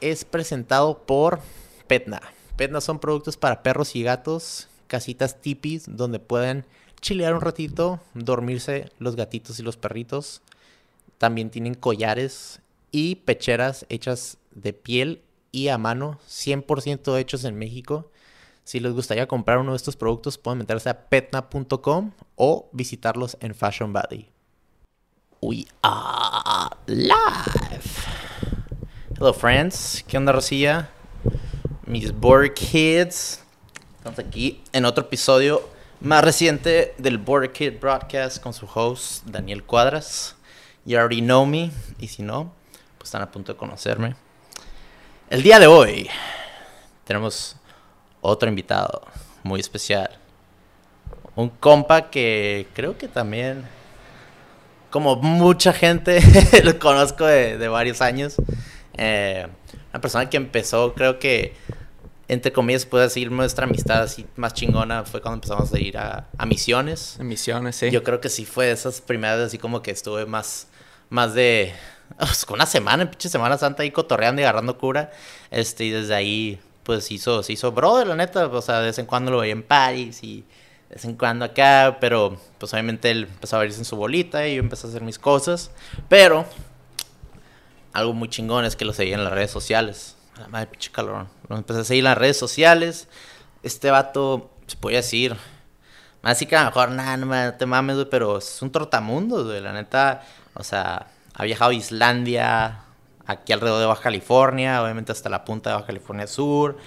Es presentado por Petna. Petna son productos para perros y gatos, casitas tipis donde pueden chilear un ratito, dormirse los gatitos y los perritos. También tienen collares y pecheras hechas de piel y a mano, 100% hechos en México. Si les gustaría comprar uno de estos productos, pueden meterse a petna.com o visitarlos en Fashion Valley. We are live. Hello, friends. ¿Qué onda, Rosilla? Mis Border Kids. Estamos aquí en otro episodio más reciente del Border Kid Broadcast con su host, Daniel Cuadras. You already know me. Y si no, pues están a punto de conocerme. El día de hoy tenemos otro invitado muy especial. Un compa que creo que también, como mucha gente, lo conozco de, de varios años. Eh, una persona que empezó, creo que, entre comillas, puede decir nuestra amistad así más chingona fue cuando empezamos a ir a, a misiones. En misiones, sí. Yo creo que sí fue de esas primeras, así como que estuve más, más de, pues, con una semana, en pinche Semana Santa ahí cotorreando y agarrando cura. Este, y desde ahí, pues, hizo, se hizo brother, la neta. O sea, de vez en cuando lo veía en París y de vez en cuando acá. Pero, pues, obviamente él empezó a verse en su bolita y yo empecé a hacer mis cosas. Pero, algo muy chingón es que lo seguía en las redes sociales. A La madre, pinche calorón. Lo empecé a seguir en las redes sociales. Este vato, se podía decir, Así que a lo mejor, nada, no, te mames, güey, pero es un trotamundo, güey. La neta, o sea, ha viajado a Islandia, aquí alrededor de Baja California, obviamente hasta la punta de Baja California Sur,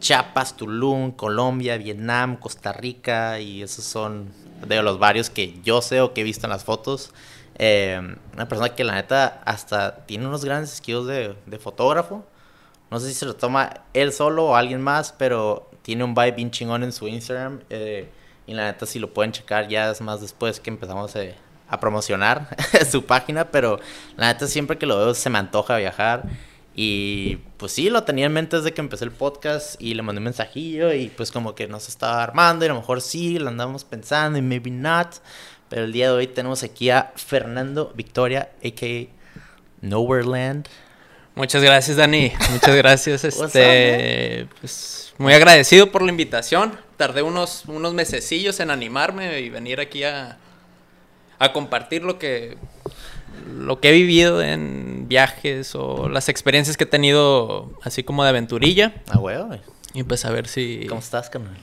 Chiapas, Tulum, Colombia, Vietnam, Costa Rica, y esos son de los varios que yo sé o que he visto en las fotos. Eh, una persona que la neta hasta tiene unos grandes skills de, de fotógrafo. No sé si se lo toma él solo o alguien más, pero tiene un vibe bien chingón en su Instagram. eh, y la neta, si lo pueden checar, ya es más después que empezamos eh, a promocionar su página. Pero la neta, siempre que lo veo, se me antoja viajar. Y pues sí, lo tenía en mente desde que empecé el podcast y le mandé un mensajillo. Y pues como que nos estaba armando. Y a lo mejor sí, lo andamos pensando y maybe not. Pero el día de hoy tenemos aquí a Fernando Victoria, a.k.a. Nowhere Land. Muchas gracias, Dani. Muchas gracias. Este, pues, muy agradecido por la invitación. Tardé unos, unos mesecillos en animarme y venir aquí a, a compartir lo que, lo que he vivido en viajes o las experiencias que he tenido así como de aventurilla. Ah, güey. Y pues a ver si ¿Cómo estás, carnal?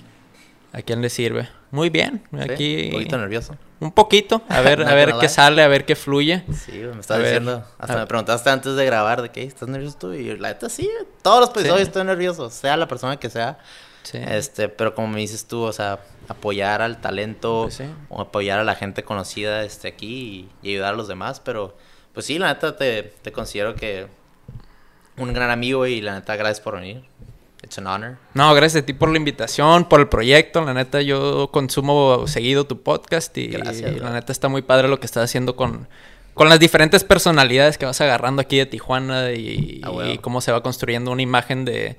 a quién le sirve. Muy bien. ¿Sí? Aquí Un poquito nervioso. Un poquito. A ver, a ver qué sale, a ver qué fluye. Sí, me estás A ver, diciendo. Hasta a- me preguntaste antes de grabar de qué estás nervioso tú. Y la neta, sí, todos los episodios Sí. estoy nervioso, sea la persona que sea. Sí. Este, pero como me dices tú, o sea, apoyar al talento Pues sí. o apoyar a la gente conocida este, aquí y, y ayudar a los demás. Pero, pues sí, la neta, te, te considero que un gran amigo y la neta, gracias por venir. It's an honor. No, gracias a ti por la invitación, por el proyecto. La neta, yo consumo seguido tu podcast y, Gracias, la neta está muy padre lo que estás haciendo con, con las diferentes personalidades que vas agarrando aquí de Tijuana Ah, y cómo se va construyendo una imagen de,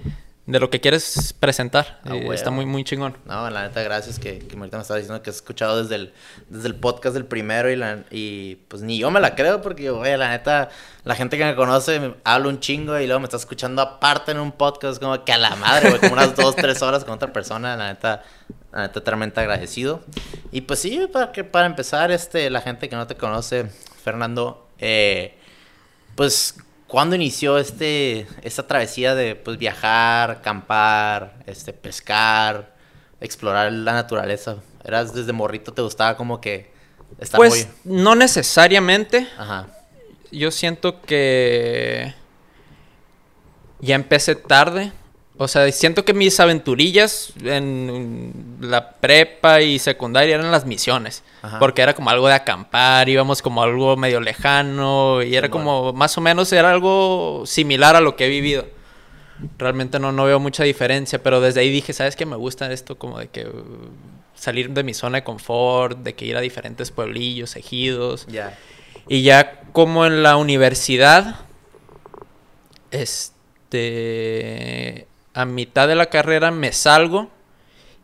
de lo que quieres presentar. Ah, Eh, está muy, muy chingón. No, la neta, gracias que, que ahorita me estaba diciendo que has escuchado desde el, desde el podcast del primero y, la, y pues ni yo me la creo porque, güey, la neta, la gente que me conoce me habla un chingo y luego me está escuchando aparte en un podcast como que a la madre, güey, como unas dos, tres horas con otra persona, la neta, la neta, eternamente agradecido. Y pues sí, para, que, para empezar, este, la gente que no te conoce, Fernando, eh, pues, ¿cuándo inició este, esta travesía de pues, viajar, acampar, este, pescar, explorar la naturaleza? ¿Eras desde morrito, te gustaba como que estar Pues muy... no necesariamente. Ajá, Yo siento que ya empecé tarde. O sea, siento que mis aventurillas en la prepa y secundaria eran las misiones. Ajá. Porque era como algo de acampar, íbamos como algo medio lejano y era como más o menos era algo similar a lo que he vivido. Realmente no, no veo mucha diferencia, pero desde ahí dije, ¿sabes qué? Me gusta esto como de que uh, salir de mi zona de confort, de que ir a diferentes pueblillos, ejidos. ya. Y ya como en la universidad, este, a mitad de la carrera me salgo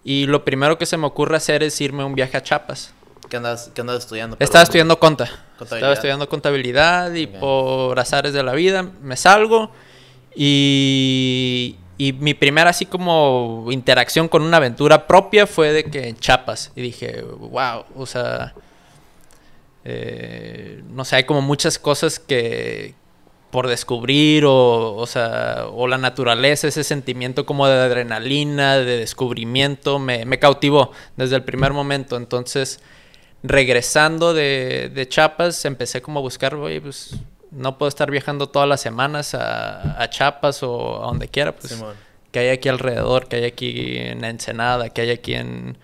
y lo primero que se me ocurre hacer es irme a un viaje a Chiapas. ¿Qué andas, qué andas estudiando? Estaba estudiando conta. Contabilidad. Estaba estudiando contabilidad y por azares de la vida me salgo Y, y mi primera así como interacción con una aventura propia fue de que en Chiapas. Y dije, wow, o sea, eh, no sé, hay como muchas cosas que por descubrir o, o sea, o la naturaleza, ese sentimiento como de adrenalina, de descubrimiento, me, me cautivó desde el primer momento. Entonces, regresando de, de Chiapas, empecé como a buscar, oye, pues no puedo estar viajando todas las semanas a, a Chiapas o a donde quiera, pues Simón. que hay aquí alrededor, que hay aquí en Ensenada, que hay aquí en,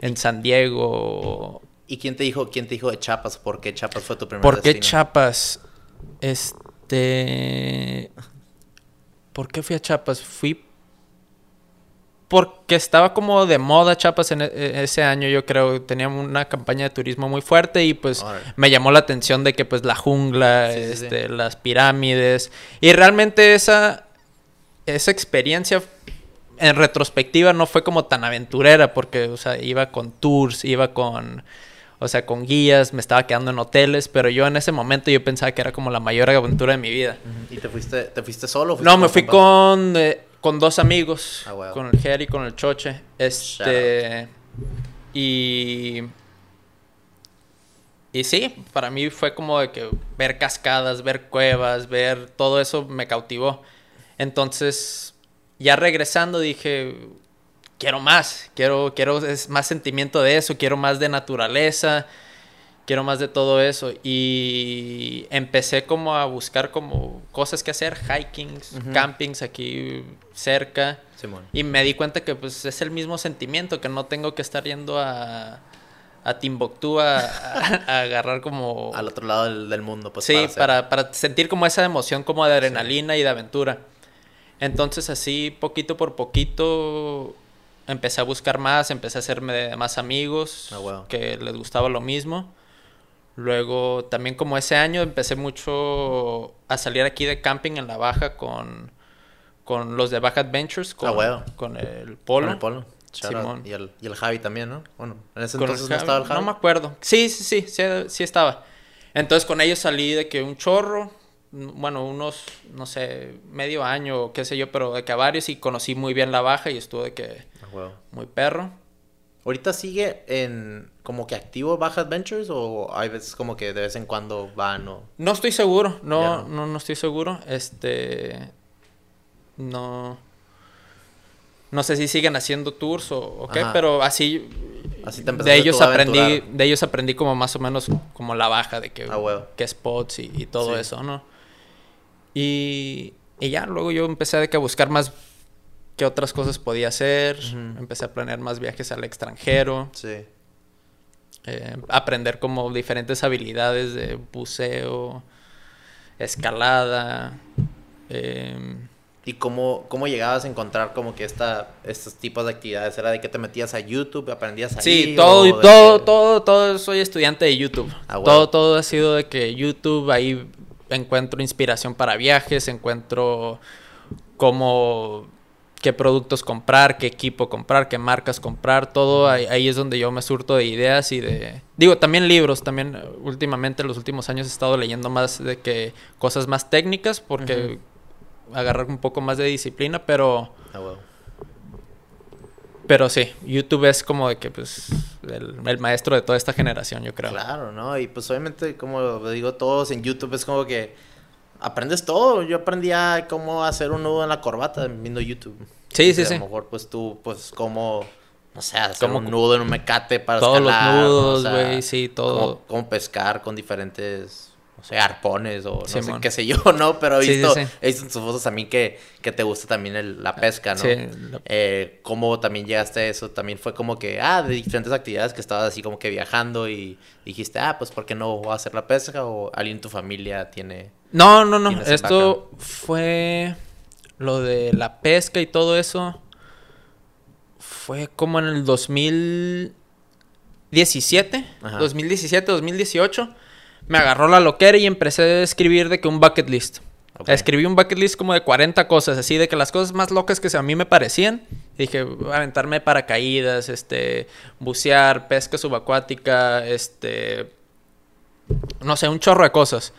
en San Diego. ¿Y quién te dijo, quién te dijo de Chiapas? ¿Por qué Chiapas fue tu primer ¿Por qué destino? Chiapas? Este... ¿Por qué fui a Chiapas? Fui porque estaba como de moda Chiapas en e- e- ese año, yo creo. Tenía una campaña de turismo muy fuerte y pues me llamó la atención de que pues la jungla, Sí, sí, sí. este, las pirámides. Y realmente esa, esa experiencia en retrospectiva no fue como tan aventurera porque, o sea, iba con tours, iba con, o sea, con guías, me estaba quedando en hoteles, pero yo en ese momento yo pensaba que era como la mayor aventura de mi vida. ¿Y te fuiste, te fuiste solo? fuiste No, me fui con, eh, con dos amigos, Ah, con el Jerry y con el Choche. Este. Y. Y sí, para mí fue como de que ver cascadas, ver cuevas, ver todo eso me cautivó. Entonces, ya regresando dije, quiero más, quiero, quiero es más sentimiento de eso, quiero más de naturaleza, quiero más de todo eso. Y empecé como a buscar como cosas que hacer, hikings, Ujú. campings aquí cerca. Simón. Y me di cuenta que pues es el mismo sentimiento, que no tengo que estar yendo a, a Timbuktu a, a- a agarrar como... Al otro lado del, del mundo, pues. sí, hacer- para, para sentir como esa emoción como de adrenalina y de aventura. Entonces así, poquito por poquito, empecé a buscar más, empecé a hacerme de más amigos Ah, huevo. que les gustaba lo mismo. Luego, también como ese año, empecé mucho a salir aquí de camping en la baja con, con los de Baja Adventures, con, Ah, huevo. con el Polo. Con el polo. Simón. Y el, y el Javi también, ¿no? Bueno, en ese Con entonces no estaba el Javi. No me acuerdo. Sí, sí, sí, sí, sí estaba. Entonces con ellos salí de que un chorro, bueno, unos, no sé, medio año o qué sé yo, pero de que a varios y conocí muy bien la baja y estuve de que muy perro. ¿Ahorita sigue en como que activo Baja Adventures o hay veces como que de vez en cuando van o... No estoy seguro, no, no. no, no estoy seguro. Este, no, no sé si siguen haciendo tours o, o qué, Ajá. pero así, Así te de ellos aprendí, aventurar. de ellos aprendí como más o menos como la baja de que, Ah, qué spots y, y todo Sí. eso, ¿no? Y, y ya luego yo empecé de que a buscar más qué otras cosas podía hacer, empecé a planear más viajes al extranjero, Sí. eh, aprender como diferentes habilidades de buceo, escalada. em, ¿Y cómo, cómo llegabas a encontrar como que esta, estos tipos de actividades? ¿Era de que te metías a YouTube, aprendías ahí? sí, todo, todo, que- todo, todo, soy estudiante de YouTube. Ah, todo, todo ha sido de que YouTube, ahí encuentro inspiración para viajes, encuentro cómo, qué productos comprar, qué equipo comprar, qué marcas comprar, todo ahí, ahí es donde yo me surto de ideas y de... Digo, también libros, también eh, últimamente, en los últimos años he estado leyendo más de que cosas más técnicas porque agarrar un poco más de disciplina, pero... Ah, huevo. Pero sí, YouTube es como de que, pues, el, el maestro de toda esta generación, yo creo. Claro, ¿no? Y pues obviamente, como digo, todos en YouTube es como que aprendes todo. Yo aprendí a cómo hacer un nudo en la corbata viendo YouTube. Sí, sí, sí. A lo mejor pues tú, pues cómo, no sé, hacer Cómo- un nudo en un mecate para Todos los escalar, ¿no? nudos, O sea, güey, sí, todo. Cómo, cómo pescar con diferentes, sé, arpones o no sé qué sé yo, ¿no? Pero he sí, visto, sí. he visto en tus fotos también que, que te gusta también el- la pesca, ¿no? Eh, ¿Cómo también llegaste a eso? También fue como que, ah, de diferentes actividades que estabas así como que viajando y dijiste, ah, pues ¿por qué no voy a hacer la pesca? O alguien en tu familia tiene... No, no, no. Esto fue lo de la pesca y todo eso. Fue como en el 2017, Ajá. 2017, 2018. Me agarró la loquera y empecé a escribir de que un bucket list. Escribí un bucket list como de 40 cosas, así de que las cosas más locas que a mí me parecían. Dije, aventarme paracaídas, este, bucear, pesca subacuática, este, no sé, un chorro de cosas.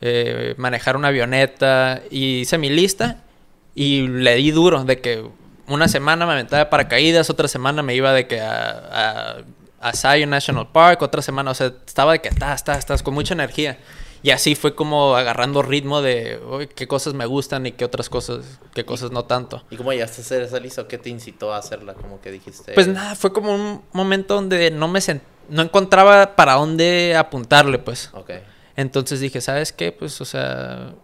eh, manejar una avioneta y hice mi lista y le di duro de que una semana me aventaba de paracaídas, otra semana me iba de que a, a, a Zion National Park, otra semana, o sea, estaba de que estás, estás, estás con mucha energía. Y así fue como agarrando ritmo de "Uy, qué cosas me gustan y qué otras cosas, qué cosas no tanto. ¿Y cómo llegaste a hacer esa lista? ¿O ¿Qué te incitó a hacerla? Como que dijiste. Pues nada, fue como un momento donde no me sent- no encontraba para dónde apuntarle, pues. Ok. Entonces dije, ¿sabes qué? Pues, o sea,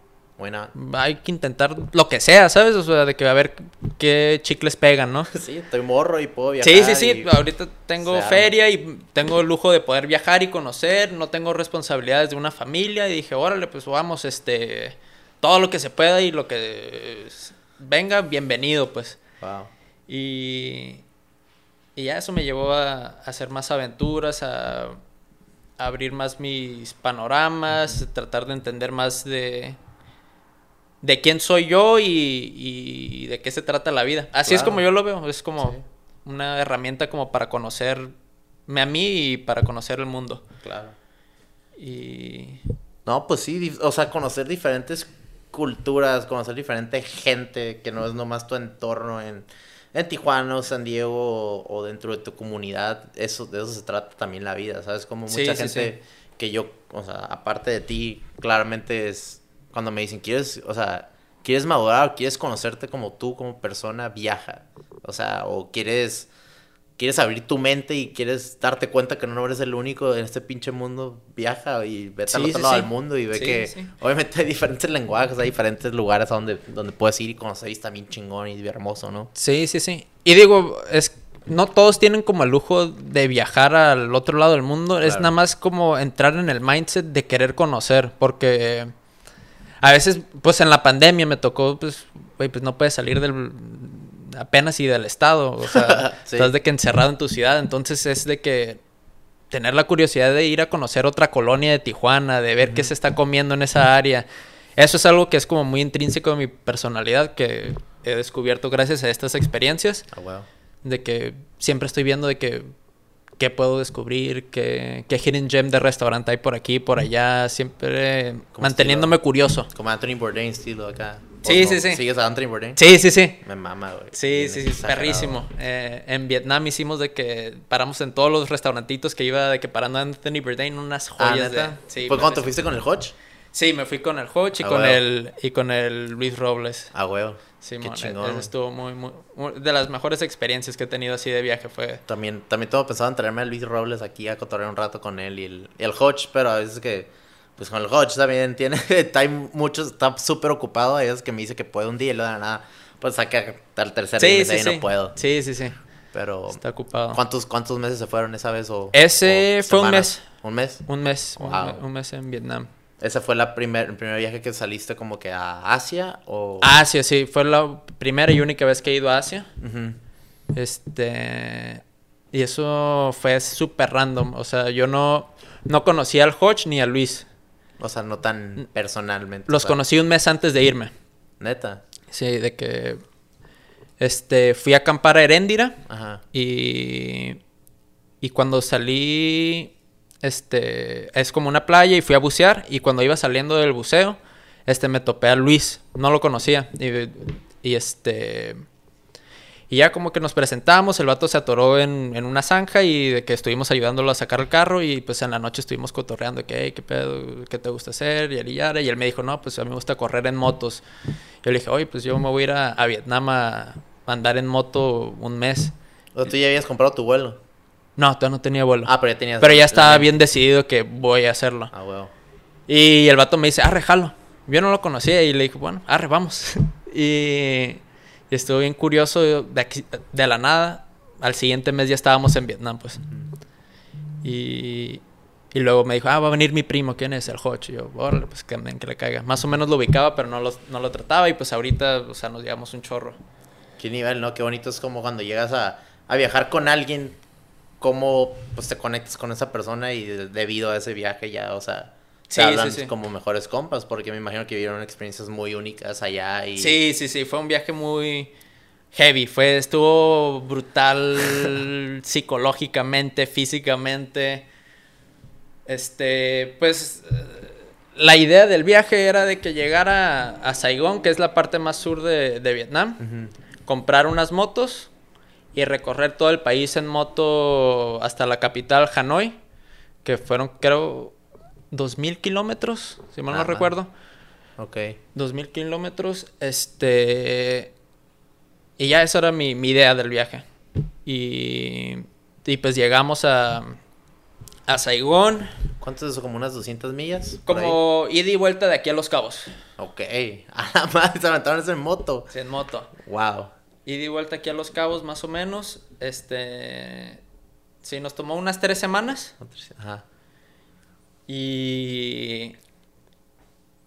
Not? hay que intentar lo que sea, ¿sabes? O sea, de que a ver qué chicles pegan, ¿no? Sí, estoy morro y puedo viajar. Sí, sí, sí. y- Ahorita tengo feria y tengo el lujo de poder viajar y conocer. No tengo responsabilidades de una familia. Y dije, órale, pues vamos, este. Todo lo que se pueda y lo que venga, bienvenido, pues. Wow. Y. Y ya eso me llevó a, a hacer más aventuras, a abrir más mis panoramas, tratar de entender más de. De quién soy yo y, y de qué se trata la vida. Así es como yo lo veo. Es como Sí. una herramienta como para conocerme a mí y para conocer el mundo. Claro. Y. No, pues sí, o sea, conocer diferentes culturas, conocer diferente gente, que no es nomás tu entorno en, en Tijuana o San Diego o, o dentro de tu comunidad, eso, de eso se trata también la vida, ¿sabes? Como Sí, mucha sí, gente que yo, o sea, aparte de ti, claramente es cuando me dicen, ¿quieres, o sea, quieres madurar, quieres conocerte como tú, como persona, viaja, o sea, o quieres quieres abrir tu mente y quieres darte cuenta que no eres el único en este pinche mundo, viaja y vete al otro sí, lado sí. del mundo y ve que obviamente hay diferentes lenguajes, hay diferentes lugares a donde, donde puedes ir y conocer y está bien chingón y hermoso, ¿no? Sí, sí, sí. Y digo, es no todos tienen como el lujo de viajar al otro lado del mundo. Es nada más como entrar en el mindset de querer conocer. Porque a veces, pues en la pandemia me tocó, pues, güey, pues no puedes salir del apenas y del estado. O sea, Sí. estás de que encerrado en tu ciudad. Entonces es de que tener la curiosidad de ir a conocer otra colonia de Tijuana, de ver qué se está comiendo en esa área. Eso es algo que es como muy intrínseco de mi personalidad que he descubierto gracias a estas experiencias, Ah, wow. de que siempre estoy viendo de que qué puedo descubrir, qué, qué hidden gem de restaurante hay por aquí, por allá, siempre Como manteniéndome curioso. Como Anthony Bourdain estilo acá. Sí, ¿O sí, sí. ¿Sigues a Anthony Bourdain? Sí, sí, sí. Me mama, güey. Sí, sí, sí, perrísimo. Eh, en Vietnam hicimos de que paramos en todos los restaurantitos que iba de que parando Anthony Bourdain unas Ah, joyas ¿neta? de... Sí, ¿Fue cuando te fuiste con el Hodge? Sí, me fui con el Hodge y Ah, con huevo. el y con el Luis Robles. Ah, güey. Sí, Qué mon, chingón. estuvo muy, muy, muy- de las mejores experiencias que he tenido así de viaje fue. También, también tengo pensado en traerme a Luis Robles aquí a cotorrear un rato con él y el, y el Hodge, pero a veces que, pues con el Hodge también tiene, está hay muchos, está súper ocupado, hay veces que me dice que puede un día y de la nada, pues saca al tercer día y me dice, "Ay, no puedo. Sí, sí, sí. Pero, Está ocupado. ¿cuántos, ¿cuántos meses se fueron esa vez? O, Ese o fue un mes. ¿Un mes? Un mes, Wow. un, mes en Vietnam. ¿Ese fue la primer, el primer viaje que saliste como que a Asia o...? Asia, sí, fue la primera y única vez que he ido a Asia. Este. Y eso fue súper random. O sea, yo no, no conocía al Hodge ni a Luis. O sea, no tan personalmente. Los conocí un mes antes de irme. Neta. Sí, de que. Este. Fui a acampar a Heréndira. Ajá. Y. Y cuando salí. Este. Es como una playa y fui a bucear. Y cuando iba saliendo del buceo. Este me topé a Luis. No lo conocía. Y, y este. Y ya como que nos presentamos, el vato se atoró en, en una zanja y de que estuvimos ayudándolo a sacar el carro y pues en la noche estuvimos cotorreando que, "Hey, ¿qué pedo? ¿Qué te gusta hacer? Y él y. Y él me dijo, no, pues a mí me gusta correr en motos. Yo le dije, oye, pues yo me voy a ir a, a Vietnam a andar en moto un mes. O tú ya habías comprado tu vuelo. No, todavía no tenía vuelo. Ah, pero ya tenías... Pero ya estaba bien decidido que voy a hacerlo. Ah, huevo. Y el vato me dice, arre, jalo. Yo no lo conocía y le dije, bueno, arre, vamos. y, estuvo bien curioso de, aquí- de la nada. Al siguiente mes ya estábamos en Vietnam, pues. Y, y luego me dijo, ah, va a venir mi primo, ¿quién es? El Hodge. Y yo, órale, pues que, que le caiga. Más o menos lo ubicaba, pero no lo, no lo trataba. Y pues ahorita, o sea, nos llevamos un chorro. Qué nivel, ¿no? Qué bonito es como cuando llegas a, a viajar con alguien, cómo pues te conectas con esa persona y de- debido a ese viaje ya, o sea, se Sí, hablan sí, sí. como mejores compas, porque me imagino que vivieron experiencias muy únicas allá y... Sí, sí, sí, fue un viaje muy heavy, fue, estuvo brutal psicológicamente, físicamente. Este, pues, eh, la idea del viaje era de que llegara a Saigón, que es la parte más sur de, de Vietnam, Ujú. comprar unas motos y recorrer todo el país en moto hasta la capital Hanoi, que fueron creo 2.000 kilómetros, si mal no Ah, recuerdo. Ok. 2.000 kilómetros, este... Y ya esa era mi, mi idea del viaje. Y, y pues llegamos a, a Saigón, ¿Cuánto es eso? ¿Como unas 200 millas? como ida y vuelta de aquí a Los Cabos, Ok. A la madre, se aventaron eso en moto. sí, en moto. Wow. Y vuelta aquí a Los Cabos más o menos, este... Sí, nos tomó unas tres semanas. Ajá. Y.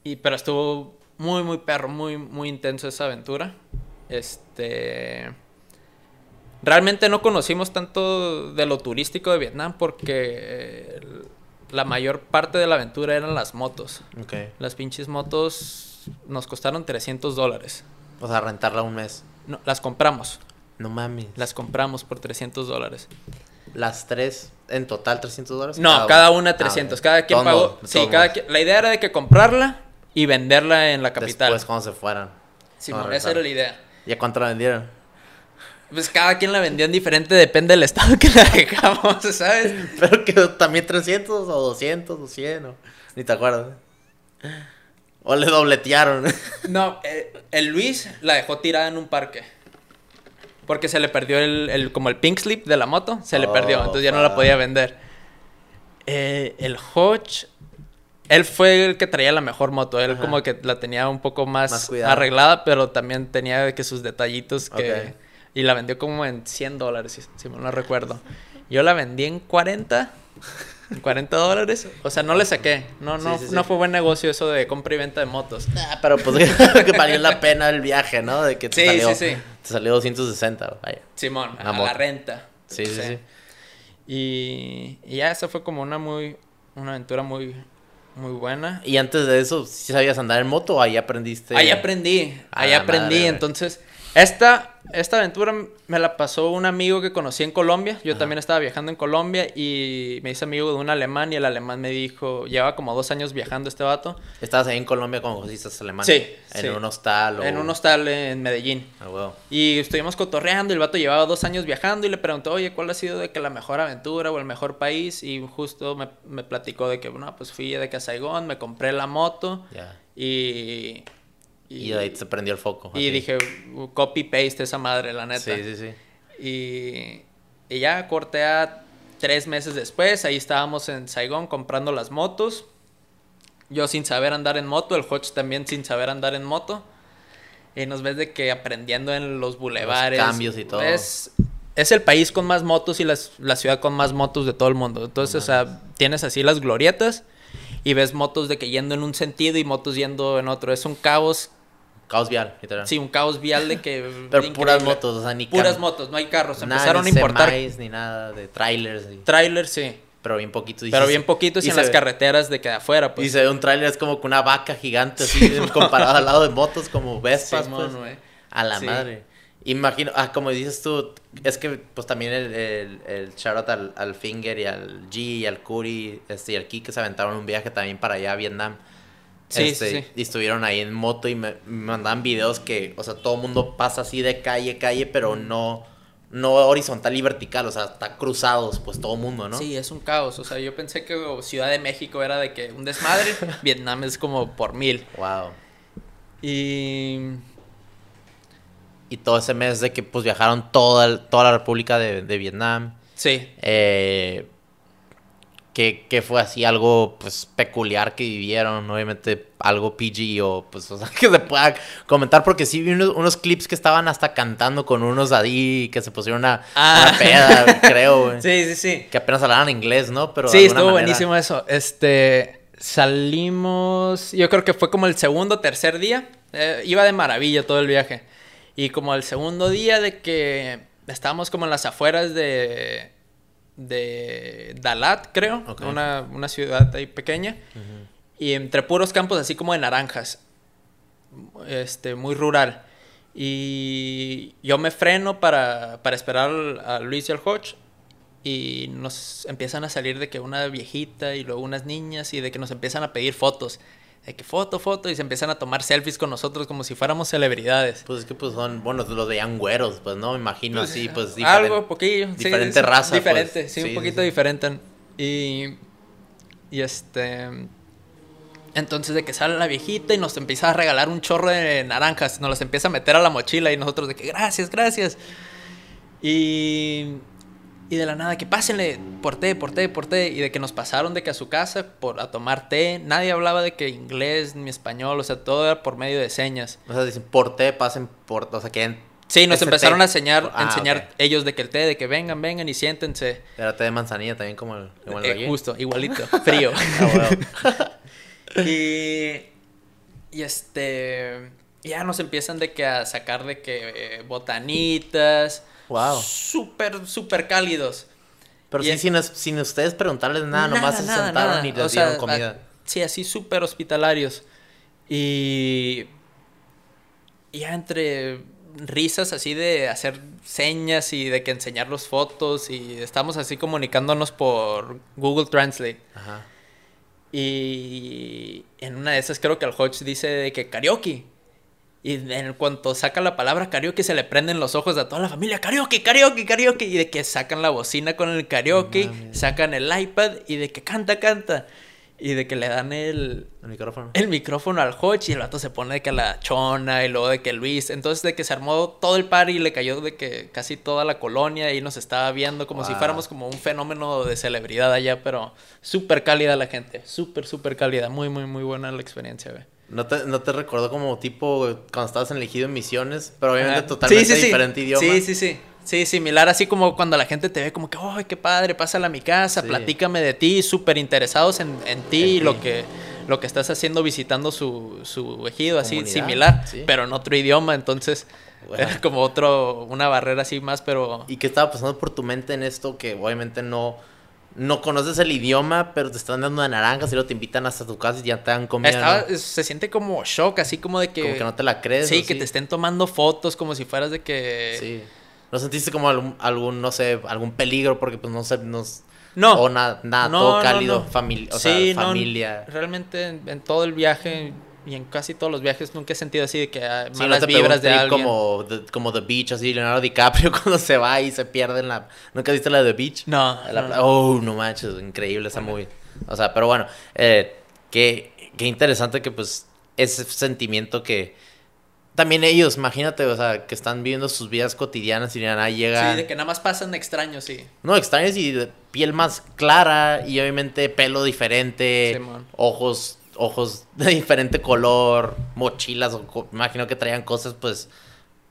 Y pero estuvo muy, muy perro, muy, muy intenso esa aventura. Este. Realmente no conocimos tanto de lo turístico de Vietnam porque el- la mayor parte de la aventura eran las motos. Ok. Las pinches motos nos costaron 300 dólares. O sea, rentarla un mes. No, las compramos. No mames. Las compramos por 300 dólares. Las tres, en total 300 dólares. No, cada una Ah, 300. ok. Cada quien pagó. Sí, cada quien- La idea era de que comprarla y venderla en la capital. Después cuando se fueran. Simón, Cuando esa era la idea. ¿Y a cuánto la vendieron? Pues cada quien la vendió en diferente, depende del estado que la dejamos, ¿sabes? Pero que también 300 o 200 o 100 o... Ni te acuerdas. O le dobletearon. No, eh, el Luis la dejó tirada en un parque. Porque se le perdió el, el- como el pink slip de la moto, se le Oh, perdió, entonces ya no la podía vender. Eh, el Hodge, él fue el que traía la mejor moto, él Ajá. como que la tenía un poco más, arreglada, pero también tenía que sus detallitos que... Y la vendió como en 100 dólares, si, si mal no recuerdo. Yo la vendí en 40, en 40 dólares. O sea, no le saqué. No, no, Sí, sí, sí. no fue buen negocio eso de compra y venta de motos. Ah, pero pues que valió la pena el viaje, ¿no? De que te Sí, salió, sí, sí. Te salió 260, vaya. Simón, La a la renta. Sí, sí, sí. Y, y ya, esa fue como una muy, una aventura muy, muy buena. Y antes de eso, ¿sí sabías andar en moto o ahí aprendiste? Ahí aprendí, ahí la aprendí. madre. Entonces, esta, esta aventura me la pasó un amigo que conocí en Colombia. Yo Ajá. también estaba viajando en Colombia y me hice amigo de un alemán y el alemán me dijo, lleva como dos años viajando este vato. Estabas ahí en Colombia con cosistas alemanes. Sí, En sí. un hostal o... En un hostal en Medellín. Ah. Y estuvimos cotorreando y el vato llevaba dos años viajando y le preguntó, oye, ¿cuál ha sido de que la mejor aventura o el mejor país? Y justo me, me platicó de que, bueno, pues fui de que a Saigón, me compré la moto Ya. y... Y, de ahí se prendió el foco. y dije, copy paste esa madre, la neta. Sí, sí, sí. Y, y ya corté a tres meses después, ahí estábamos en Saigón comprando las motos. Yo sin saber andar en moto, el Hodge también sin saber andar en moto. Y nos ves de que aprendiendo en los bulevares. cambios y todo. Es, es el país con más motos y las- la ciudad con más motos de todo el mundo. Entonces, o sea, tienes así las glorietas y ves motos de que yendo en un sentido y motos yendo en otro. Es un caos, Caos vial, literal. sí, un caos vial de que... Pero increíble. puras motos, o sea, ni Puras motos, no hay carros. nada, Empezaron ni a importar semis, ni nada de trailers. y- trailers, sí. Pero bien poquito. y Pero sí bien poquitos y, en las ve- carreteras de que de afuera, pues. Y se ve un trailer, es como que una vaca gigante, así, comparado al lado de motos como Vespas, Simón, pues. güey. A la Sí. madre. Imagino, ah, como dices tú, es que pues también el, el, el shout al, al Finger y al G y al Curi este, y al Kike se aventaron un viaje también para allá a Vietnam. Sí, Este, sí. Y estuvieron ahí en moto y me, me mandaban videos que, o sea, todo el mundo pasa así de calle, calle, pero no, no horizontal y vertical, o sea, está cruzados, pues todo el mundo, ¿no? Sí, es un caos. O sea, yo pensé que Ciudad de México era de que un desmadre. Vietnam es como por mil. Wow. Y. Y todo ese mes de que pues viajaron toda, toda la República de, de Vietnam. Sí. Eh, que, que fue así algo pues peculiar que vivieron, obviamente algo PG o pues o sea, que se pueda comentar porque sí vi unos, unos clips que estaban hasta cantando con unos ahí que se pusieron una, Ah. una peda, creo. Sí, sí, sí. Que apenas hablaban inglés, ¿no? Pero sí, estuvo manera- buenísimo eso. Este. Salimos. Yo creo que fue como el segundo tercer día. Eh, iba de maravilla todo el viaje. Y como el segundo día de que estábamos como en las afueras de. De Dalat, creo. Una, una ciudad ahí pequeña. Y entre puros campos así como de naranjas. Este, muy rural. Y yo me freno para, para esperar a Luis y al Hodge. Y nos empiezan a salir de que una viejita y luego unas niñas y de que nos empiezan a pedir fotos. De que foto, foto, y se empiezan a tomar selfies con nosotros como si fuéramos celebridades. Pues es que pues son, bueno, los de güeros, pues no, me imagino así, pues Algo, poquillo. Diferente sí, raza. Diferente, pues. sí, un poquito diferente. Y, y este... Entonces de que sale la viejita y nos empieza a regalar un chorro de naranjas, nos las empieza a meter a la mochila y nosotros de que gracias, gracias. Y y de la nada, que pásenle por té, por té, por té. Y de que nos pasaron de que a su casa por, a tomar té. Nadie hablaba de que inglés ni español, o sea, todo era por medio de señas. O sea, dicen por té, pasen por. O sea, que. Sí, nos empezaron a enseñar, ah, enseñar ellos de que el té, de que vengan, vengan y siéntense. Era té de manzanilla también, como el, como eh, Justo, igualito, frío. Ah, y. Y este. Ya nos empiezan de que a sacar de que eh, botanitas Wow. Súper, súper cálidos. Pero sí, sin, sin, ustedes preguntarles nada, nomás se sentaron y les dieron comida. sí, así súper hospitalarios. Y. Ya entre risas así de hacer señas y de que enseñarlos fotos y estamos así comunicándonos por Google Translate. Ajá. Y en una de esas creo que el Hodge dice de que karaoke. Y en cuanto saca la palabra karaoke, se le prenden los ojos a toda la familia. Karaoke, karaoke, karaoke. Y de que sacan la bocina con el karaoke, sacan el iPad y de que canta, canta. Y de que le dan el, el micrófono. El micrófono al Hodge y el vato se pone de que la chona y luego de que Luis. Entonces de que se armó todo el par y le cayó de que casi toda la colonia y nos estaba viendo como si fuéramos como un fenómeno de celebridad allá, pero súper cálida la gente. Súper, súper cálida. Muy, muy, muy buena la experiencia, güey. ¿No te, ¿No te recordó como tipo cuando estabas elegido en misiones? Pero obviamente totalmente diferente idioma. Sí, sí, sí. Sí, similar, así como cuando la gente te ve como que, ¡ay, qué padre! Pásala a mi casa, platícame de ti, súper interesados en, en ti y lo que, lo que estás haciendo visitando su, su ejido, así similar, pero en otro idioma, entonces era como otro, una barrera así más, pero... ¿Y qué estaba pasando por tu mente en esto que obviamente no no conoces el idioma, pero te están dando de naranjas y luego te invitan hasta tu casa y ya te dan comida. Se siente como shock, así como de que. Como que no te la crees. Sí, que te estén tomando fotos como si fueras de que. Sí. ¿No sentiste como algún, no sé, algún peligro? Porque pues no sé, nos. No. O nada, nada todo cálido, familia. O sea, familia. realmente en todo el viaje y en casi todos los viajes nunca he sentido así de que hay malas vibras de alguien. Como the, como The Beach, así Leonardo DiCaprio cuando se va y se pierde en la... ¿Nunca viste la de The Beach? No. Oh, no manches, increíble esa movie. O sea, pero bueno, eh, qué, qué interesante que pues ese sentimiento que también ellos, imagínate, o sea, que están viviendo sus vidas cotidianas y nada llega. Sí, de que nada más pasan extraños, sí. No, extraños y de piel más clara y obviamente pelo diferente, ojos ojos de diferente color, mochilas, o, imagino que traían cosas pues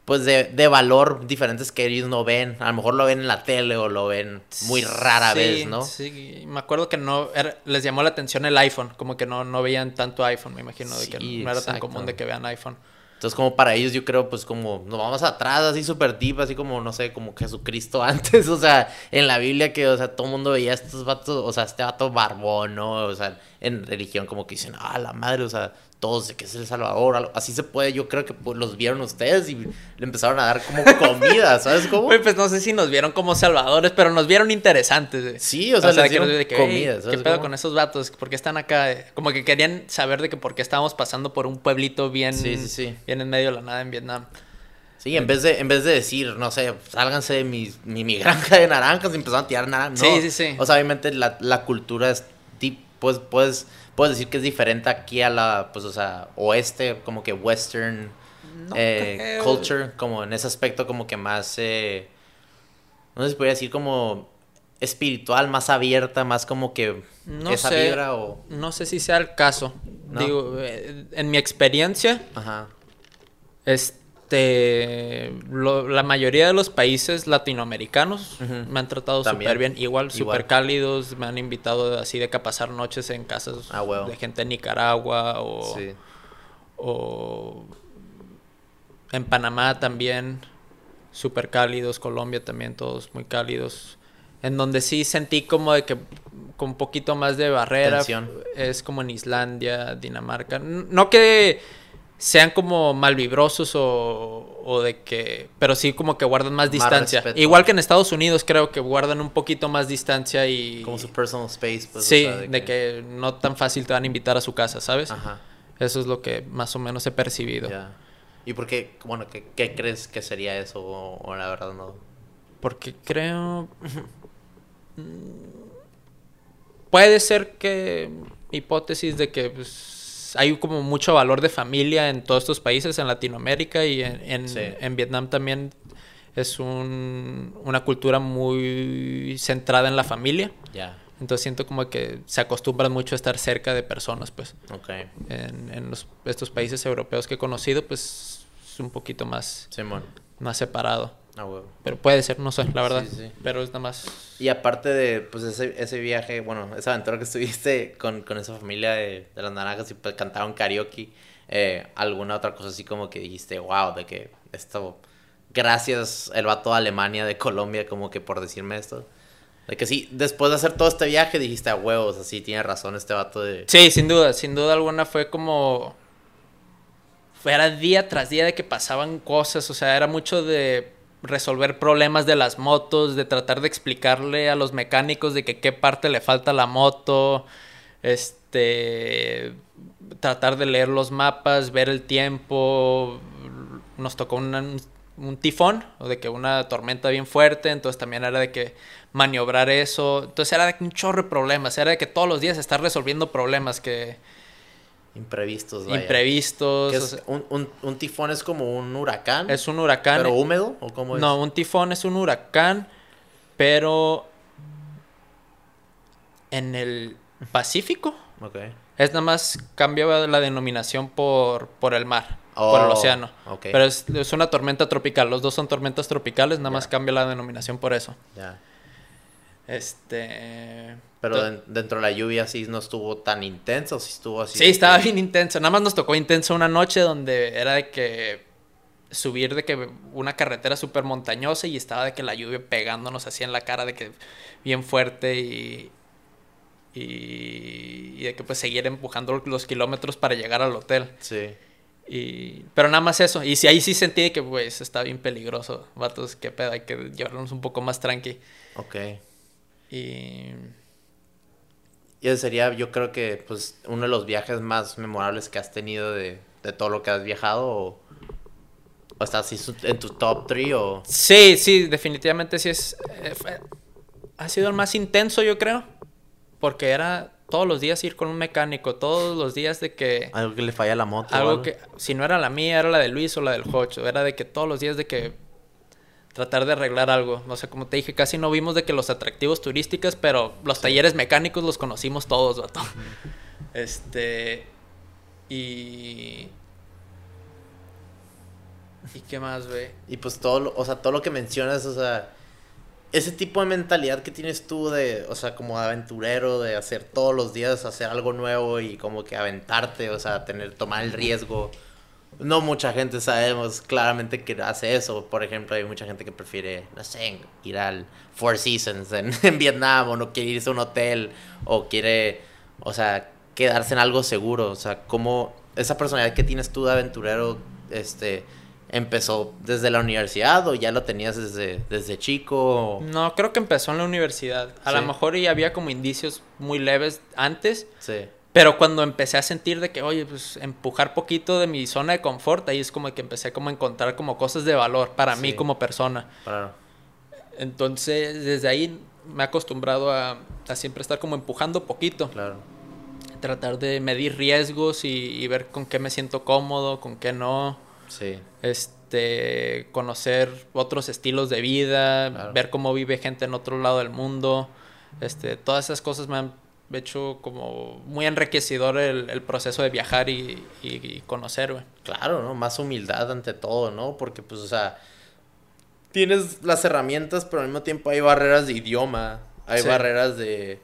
pues de, de, valor diferentes que ellos no ven. A lo mejor lo ven en la tele o lo ven muy rara vez, ¿no? Sí, me acuerdo que no les llamó la atención el iPhone, como que no, no veían tanto iPhone, me imagino, de que no era tan común de que vean iPhone. Entonces, como para ellos, yo creo, pues como nos vamos atrás, así súper deep, así como, no sé, como Jesucristo antes, o sea, en la Biblia que, o sea, todo el mundo veía estos vatos, o sea, este vato barbón, ¿no? O sea, en religión como que dicen, ah, la madre, o sea, todos de que es el Salvador, así se puede, yo creo que pues, los vieron ustedes y le empezaron a dar como comida, ¿sabes cómo? pues no sé si nos vieron como salvadores, pero nos vieron interesantes. Sí, o sea, les dieron de que, comida, ¿Qué pedo con esos vatos? ¿Por qué están acá? Como que querían saber de que por qué estábamos pasando por un pueblito bien, bien en medio de la nada en Vietnam. Sí, en vez de, en vez de decir, no sé, sálganse de mi, mi, granja de naranjas y empezaron a tirar naranjas. Sí, sí, sí. O sea, obviamente la, la cultura es, pues, pues puedes decir que es diferente aquí a la, pues, o sea, oeste, como que western eh, culture, como en ese aspecto como que más, eh, no sé si podría decir como espiritual, más abierta, más como que no esa vibra o... No sé si sea el caso. Digo, eh, en mi experiencia, Ajá. Este la mayoría de los países latinoamericanos me han tratado súper bien, igual, súper cálidos, me han invitado así de que a pasar noches en casas ah, de gente de Nicaragua o, o en Panamá también, súper cálidos, Colombia también, todos muy cálidos. En donde sí sentí como de que con un poquito más de barrera es como en Islandia, Dinamarca. No que sean como malvibrosos o, o de que... Pero sí como que guardan más, distancia. Igual que en Estados Unidos creo que guardan un poquito más distancia y... Como su personal space. Pues, sí, de, que... no tan fácil te van a invitar a su casa, ¿sabes? Ajá. Eso es lo que más o menos he percibido. ¿Y por qué, bueno, qué, qué crees que sería eso o, o la verdad no? Porque creo... Puede ser que... Hipótesis de que pues, hay como mucho valor de familia en todos estos países, en Latinoamérica y en, en, Sí. en Vietnam también es un- una cultura muy centrada en la familia. Ya. Entonces siento como que se acostumbran mucho a estar cerca de personas, pues. Ok. En, en los- estos países europeos que he conocido, pues es un poquito más, Simón. más separado. Ah, huevo. Pero puede ser, no sé, la verdad. Sí, sí. Pero es nada más. Y aparte de pues ese, ese viaje, bueno, esa aventura que estuviste con, con esa familia de, de las naranjas y pues cantaron karaoke, eh, alguna otra cosa así como que dijiste, wow, de que esto, gracias el vato de Alemania, de Colombia, como que por decirme esto. De que sí, después de hacer todo este viaje dijiste a huevos, así tiene razón este vato de... Sí, sin duda, sin duda alguna fue como. Era día tras día de que pasaban cosas, o sea, era mucho de resolver problemas de las motos, de tratar de explicarle a los mecánicos de que qué parte le falta a la moto, este, tratar de leer los mapas, ver el tiempo, nos tocó un tifón, o de que una tormenta bien fuerte, entonces también era de que maniobrar eso, entonces era de que un chorro de problemas, era de que todos los días estar resolviendo problemas que Imprevistos, vaya. imprevistos, o sea, un, un, un tifón es como un huracán, es un huracán. pero húmedo, ¿o cómo es? No, un tifón es un huracán, pero en el Pacífico Ok. es nada más cambia la denominación por, por el mar, por el Oh, océano. ok. Pero es, es una tormenta tropical, los dos son tormentas tropicales, nada más cambia la denominación por eso. Ya. Este... Pero dentro de la lluvia sí no estuvo tan intenso, sí estuvo así. Sí, estaba que- bien intenso. Nada más nos tocó intenso una noche donde era de que subir de que una carretera súper montañosa y estaba de que la lluvia pegándonos así en la cara de que bien fuerte y, y, y de que pues seguir empujando los kilómetros para llegar al hotel. Sí. Y, pero nada más eso. Y sí, ahí sí sentí que pues está bien peligroso. Vatos, qué pedo, hay que llevarnos un poco más tranqui. Ok. Y... Y ese sería, yo creo que, pues, uno de los viajes más memorables que has tenido de, de todo lo que has viajado. O, o está así su- en tu top 3 o... Sí, sí, definitivamente sí es. eh, fue- ha sido el más intenso, yo creo. Porque era todos los días ir con un mecánico, todos los días de que. Algo que le falla la moto. o Algo que, si no era la mía, era la de Luis o la del Jocho. Era de que todos los días de que tratar de arreglar algo. No sé, como te dije, casi no vimos de que los atractivos turísticos, pero los talleres mecánicos los conocimos todos, vato. Este. Y. ¿Y qué más, ve? Y pues todo lo, o sea, todo lo que mencionas, o sea, ese tipo de mentalidad que tienes tú de, o sea, como aventurero, de hacer todos los días, hacer algo nuevo y como que aventarte, o sea, tener, tomar el riesgo. No mucha gente sabemos claramente que hace eso. Por ejemplo, hay mucha gente que prefiere, no sé, ir al Four Seasons en, en Vietnam o no quiere irse a un hotel o quiere, o sea, quedarse en algo seguro. O sea, como esa personalidad que tienes tú de aventurero, este, empezó desde la universidad o ya lo tenías desde, desde chico. o- No, creo que empezó en la universidad. A Sí. lo mejor y había como indicios muy leves antes, Sí, pero cuando empecé a sentir de que, oye, pues empujar poquito de mi zona de confort, ahí es como que empecé como a encontrar como cosas de valor para mí como persona. claro. Entonces, desde ahí me he acostumbrado a, a siempre estar como empujando poquito, Claro. tratar de medir riesgos y, y ver con qué me siento cómodo, con qué no. Sí, este conocer otros estilos de vida, Claro. ver cómo vive gente en otro lado del mundo, este, todas esas cosas me han hecho como muy enriquecedor el, el proceso de viajar y, y- y conocer, güey. claro, ¿no? Más humildad ante todo, ¿no? Porque, pues, o sea, tienes las herramientas, pero al mismo tiempo hay barreras de idioma, hay Sí. barreras de,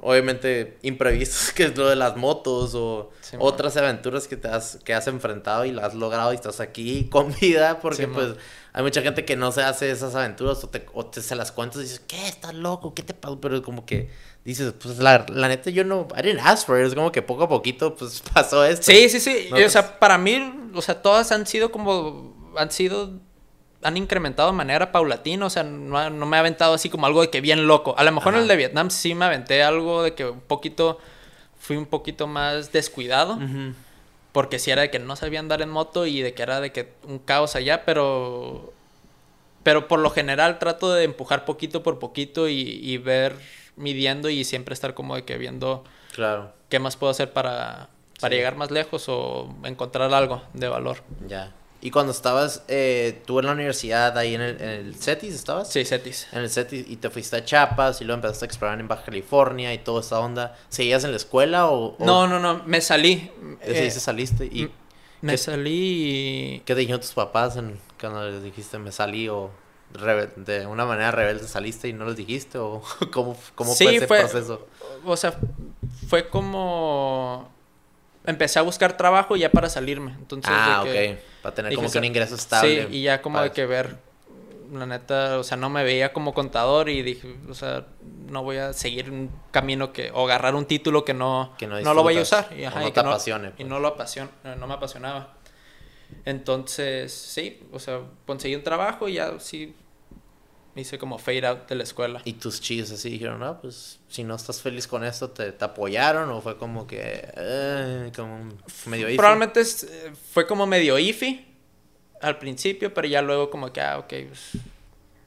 obviamente, imprevistos, que es lo de las motos o Sí, otras aventuras que te has, que has enfrentado y las has logrado y estás aquí con vida, porque, Sí, pues, man. hay mucha gente que no se hace esas aventuras o te, o te se las cuentas y dices, ¿qué? ¿Estás loco? ¿Qué te pasó? Pero como que dices, pues, la, la neta, yo no, I didn't ask for it, es como que poco a poquito, pues, pasó esto. Sí, sí, sí. No, o pues- sea, para mí, o sea, todas han sido como, han sido, han incrementado de manera paulatina, o sea, no, no me ha aventado así como algo de que bien loco. A lo mejor en el de Vietnam sí me aventé algo de que un poquito, fui un poquito más descuidado. Porque si era de que no sabía andar en moto y de que era de que un caos allá, pero... Pero por lo general trato de empujar poquito por poquito y, y ver midiendo y siempre estar como de que viendo Claro. qué más puedo hacer para, para Sí. llegar más lejos o encontrar algo de valor. Ya. Y cuando estabas, eh, tú en la universidad, ahí en el, en el CETIS, ¿estabas? Sí, Cetis. En el CETIS y te fuiste a Chiapas y luego empezaste a explorar en Baja California y toda esa onda. ¿Seguías en la escuela o...? o No, no, no, me salí. ¿Te Eh, saliste? ¿Y me qué- salí y... qué te dijeron tus papás en, cuando les dijiste me salí o de una manera rebelde saliste y no les dijiste? ¿O cómo, cómo Sí, fue ese fue- proceso? O sea, fue como... Empecé a buscar trabajo ya para salirme. Entonces, ah, que- ok. Para tener como que un ingreso estable. Sí, y ya como de que ver, la neta, o sea, no me veía como contador y dije, o sea, no voy a seguir un camino que, o agarrar un título que no, Que no no, lo voy a usar. Y, ajá, no y te que apasione, Y pues. no lo apasiona, no me apasionaba. Entonces, sí, o sea, conseguí un trabajo y ya sí hice como fade out de la escuela. Y tus chicos así dijeron, no, pues si no estás feliz con esto, ¿te, te apoyaron? ¿O fue como que, eh, como medio iffy? Probablemente es- eh, fue como medio iffy al principio, pero ya luego como que, ah, ok, pues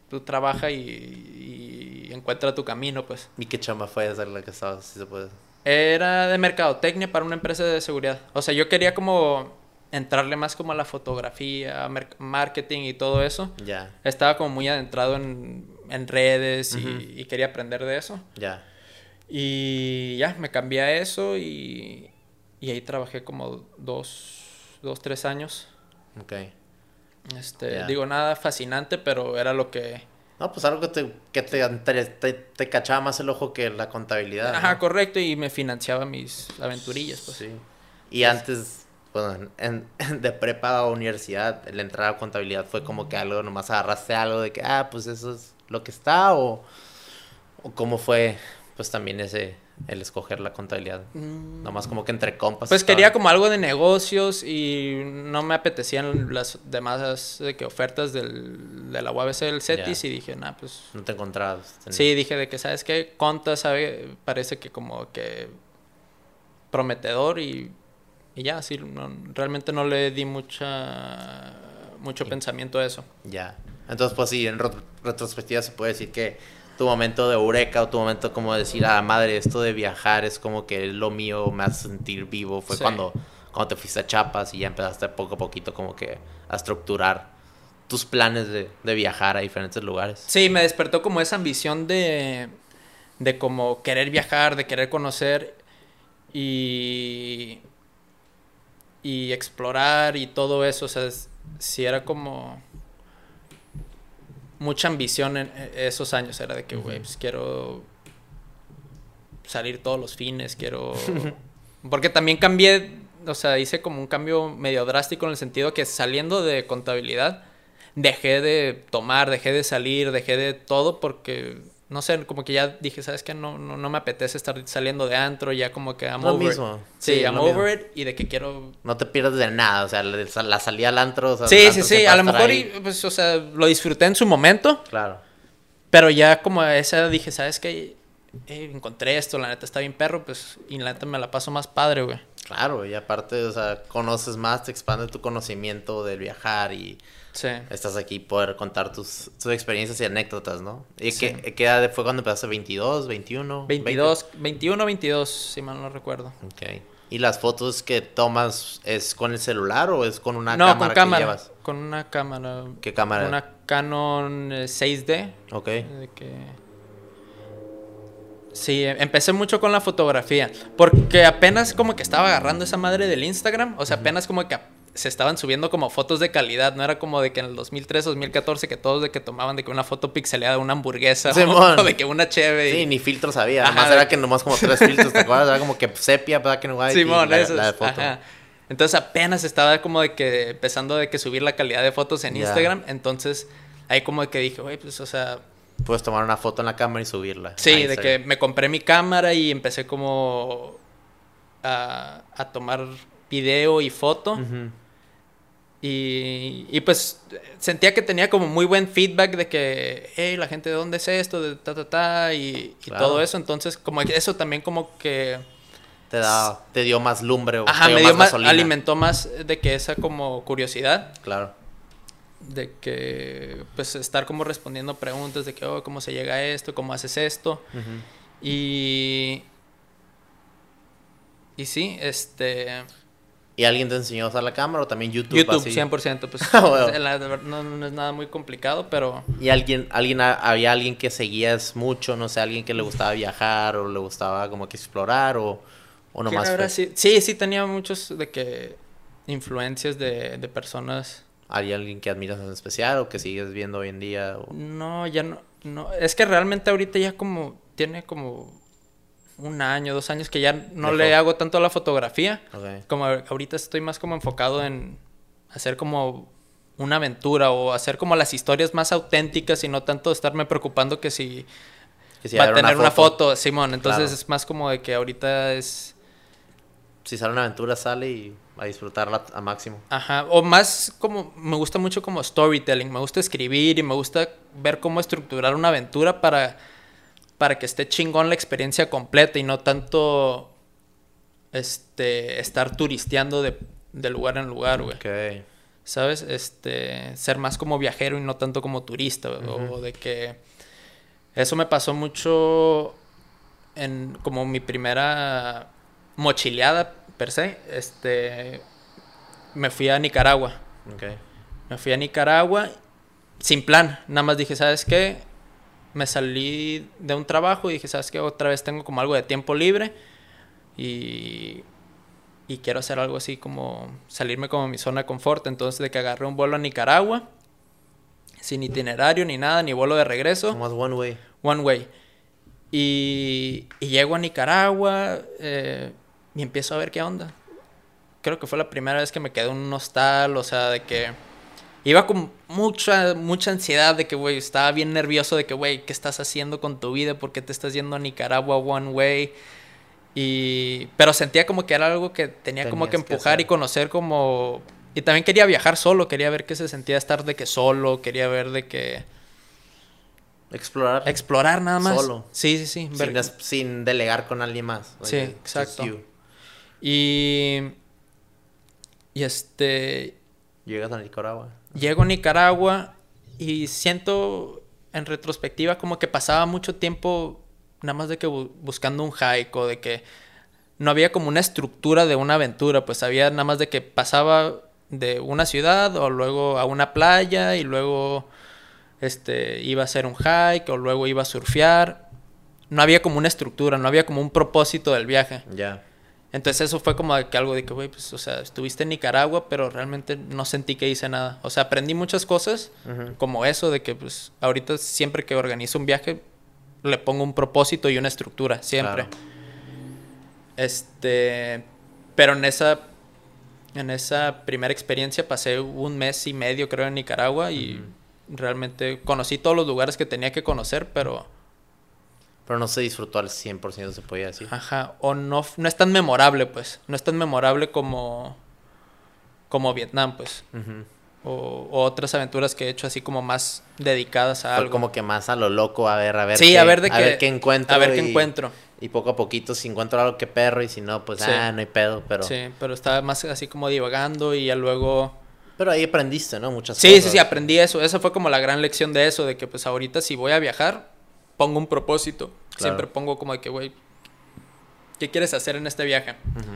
tú trabaja y, y encuentra tu camino, pues. ¿Y qué chamba fue hacer la que estabas, si se puede? Era de mercadotecnia para una empresa de seguridad. O sea, yo quería como entrarle más como a la fotografía, marketing y todo eso. Ya, Estaba como muy adentrado en, en redes y, quería aprender de eso. ya. Y ya, me cambié a eso y, y ahí trabajé como dos, dos, tres años. Ok. Este, digo, nada fascinante, pero era lo que... No, pues algo que te, que te, te, te- cachaba más el ojo que la contabilidad. ¿no? Ajá, correcto, y me financiaba mis aventurillas, pues. Sí. Y antes, bueno, en, en- de prepa a universidad, el entrar a contabilidad fue como que algo, nomás agarraste algo de que, ah, pues eso es lo que está, o, o cómo fue, pues también ese, el escoger la contabilidad. Nomás como que entre compas. Pues quería como algo de negocios y no me apetecían las demás de que ofertas del, de la UABC del CETIS y dije, nah, pues... No te encontrabas. Sí, dije de que, ¿sabes qué? Conta, sabe, parece que como que prometedor y, y ya, sí, no- realmente no le di mucha mucho pensamiento a eso. Ya. Entonces, pues sí, en ro- retrospectiva se puede decir que tu momento de eureka o tu momento como decir, ah, madre, esto de viajar es como que lo mío me hace sentir vivo. Fue Sí. cuando, cuando te fuiste a Chiapas y ya empezaste poco a poquito como que a estructurar tus planes de, de viajar a diferentes lugares. Sí, me despertó como esa ambición de, de como querer viajar, de querer conocer y, y explorar y todo eso. O sea, es- sí era como mucha ambición en en esos años. Era de que, güey, pues quiero salir todos los fines, quiero... Porque también cambié, o sea, hice como un cambio medio drástico en el sentido que saliendo de contabilidad, dejé de tomar, dejé de salir, dejé de todo porque, no sé, como que ya dije, ¿sabes qué? No, no, no me apetece estar saliendo de antro, ya como que I'm Lo over mismo. it. Sí, Sí, I'm mismo. over it y de que quiero... No te pierdes de nada, o sea, la, salida al antro. O sea, Sí, sí, sí, a lo mejor, y, pues, o sea, lo disfruté en su momento, Claro. pero ya como a esa dije, ¿sabes qué? Eh, encontré esto, la neta está bien perro, pues, y la neta me la paso más padre, güey. Claro, y aparte, o sea, conoces más, te expande tu conocimiento del viajar y Sí. estás aquí poder contar tus, tus experiencias y anécdotas, ¿no? ¿Y Sí. qué, qué edad fue cuando empezaste? ¿22, 21? 22, 21 22, si mal no recuerdo. 20? Ok. ¿Y las fotos que tomas es con el celular o es con una no, cámara con que llevas? Con una cámara. ¿Qué cámara? Una Canon eh, 6D. Ok. de que- Sí, em- empecé mucho con la fotografía. Porque apenas como que estaba agarrando esa madre del Instagram. O sea, apenas como que se estaban subiendo como fotos de calidad. No era como de que en el 2003, 2014 que todos de que tomaban de que una foto pixeleada de una hamburguesa. Simón. O de que una cheve. Sí, ni filtros había. Ajá, Además de era que- que nomás como tres filtros, ¿te acuerdas? Era como que sepia, black and white Simón, y la, la de foto. ajá. Entonces apenas estaba como de que empezando de que subir la calidad de fotos en. Instagram. Entonces ahí como de que dije, güey, pues o sea, Puedes tomar una foto en la cámara y subirla. sí, de que me compré mi cámara y empecé como a, a tomar video y foto. Ujú. Y, y pues sentía que tenía como muy buen feedback de que, hey, la gente de dónde es esto, de ta, ta, ta, y, y Claro. todo eso. Entonces como eso también como que... te da, te dio más lumbre o Ajá, te me dio más, alimentó más de que esa como curiosidad Claro. de que pues estar como respondiendo preguntas de que oh, cómo se llega a esto, cómo haces esto y y sí, este ¿Y alguien te enseñó a usar la cámara o también YouTube? YouTube así? 100%, pues Ah, bueno. la- ver- no, no es nada muy complicado, pero ¿Y alguien, alguien, ha- había alguien que seguías mucho, no sé, alguien que le gustaba viajar o le gustaba como que explorar o, o ¿quién nomás fue- sí, sí tenía muchos de que influencias de, de personas ¿Hay alguien que admiras en especial o que sigues viendo hoy en día? o- No, ya no, no. Es que realmente ahorita ya como tiene como un año, dos años que ya no Dejó. le hago tanto a la fotografía. Como ahorita estoy más como enfocado en hacer como una aventura o hacer como las historias más auténticas y no tanto estarme preocupando que si Que si va a tener una foto, Simón. Entonces Claro. es más como de que ahorita es... Si sale una aventura, sale y a disfrutarla a máximo. Ajá, o más como, me gusta mucho como storytelling, me gusta escribir y me gusta ver cómo estructurar una aventura para, para que esté chingón la experiencia completa y no tanto este, estar turisteando de, de lugar en lugar, güey. Ok. ¿Sabes? Este, ser más como viajero y no tanto como turista, o de que eso me pasó mucho en como mi primera mochileada per se, este, me fui a Nicaragua. Ok. Me fui a Nicaragua sin plan. Nada más dije, ¿sabes qué? Me salí de un trabajo y dije, ¿sabes qué? Otra vez tengo como algo de tiempo libre y, y quiero hacer algo así como salirme como de mi zona de confort. Entonces, de que agarré un vuelo a Nicaragua, sin itinerario ni nada, ni vuelo de regreso. Nomás one way. One Way. Y, y llego a Nicaragua eh, y empiezo a ver qué onda. Creo que fue la primera vez que me quedé en un hostal, o sea, de que iba con mucha, mucha ansiedad de que, güey, estaba bien nervioso de que, güey, ¿qué estás haciendo con tu vida? ¿Por qué te estás yendo a Nicaragua One Way? Y, pero sentía como que era algo que tenía como que empujar y conocer como... Y también quería viajar solo, quería ver qué se sentía estar de que solo, quería ver de que... Explorar. Explorar nada más. Solo. Sí, sí, sí. ver- sin, delegar con alguien más. Sí, Like, exacto. Y. Y este. Llegas a Nicaragua. Llego a Nicaragua y siento en retrospectiva como que pasaba mucho tiempo nada más de que bu- buscando un hike o de que no había como una estructura de una aventura, pues había nada más de que pasaba de una ciudad o luego a una playa y luego este iba a hacer un hike o luego iba a surfear. No había como una estructura, no había como un propósito del viaje. Ya. Entonces eso fue como que algo de que, güey, pues, o sea, estuviste en Nicaragua, pero realmente no sentí que hice nada. O sea, aprendí muchas cosas, como eso de que, pues, ahorita siempre que organizo un viaje, le pongo un propósito y una estructura, siempre. Claro. Este, pero en esa, en esa primera experiencia pasé un mes y medio, creo, en Nicaragua y realmente conocí todos los lugares que tenía que conocer, pero... Pero no se disfrutó al 100%, se podía decir. Ajá, o no, no es tan memorable, pues. No es tan memorable como, como Vietnam, pues. O, o otras aventuras que he hecho así como más dedicadas a Fue algo. como que más a lo loco, a ver, a ver. sí, qué, a ver de qué, ver qué encuentro. A ver qué y- encuentro. Y poco a poquito, si encuentro algo que perro, y si no, pues, Sí. ah, no hay pedo. Pero, Sí, pero estaba más así como divagando y ya luego... pero ahí aprendiste, ¿no? Muchas Sí, cosas. sí, sí, aprendí eso. Esa fue como la gran lección de eso, de que pues ahorita si voy a viajar, pongo un propósito. Claro. Siempre pongo como de que, güey, ¿qué quieres hacer en este viaje? Ujú.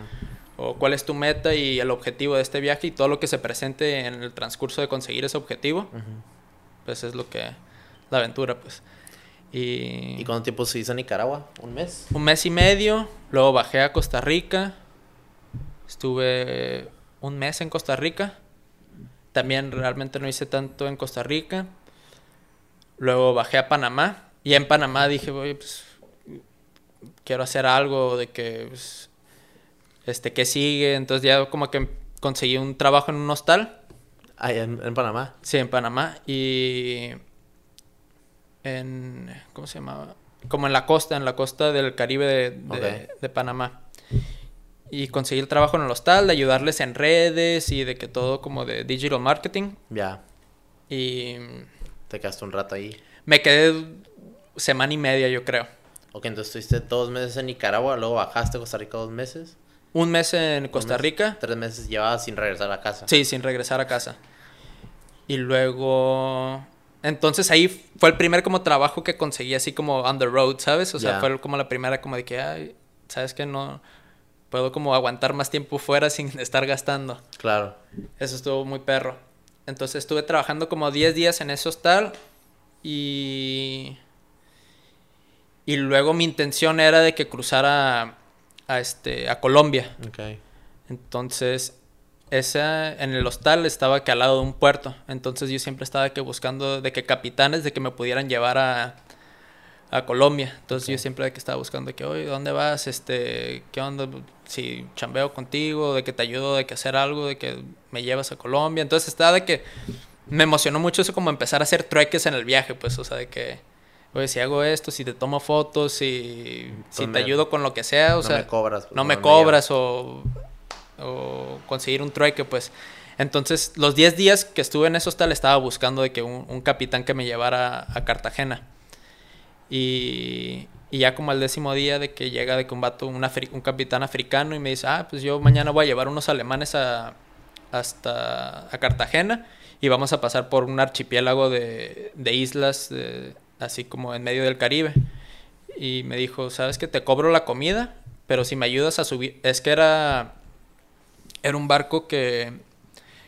o cuál es tu meta y el objetivo de este viaje y todo lo que se presente en el transcurso de conseguir ese objetivo, Ujú. pues es lo que la aventura, pues. Y, ¿Y cuánto tiempo se hizo en Nicaragua? ¿Un mes? un mes y medio, luego bajé a Costa Rica, estuve un mes en Costa Rica, también realmente no hice tanto en Costa Rica, luego bajé a Panamá y en Panamá dije, oye, pues quiero hacer algo de que, pues, este, ¿qué sigue? Entonces ya como que conseguí un trabajo en un hostal, Ah, en, en Panamá. sí, en Panamá, y en, ¿cómo se llamaba? Como en la costa, en la costa del Caribe de, de Panamá. Y conseguí el trabajo en el hostal, de ayudarles en redes y de que todo como de digital marketing. Ya. Y Te quedaste un rato ahí. me quedé semana y media, yo creo. Ok, entonces estuviste dos meses en Nicaragua, luego bajaste a Costa Rica dos meses. Un mes en Costa mes, Rica. Tres meses llevabas sin regresar a casa. Sí, sin regresar a casa. Y luego... Entonces ahí fue el primer como trabajo que conseguí así como on the road, ¿sabes? O sea, fue como la primera como de que, ay, ¿sabes que No puedo como aguantar más tiempo fuera sin estar gastando. Claro. Eso estuvo muy perro. Entonces estuve trabajando como 10 días en ese hostal y... Y luego mi intención era de que cruzara a, este, a Colombia. Entonces, esa, en el hostal estaba que al lado de un puerto. Entonces yo siempre estaba que buscando de que capitanes de que me pudieran llevar a, a Colombia. Entonces yo siempre de que estaba buscando de que, oye, ¿dónde vas? Este, ¿qué onda? Si chambeo contigo, de que te ayudo, de que hacer algo, de que me llevas a Colombia. Entonces estaba de que me emocionó mucho eso como empezar a hacer trueques en el viaje, pues, o sea, de que, oye, si hago esto, si te tomo fotos, si, si me- te ayudo con lo que sea, o no sea, me cobras. pues, no me cobras o, o conseguir un trueque, pues. Entonces, los 10 días que estuve en eso hostal estaba buscando de que un, un capitán que me llevara a Cartagena. Y, y ya como al décimo día de que llega de que un capitán africano y me dice, ah, pues yo mañana voy a llevar unos alemanes a, hasta a Cartagena y vamos a pasar por un archipiélago de, de islas, de- así como en medio del Caribe. Y me dijo, ¿sabes que Te cobro la comida, pero si me ayudas a subir... Es que era, era un barco que,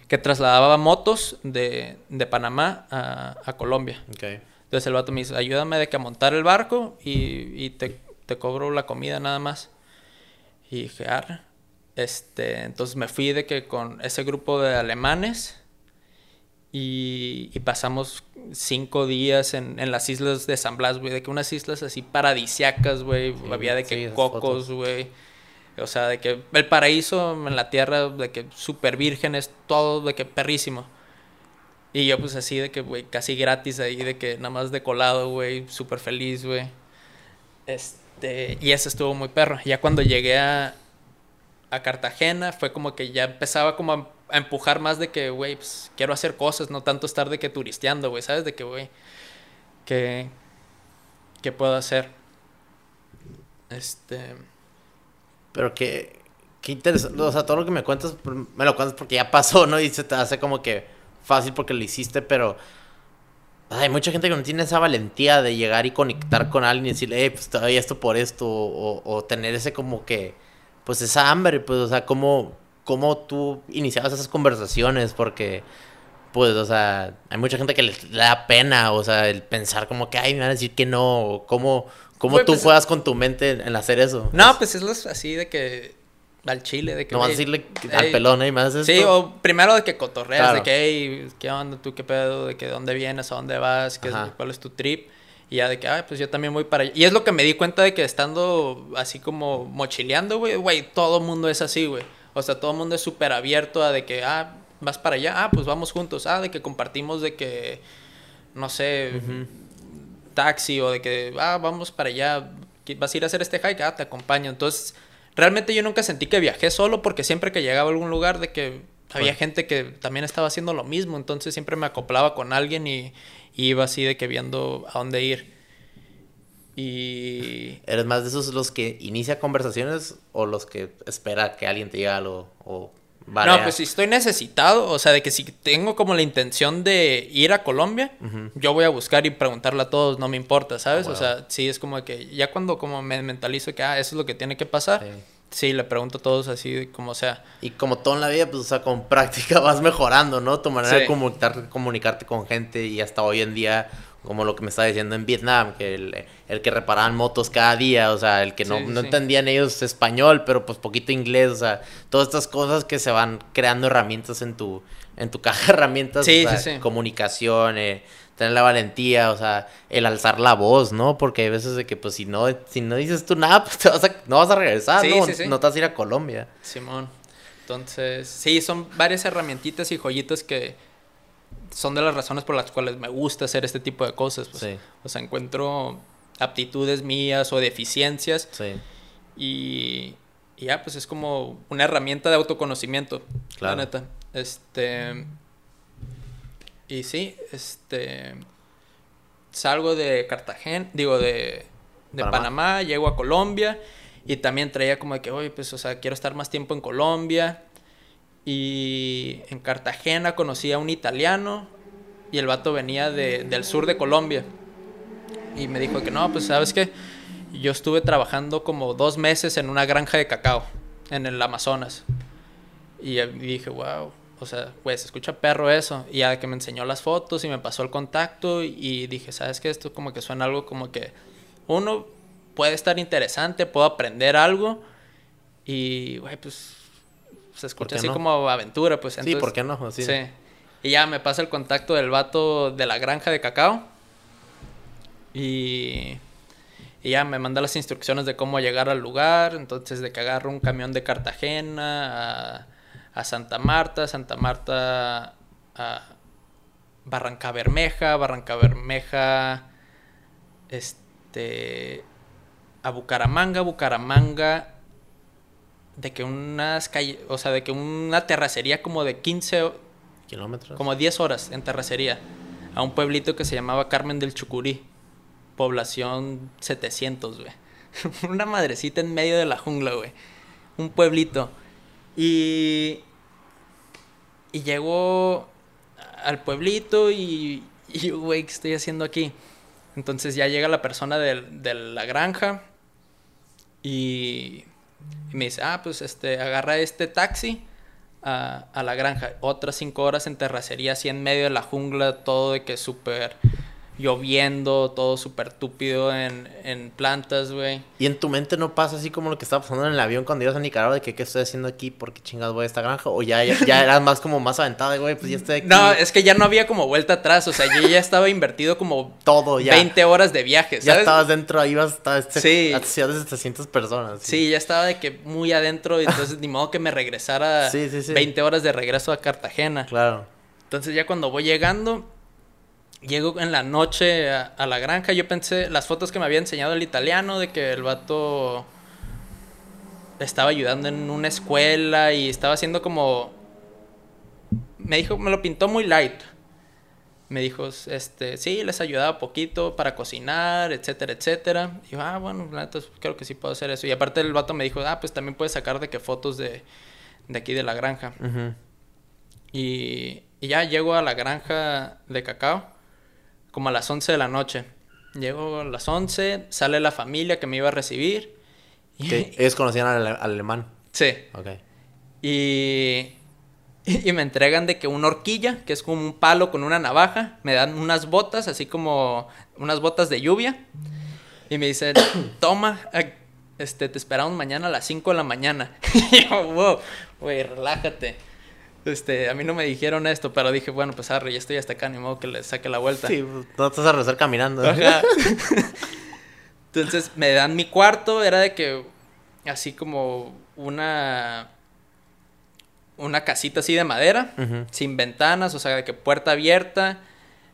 que trasladaba motos de, de Panamá a, a Colombia. Entonces el vato me dice, ayúdame de que a montar el barco y, y te, te cobro la comida nada más. Y dije. Este, entonces me fui de que con ese grupo de alemanes y, y pasamos cinco días en, en las islas de San Blas, güey, de que unas islas así paradisiacas, güey, Sí, había de que cocos, güey. O sea, de que el paraíso en la tierra, de que súper vírgenes, todo de que perrísimo. Y yo pues así de que, güey, casi gratis ahí, de que nada más de colado, güey, súper feliz, güey. Este, y eso estuvo muy perro. Ya cuando llegué a, a Cartagena fue como que ya empezaba como a, a empujar más de que, güey, pues quiero hacer cosas, no tanto estar de que turisteando, güey, ¿sabes? De que, güey, que, ¿qué puedo hacer? Este, Pero qué, qué interesante. O sea, todo lo que me cuentas, me lo cuentas porque ya pasó, ¿no? Y se te hace como que fácil porque lo hiciste, pero. Hay mucha gente que no tiene esa valentía de llegar y conectar con alguien y decirle, hey, pues todavía esto por esto, o, o tener ese como que, pues esa hambre, pues, o sea, cómo, cómo tú iniciabas esas conversaciones, porque, pues, o sea, hay mucha gente que le, da pena, o sea, el pensar como que, ay, me van a decir que no, o cómo, cómo tú pues, juegas con tu mente en, hacer eso. no, pues es los- así de que al chile, de que... No vas a decirle al pelón, ¿eh? ¿Más? Sí, o primero de que cotorreas, Claro. de que, hey, ¿qué onda tú, qué pedo? De que dónde vienes, a dónde vas, ¿Qué es- cuál es tu trip. Y ya de que, ay, pues yo también voy para allá. Y es lo que me di cuenta de que estando así como mochileando, güey, güey, todo mundo es así, güey. O sea, todo mundo es súper abierto a de que, ah, vas para allá, ah, pues vamos juntos, ah, de que compartimos de que, no sé, taxi o de que, ah, vamos para allá, vas a ir a hacer este hike, ah, te acompaño. Entonces, realmente yo nunca sentí que viajé solo porque siempre que llegaba a algún lugar de que había Bueno. gente que también estaba haciendo lo mismo, entonces siempre me acoplaba con alguien y, y iba así de que viendo a dónde ir. Y ¿Eres más de esos los que inicia conversaciones o los que espera que alguien te diga algo o varea? No, pues si estoy necesitado, o sea, de que si tengo como la intención de ir a Colombia, yo voy a buscar y preguntarle a todos, no me importa, ¿sabes? Ah, O sea, sí es como que ya cuando como me mentalizo que, ah, eso es lo que tiene que pasar, Sí. sí, le pregunto a todos así como sea. Y como todo en la vida, pues, o sea, con práctica vas mejorando, ¿no? Tu manera Sí. de comunicar, comunicarte con gente y hasta hoy en día, como lo que me estaba diciendo en Vietnam, que el, el que reparaban motos cada día, o sea, el que no, Sí, no sí. entendían ellos español, pero pues poquito inglés, o sea, todas estas cosas que se van creando herramientas en tu, en tu caja de herramientas, Sí, o sea, comunicación, eh, tener la valentía, o sea, el alzar la voz, ¿no? Porque hay veces de que, pues, si no, si no dices tú nada, pues te vas a, no vas a regresar, ¿no? No te vas a ir a Colombia. Simón. Entonces, sí, son varias herramientitas y joyitas que son de las razones por las cuales me gusta hacer este tipo de cosas. Pues. Sí. O sea, encuentro aptitudes mías o deficiencias Sí. y, y ya, pues es como una herramienta de autoconocimiento. Claro. La neta. Este. Y sí, este. Salgo de Cartagena, digo, de, de Panamá. Panamá. llego a Colombia y también traía como de que, oye, pues, o sea, quiero estar más tiempo en Colombia. Y en Cartagena conocí a un italiano y el vato venía de- del sur de Colombia. Y me dijo que no, pues, ¿sabes qué? Yo estuve trabajando como dos meses en una granja de cacao en el Amazonas. Y dije, wow, o sea, pues escucha perro eso. Y ya que me enseñó las fotos y me pasó el contacto y dije, ¿sabes qué? Esto como que suena algo como que uno puede estar interesante, puedo aprender algo y, güey, pues se escucha así no? como aventura, pues Sí. ¿por qué no? Así. Sí. Y ya me pasa el contacto del vato de la granja de cacao. Y, y ya me manda las instrucciones de cómo llegar al lugar. Entonces, de que agarro un camión de Cartagena a, a Santa Marta, Santa Marta a Barranca Bermeja, Barranca Bermeja, este, a Bucaramanga, Bucaramanga, de que unas calles, o sea, de que una terracería como de 15, o- Kilómetros. como 10 horas en terracería, a un pueblito que se llamaba Carmen del Chucurí, población 700, güey. Una madrecita en medio de la jungla, güey. Un pueblito. Y. Y llego al pueblito y. Y yo, güey, ¿qué estoy haciendo aquí? Entonces ya llega la persona de, la granja y, y me dice, ah, pues este, agarra este taxi a, a la granja. Otras cinco horas en terracería, así en medio de la jungla, todo de que súper lloviendo, todo súper túpido en, en plantas, güey. Y en tu mente no pasa así como lo que estaba pasando en el avión cuando ibas a Nicaragua, de que qué estoy haciendo aquí, por qué chingados voy a esta granja, o ya, ya, ya eras más como más aventada, güey, pues ya estoy aquí. No, es que ya no había como vuelta atrás, o sea, yo ya estaba invertido como todo, ya. 20 horas de viaje, ya ¿sabes? estabas dentro, ahí ibas a este, Sí. a ciudades de 700 personas. Sí, ya estaba de que muy adentro, entonces ni modo que me regresara sí. 20 horas de regreso a Cartagena. Claro. Entonces ya cuando voy llegando, llego en la noche a, a la granja, yo pensé, las fotos que me había enseñado el italiano, de que el vato estaba ayudando en una escuela y estaba haciendo como... Me dijo, me lo pintó muy light. Me dijo, este, sí, les ayudaba poquito para cocinar, etcétera, etcétera. Y yo, ah, bueno, neta, creo que sí puedo hacer eso. Y aparte el vato me dijo, ah, pues también puedes sacar de que fotos de, de aquí de la granja. Y, y ya llego a la granja de cacao como a las 11 de la noche. Llego a las 11, sale la familia que me iba a recibir. Ellos conocían al, al alemán. Sí. Ok. Y, y me entregan de que una horquilla, que es como un palo con una navaja. Me dan unas botas, así como unas botas de lluvia. Y me dicen, toma, este, te esperamos mañana a las 5 de la mañana. y yo, wow, güey, relájate. Este, a mí no me dijeron esto, pero dije, bueno, pues arre, ya estoy hasta acá, ni modo que le saque la vuelta. Sí, pues, no vas a regresar caminando. Ajá. Entonces me dan mi cuarto, era de que así como una una casita así de madera, sin ventanas, o sea, de que puerta abierta,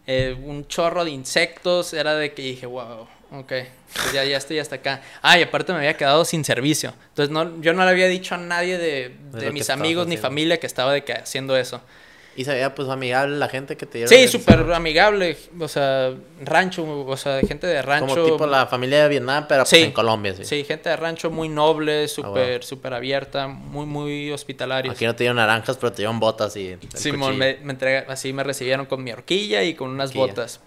eh, un chorro de insectos, era de que dije, wow, ok, pues ya, ya estoy hasta acá. Ah, y aparte me había quedado sin servicio, entonces no, yo no le había dicho a nadie de, De mis amigos ni familia que estaba de que haciendo eso. Y se veía pues amigable la gente que te dieron. Sí, súper amigable, o sea, rancho, o sea, gente de rancho. Como tipo la familia de Vietnam, pero pues, Sí. en Colombia, sí. Sí, gente de rancho muy noble, súper, bueno. súper abierta, muy, muy hospitalarios. Aquí no te dieron naranjas, pero te dieron botas y Simón, cuchillo. me, me entrega- así me recibieron con mi horquilla y con unas Horquilla. botas.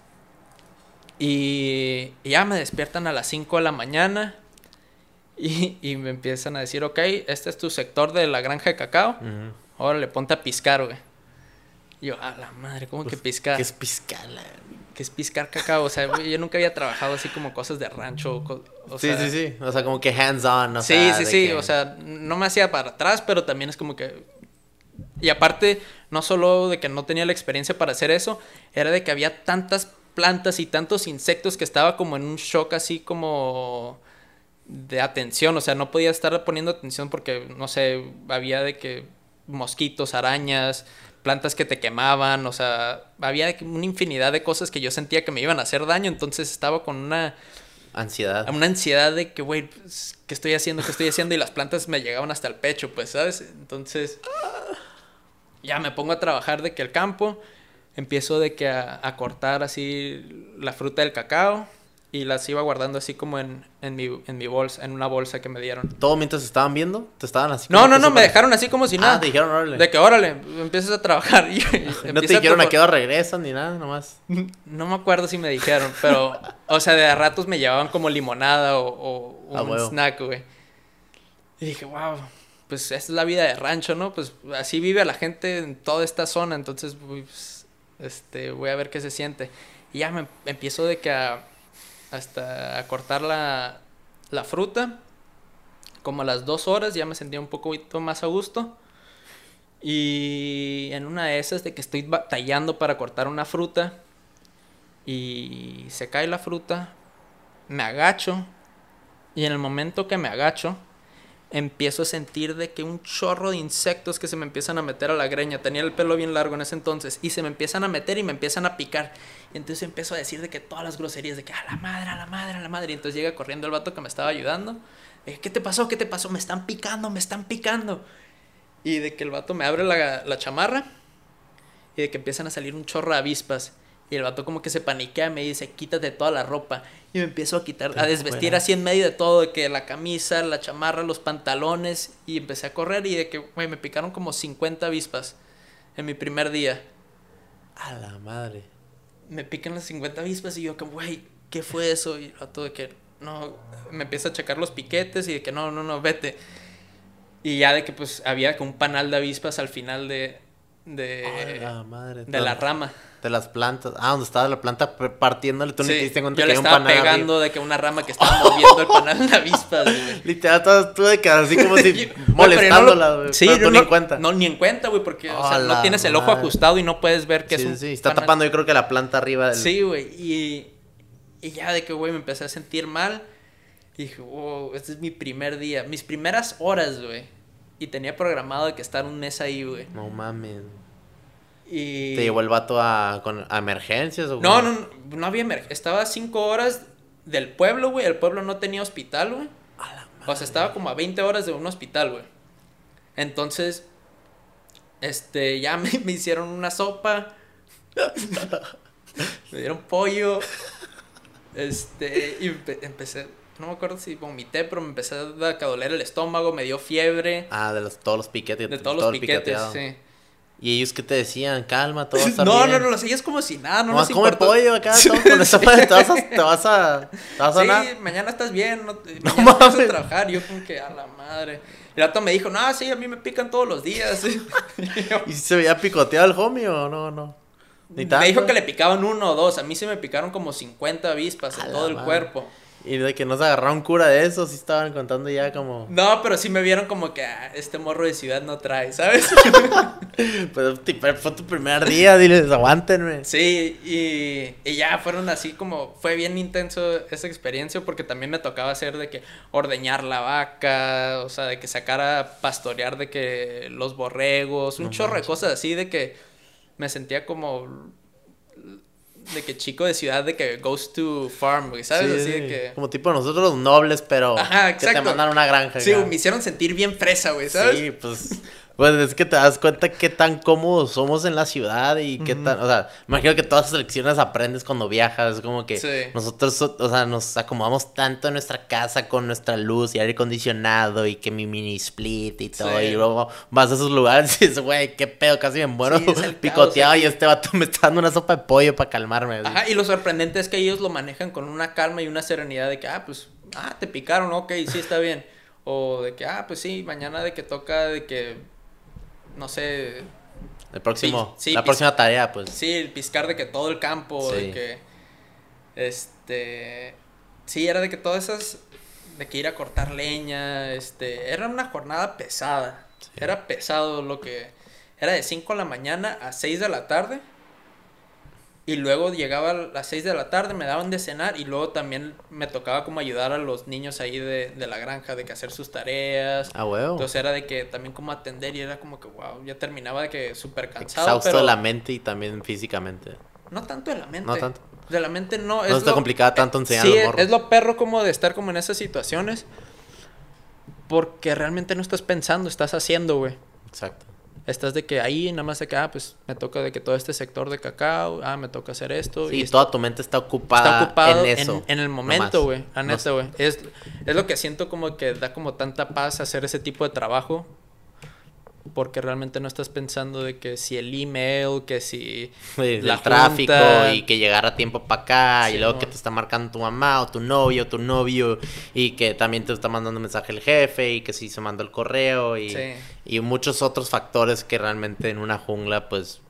Y, y ya me despiertan a las 5 de la mañana y, y me empiezan a decir, ok, este es tu sector de la granja de cacao, Ujú. ahora le ponte a piscar, güey. Y yo, a la madre, ¿cómo que piscar? ¿Qué es piscala? ¿Qué es piscar cacao? O sea, güey, yo nunca había trabajado así como cosas de rancho. O sí, sea, sí, sí. O sea, como que hands on. O sí, sea, sí, sí. que- O sea, no me hacía para atrás, pero también es como que. Y aparte, no solo de que no tenía la experiencia para hacer eso, era de que había tantas plantas y tantos insectos que estaba como en un shock así como de atención. O sea, no podía estar poniendo atención porque, no sé, había de que mosquitos, arañas, plantas que te quemaban. O sea, había una infinidad de cosas que yo sentía que me iban a hacer daño. Entonces estaba con una Ansiedad. una ansiedad de que, güey, pues, ¿qué estoy haciendo? ¿Qué estoy haciendo? Y las plantas me llegaban hasta el pecho, pues, ¿sabes? Entonces, ya me pongo a trabajar de que el campo, empiezo de que a, a cortar así la fruta del cacao, y las iba guardando así como en, en, mi, en mi bolsa, en una bolsa que me dieron. ¿Todo mientras estaban viendo? ¿Te estaban así? No, no, no, me dejaron así como si nada. Ah, te dijeron, órale. De que órale, empiezas a trabajar. Y, y No te dijeron a qué hora regresan ni nada, nomás. No me acuerdo si me dijeron, pero, o sea, de a ratos me llevaban como limonada o, o un Ah, snack, güey. Y dije, wow, pues esa es la vida de rancho, ¿no? Pues así vive la gente en toda esta zona, entonces, pues, este, voy a ver qué se siente. Y ya me empiezo de que a, hasta a cortar la, la fruta, como a las dos horas, ya me sentía un poco más a gusto. Y en una de esas de que estoy batallando para cortar una fruta y se cae la fruta, me agacho y en el momento que me agacho empiezo a sentir de que un chorro de insectos que se me empiezan a meter a la greña, tenía el pelo bien largo en ese entonces y se me empiezan a meter y me empiezan a picar y entonces empiezo a decir de que todas las groserías de que a la madre, a la madre, a la madre y entonces llega corriendo el vato que me estaba ayudando, que, ¿qué te pasó? ¿Qué te pasó? Me están picando, me están picando. Y de que el vato me abre la, la chamarra y de que empiezan a salir un chorro de avispas. Y el vato como que se paniquea, me dice, quítate toda la ropa. Y me empiezo a quitar, a desvestir fuera. así en medio de todo, de que la camisa, la chamarra, los pantalones. Y empecé a correr y de que, güey, me picaron como 50 avispas en mi primer día. A la madre. Me pican las 50 avispas y yo como, güey, ¿qué fue eso? Y el vato de que, no, me empieza a checar los piquetes y de que, no, no, no, vete. Y ya de que pues había como un panal de avispas al final de, de, la madre. de la rama. De las plantas. Ah, donde estaba la planta partiéndole. Tú ni Sí, te diste cuenta yo que le había un estaba panal arriba. pegando de que una rama que estaba moviendo el panal de avispas, güey. Literal, tú de que así como si Güey, molestándola, no. Sí, pero tú no, ni en cuenta. No, ni en cuenta, güey, porque o sea, A no la tienes el ojo ajustado y no puedes ver que sí, es un sí, está panal. tapando yo creo que la planta arriba del... Sí, güey, y, y ya de que, güey, me empecé a sentir mal. Y dije, wow, este es mi primer día. Mis primeras horas, güey. Y tenía programado de que estar un mes ahí, güey. No mames. Y... ¿Te llevó el vato a, con, a emergencias o No, no, no, no había emergencia. Estaba a cinco horas del pueblo, güey. El pueblo no tenía hospital, güey. O sea, estaba como a 20 horas de un hospital, güey. Entonces, este, ya me, me hicieron una sopa. me dieron pollo. Este, y empe- empecé, no me acuerdo si vomité, pero me empecé a doler el estómago, me dio fiebre. Ah, de los, todos los piquetes. De todos todo los piquetes, sí. ¿Y ellos qué te decían? Calma, todo estar No, bien. no, no, lo seguías como si nada, no Nomás nos come pollo acá, todo con esa madre, te vas a... Te vas a, te vas a Sí, mañana estás bien, no, No mañana vas a trabajar. Yo como que, a la madre. El rato me dijo, no, sí, a mí me pican todos los días. Y yo- ¿Y si se veía picoteado el homie o no? no? Ni me dijo que le picaban uno o dos. A mí se me picaron como 50 avispas A en la todo el madre. cuerpo. Y de que no se agarraron cura de eso, sí estaban contando ya como... No, pero sí me vieron como que ah, este morro de ciudad no trae, ¿sabes? Pues fue tu primer día, diles, aguántenme. sí, y, y ya fueron así como, fue bien intenso esa experiencia porque también me tocaba hacer de que ordeñar la vaca, o sea, de que sacara a pastorear de que los borregos, un No chorro de cosas así de que me sentía como de que chico de ciudad de que goes to farm, güey, ¿sabes? Sí, así de que... Como tipo nosotros los nobles, pero Ajá, que te a una granja. Sí, me hicieron sentir bien fresa, güey, ¿sabes? Sí, pues, pues es que te das cuenta qué tan cómodos somos en la ciudad y qué tan, o sea, imagino que todas esas lecciones aprendes cuando viajas, es como que Sí. nosotros, so- o sea, nos acomodamos tanto en nuestra casa con nuestra luz y aire acondicionado y que mi mini split y todo, Sí. y luego vas a esos lugares y dices, güey, qué pedo, casi me muero Sí, caos picoteado y este vato me está dando una sopa de pollo para calmarme. Ajá, y lo sorprendente es que ellos lo manejan con una calma y una serenidad de que, ah, pues, ah, te picaron, ok, sí, está bien. O de que, ah, pues sí, mañana de que toca, de que, no sé, El próximo, Sí, la próxima tarea, pues. sí, el piscar de que todo el campo, de que, este, sí, era de que todas esas, de que ir a cortar leña, este, era una jornada pesada. Era pesado lo que, era de 5 de la mañana a 6 de la tarde. Y luego llegaba a las 6 de la tarde, me daban de cenar y luego también me tocaba como ayudar a los niños ahí de, de la granja, de que hacer sus tareas. Ah, huevo. Entonces era de que también como atender y era como que, wow, ya terminaba de que súper cansado. Exhausto pero de la mente y también físicamente. No tanto de la mente. No tanto. De la mente no. No está complicada tanto enseñar a Sí, los es lo perro como de estar como en esas situaciones. Porque realmente no estás pensando, estás haciendo, güey. Exacto. Estás de que ahí nada más de que, ah, pues me toca de que todo este sector de cacao, ah, me toca hacer esto. Sí, y toda tu mente está ocupada, está en eso. en, el momento, güey. No neta, güey. Es, es lo que siento como que da como tanta paz hacer ese tipo de trabajo. Porque realmente no estás pensando de que si el email, que si Sí, la del tráfico y que llegara a tiempo para acá Sí, y luego que te está marcando tu mamá o tu novio o tu novio y que también te está mandando mensaje el jefe y que si se mandó el correo y, Sí. y muchos otros factores que realmente en una jungla pues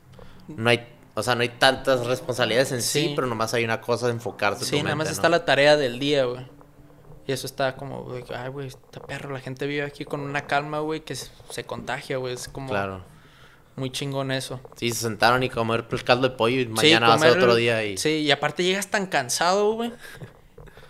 no hay, o sea, no hay tantas responsabilidades en sí, pero nomás hay una cosa de enfocarse. Sí, tu nada más mente, está la tarea del día, güey. Y eso está como, güey, ay, güey, está perro. La gente vive aquí con una calma, güey, que se, contagia, güey. Es como Claro. muy chingón eso. Sí, se sentaron y comer el caldo de pollo y Sí, mañana va a ser otro día y... Sí, y aparte llegas tan cansado, güey,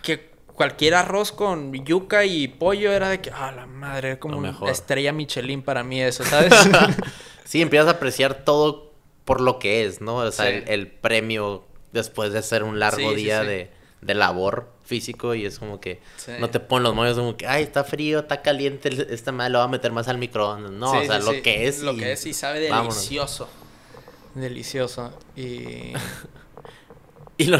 que cualquier arroz con yuca y pollo era de que, ah, la madre, era como una estrella Michelin para mí eso, ¿sabes? Sí, empiezas a apreciar todo por lo que es, ¿no? O sea, Sí. el, el premio después de hacer un largo Sí, sí, día sí. De, de labor físico y es como que Sí. no te ponen los moños como que, ay, está frío, está caliente, esta madre lo va a meter más al microondas. No, Sí, o sea, sí, lo sí. que es. Lo que es y sabe vámonos. delicioso. Delicioso. Y... Y, lo-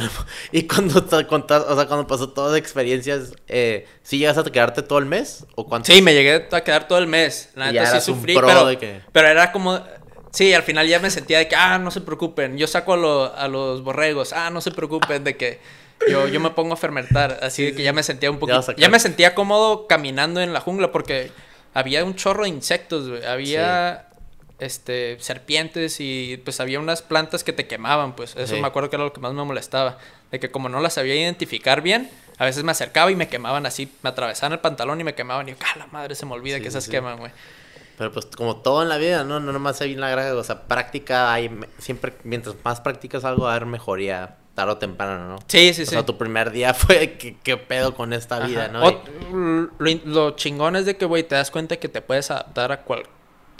y cuando, te contas- o sea, cuando pasó todas las experiencias, eh, ¿sí llegas a quedarte todo el mes? ¿O cuánto? Sí, me llegué a quedar todo el mes. La Y neta ya sí sufrí, pero, de que- pero era como... Sí, al final ya me sentía de que, ah, no se preocupen. Yo saco a, lo- a los borregos. Ah, no se preocupen de que yo, yo me pongo a fermentar. Así de que ya me sentía un poquito... Ya, me sentía cómodo caminando en la jungla porque había un chorro de insectos, güey. Había... Este, serpientes y pues había unas plantas que te quemaban, pues eso Sí. me acuerdo que era lo que más me molestaba, de que como no las sabía identificar bien, a veces me acercaba y me quemaban así, me atravesaban el pantalón y me quemaban y yo, ¡ah, la madre! Se me olvida Sí, que sí, esas sí. queman, güey. Pero pues como todo en la vida, ¿no? No nomás hay una gran... O sea, práctica hay... Siempre, mientras más practicas algo, va a haber mejoría tarde o temprano, ¿no? Sí, sí, o sí. sea, tu primer día fue ¿qué, qué pedo con esta vida. ¿no? Y- lo, in- lo chingón es de que, güey, te das cuenta que te puedes adaptar a cual...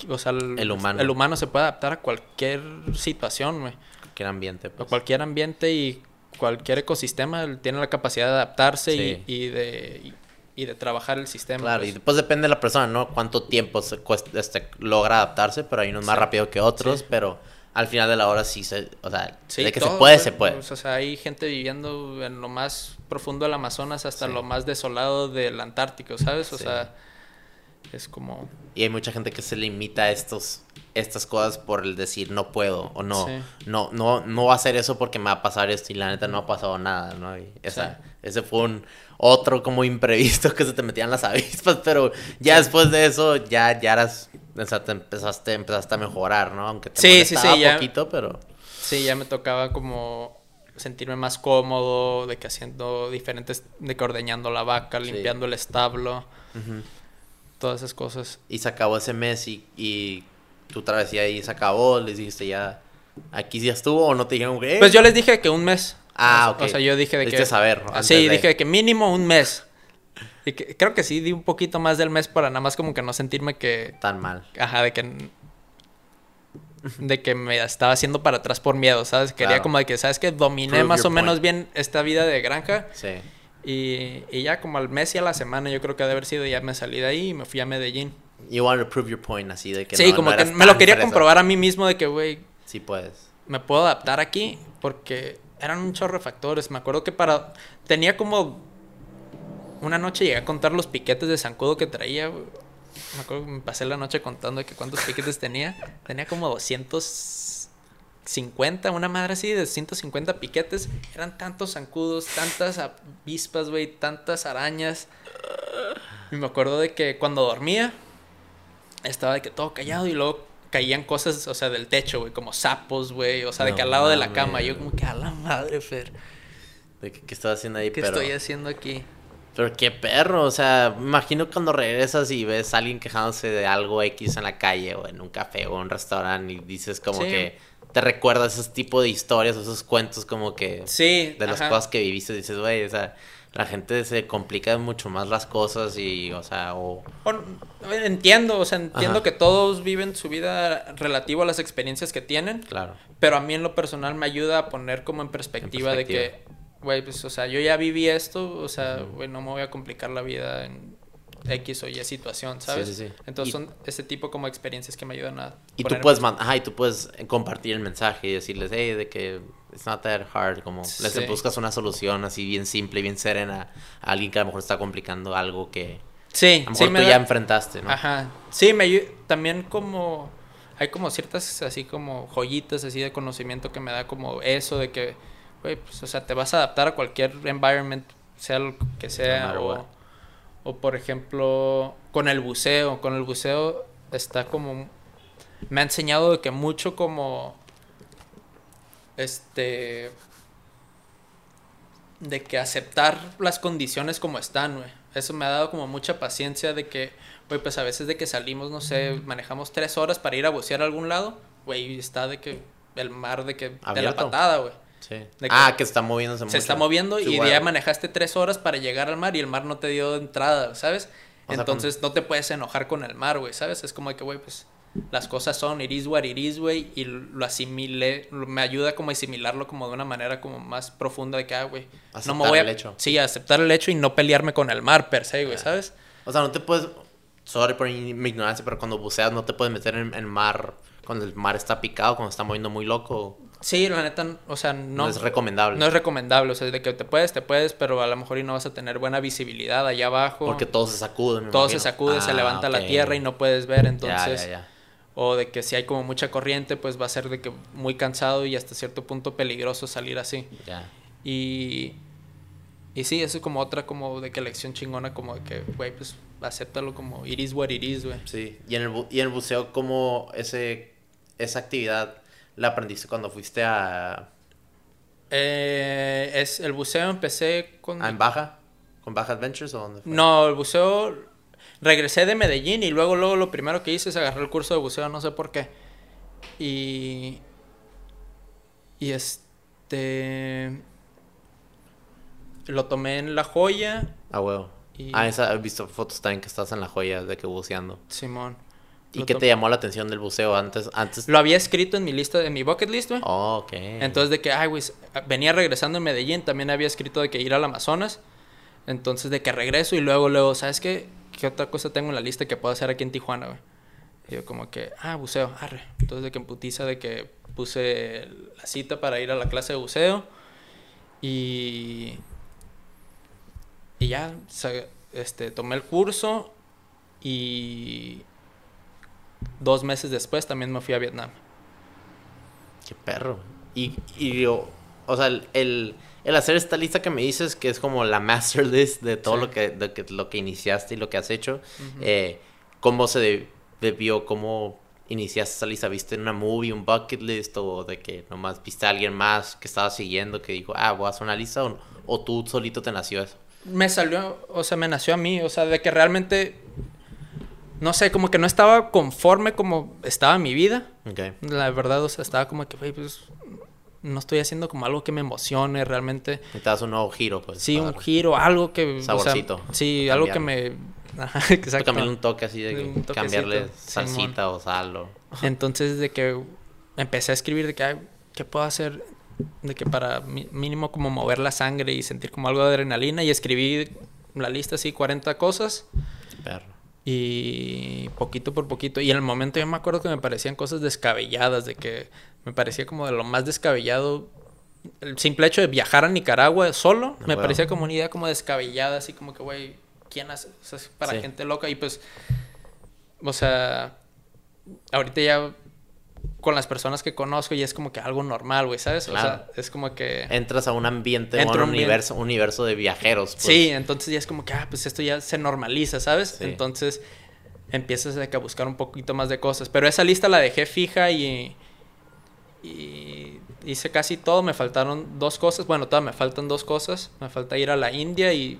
O sea, el, El humano. El humano se puede adaptar a cualquier situación, güey. cualquier ambiente. A Pues. cualquier ambiente y cualquier ecosistema tiene la capacidad de adaptarse Sí. y, y de, y, y de trabajar el sistema. Claro, y pues. después depende de la persona, ¿no? Cuánto tiempo se cuesta, este, logra adaptarse, pero hay unos más rápido que otros, Sí. pero al final de la hora sí se, o sea, Sí, de que se puede, se puede. Pues, o sea, hay gente viviendo en lo más profundo del Amazonas hasta Sí. lo más desolado del Antártico, ¿sabes? O Sí. sea, es como... Y hay mucha gente que se limita a estos, estas cosas por el decir no puedo o no, Sí. no, no, no va a hacer eso porque me va a pasar esto y la neta no ha pasado nada, ¿no? Y esa, ese fue un otro como imprevisto que se te metían las avispas, pero ya después de eso ya, ya eras, o sea, te empezaste, empezaste a mejorar, ¿no? Aunque te Sí, sí, molestaba sí, ya. poquito, pero... Sí, ya me tocaba como sentirme más cómodo, de que haciendo diferentes, de que ordeñando la vaca, limpiando el establo, todas esas cosas. Y se acabó ese mes y, y tu travesía ahí se acabó, les dijiste ya, aquí ya estuvo o no te dijeron que... Pues yo les dije que un mes. Ah, O sea- ok. O sea, yo dije de que... saber, Sí, de- dije que mínimo un mes. Y que, creo que sí, di un poquito más del mes para nada más como que no sentirme que... Tan mal. Ajá, de que... De que me estaba haciendo para atrás por miedo, ¿sabes? Quería Claro. como de que, ¿sabes? Que dominé Prove más o menos bien esta vida de granja. Sí. Y, y ya como al mes y a la semana yo creo que ha de haber sido ya me salí de ahí y me fui a Medellín. You want to prove your point, así de que sí, no- como no que me lo quería fresa. comprobar a mí mismo de que, güey, Sí puedes. me puedo adaptar aquí porque eran un chorro de factores. Me acuerdo que para... Tenía como... Una noche llegué a contar los piquetes de zancudo que traía. güey. Me acuerdo que me pasé la noche contando de que cuántos piquetes tenía. Tenía como 250, una madre así de 150 piquetes. Eran tantos zancudos, tantas avispas, güey, tantas arañas. Y me acuerdo de que cuando dormía, estaba de que todo callado y luego caían cosas, o sea, del techo, güey, como sapos, güey, o sea, de que al lado de la cama, yo como que a la madre, Fer, De que, ¿Qué estás haciendo ahí? ¿qué pero, estoy haciendo aquí? pero qué perro, o sea, me imagino cuando regresas y ves a alguien quejándose de algo X en la calle o en un café o en un restaurante y dices como Sí. que te recuerdas ese tipo de historias esos cuentos como que Sí, de las ajá. cosas que viviste, dices, güey, o sea, la gente se complica mucho más las cosas y, o sea, o... Entiendo, o sea, entiendo Ajá. que todos viven su vida relativo a las experiencias que tienen, Claro. pero a mí en lo personal me ayuda a poner como en perspectiva, de que, güey, pues, o sea, yo ya viví esto, o sea, güey, no me voy a complicar la vida en X o Y situación, ¿sabes? Sí, sí, sí. Entonces Y- son ese tipo como experiencias que me ayudan a... Y tú poner- puedes, man- ajá, y tú puedes compartir el mensaje y decirles, hey, de que it's not that hard, como les Sí. buscas una solución así bien simple, bien serena a alguien que a lo mejor está complicando algo que Sí, a lo sí mejor me tú da- ya enfrentaste, ¿no? Ajá. Sí, me también como hay como ciertas así como joyitas así de conocimiento que me da como eso de que güey, pues o sea, te vas a adaptar a cualquier environment, sea lo que sea matter o, o por ejemplo, con el buceo, con el buceo está como me ha enseñado de que mucho como este de que aceptar las condiciones como están, güey. Eso me ha dado como mucha paciencia de que, güey, pues a veces de que salimos, no sé, manejamos tres horas para ir a bucear a algún lado, güey, y está de que el mar de que de la patada, güey. Sí. que ah, que está moviéndose mucho. Se está moviendo Sí, y ya manejaste tres horas para llegar al mar y el mar no te dio entrada, ¿sabes? O sea, Entonces no te puedes enojar con el mar, güey, ¿sabes? Es como de que, güey, pues las cosas son it is what it is, güey, y lo asimilé, me ayuda como a asimilarlo como de una manera como más profunda de que, ah, güey, no me voy a... el hecho. Sí, aceptar el hecho y no pelearme con el mar per se, güey, Ya. ¿sabes? O sea, no te puedes. Sorry por mi ignorancia, pero cuando buceas no te puedes meter en el mar cuando el mar está picado, cuando está moviendo muy loco. Sí, la neta, o sea, No, no... es recomendable. no es recomendable, o sea, de que te puedes, te puedes, pero a lo mejor y no vas a tener buena visibilidad allá abajo. porque todo se sacude. me todo se sacude, se Ah, levanta la tierra y no puedes ver, Ya, entonces... ya, ya. O de que si hay como mucha corriente, pues va a ser de que muy cansado y hasta cierto punto peligroso salir así. ya. Y, y sí, eso es como otra como de que lección chingona, como de que, güey, pues acéptalo como it is what it is, güey. Sí, y en el, y en el buceo, ¿cómo ese, esa actividad la aprendiste cuando fuiste a, Eh, es, el buceo empecé con... en Baja? ¿Con Baja Adventures o dónde fue? No, el buceo... Regresé de Medellín y luego, luego lo primero que hice es agarrar el curso de buceo, no sé por qué. Y... Y este... Lo tomé en La Joya, Ah, huevo. Y- Ah, esa, he visto fotos también que estás en la joya de que buceando. Simón. ¿Y qué te llamó la atención del buceo antes? antes... Lo había escrito en mi lista, en mi bucket list, güey. Oh, ok. Entonces de que, ay, güey, venía regresando en Medellín, también había escrito de que ir al Amazonas. Entonces de que regreso y luego, luego, ¿sabes qué? ¿Qué otra cosa tengo en la lista que puedo hacer aquí en Tijuana, güey? Y yo como que, ah, buceo, arre. Entonces de que en putiza de que puse la cita para ir a la clase de buceo. Y... Y ya, este, tomé el curso y... Dos meses después también me fui a Vietnam. Qué perro. Y, y yo, o sea, el, el hacer esta lista que me dices, que es como la master list de todo Sí. lo, que, de lo que iniciaste y lo que has hecho, eh, ¿cómo se de- debió, cómo iniciaste esa lista? ¿Viste una movie, un bucket list o de que nomás viste a alguien más que estaba siguiendo que dijo, ah, voy a hacer una lista o, o tú solito te nació eso? me salió, o sea, me nació a mí, o sea, de que realmente, no sé, como que no estaba conforme como estaba mi vida. Ok. La verdad, o sea, estaba como que, pues, no estoy haciendo como algo que me emocione realmente. Necesitas un nuevo giro, pues. Sí, un giro, algo que... o sea, Saborcito. sí, algo que me... Ajá, exacto. Cambiarle un toque así de Un cambiarle Simón. salsita o sal o... Entonces, de que empecé a escribir de que, ay, ¿qué puedo hacer? De que para mínimo como mover la sangre y sentir como algo de adrenalina. Y escribí la lista así, 40 cosas. Perro. Y poquito por poquito. Y en el momento yo me acuerdo que me parecían cosas descabelladas, de que me parecía como de lo más descabellado. El simple hecho de viajar a Nicaragua solo, me parecía como una idea como descabellada, así como que, güey, ¿quién hace? O sea, para Sí. gente loca. Y pues, o sea, ahorita ya con las personas que conozco ya es como que algo normal, güey, ¿sabes? Claro. O sea, es como que... Entras a un ambiente, a un un universo, universo de viajeros. Pues. Sí, entonces ya es como que, ah, pues esto ya se normaliza, ¿sabes? Sí. Entonces empiezas a buscar un poquito más de cosas. Pero esa lista la dejé fija y, y hice casi todo. Me faltaron dos cosas. Bueno, todavía me faltan dos cosas. Me falta ir a la India y,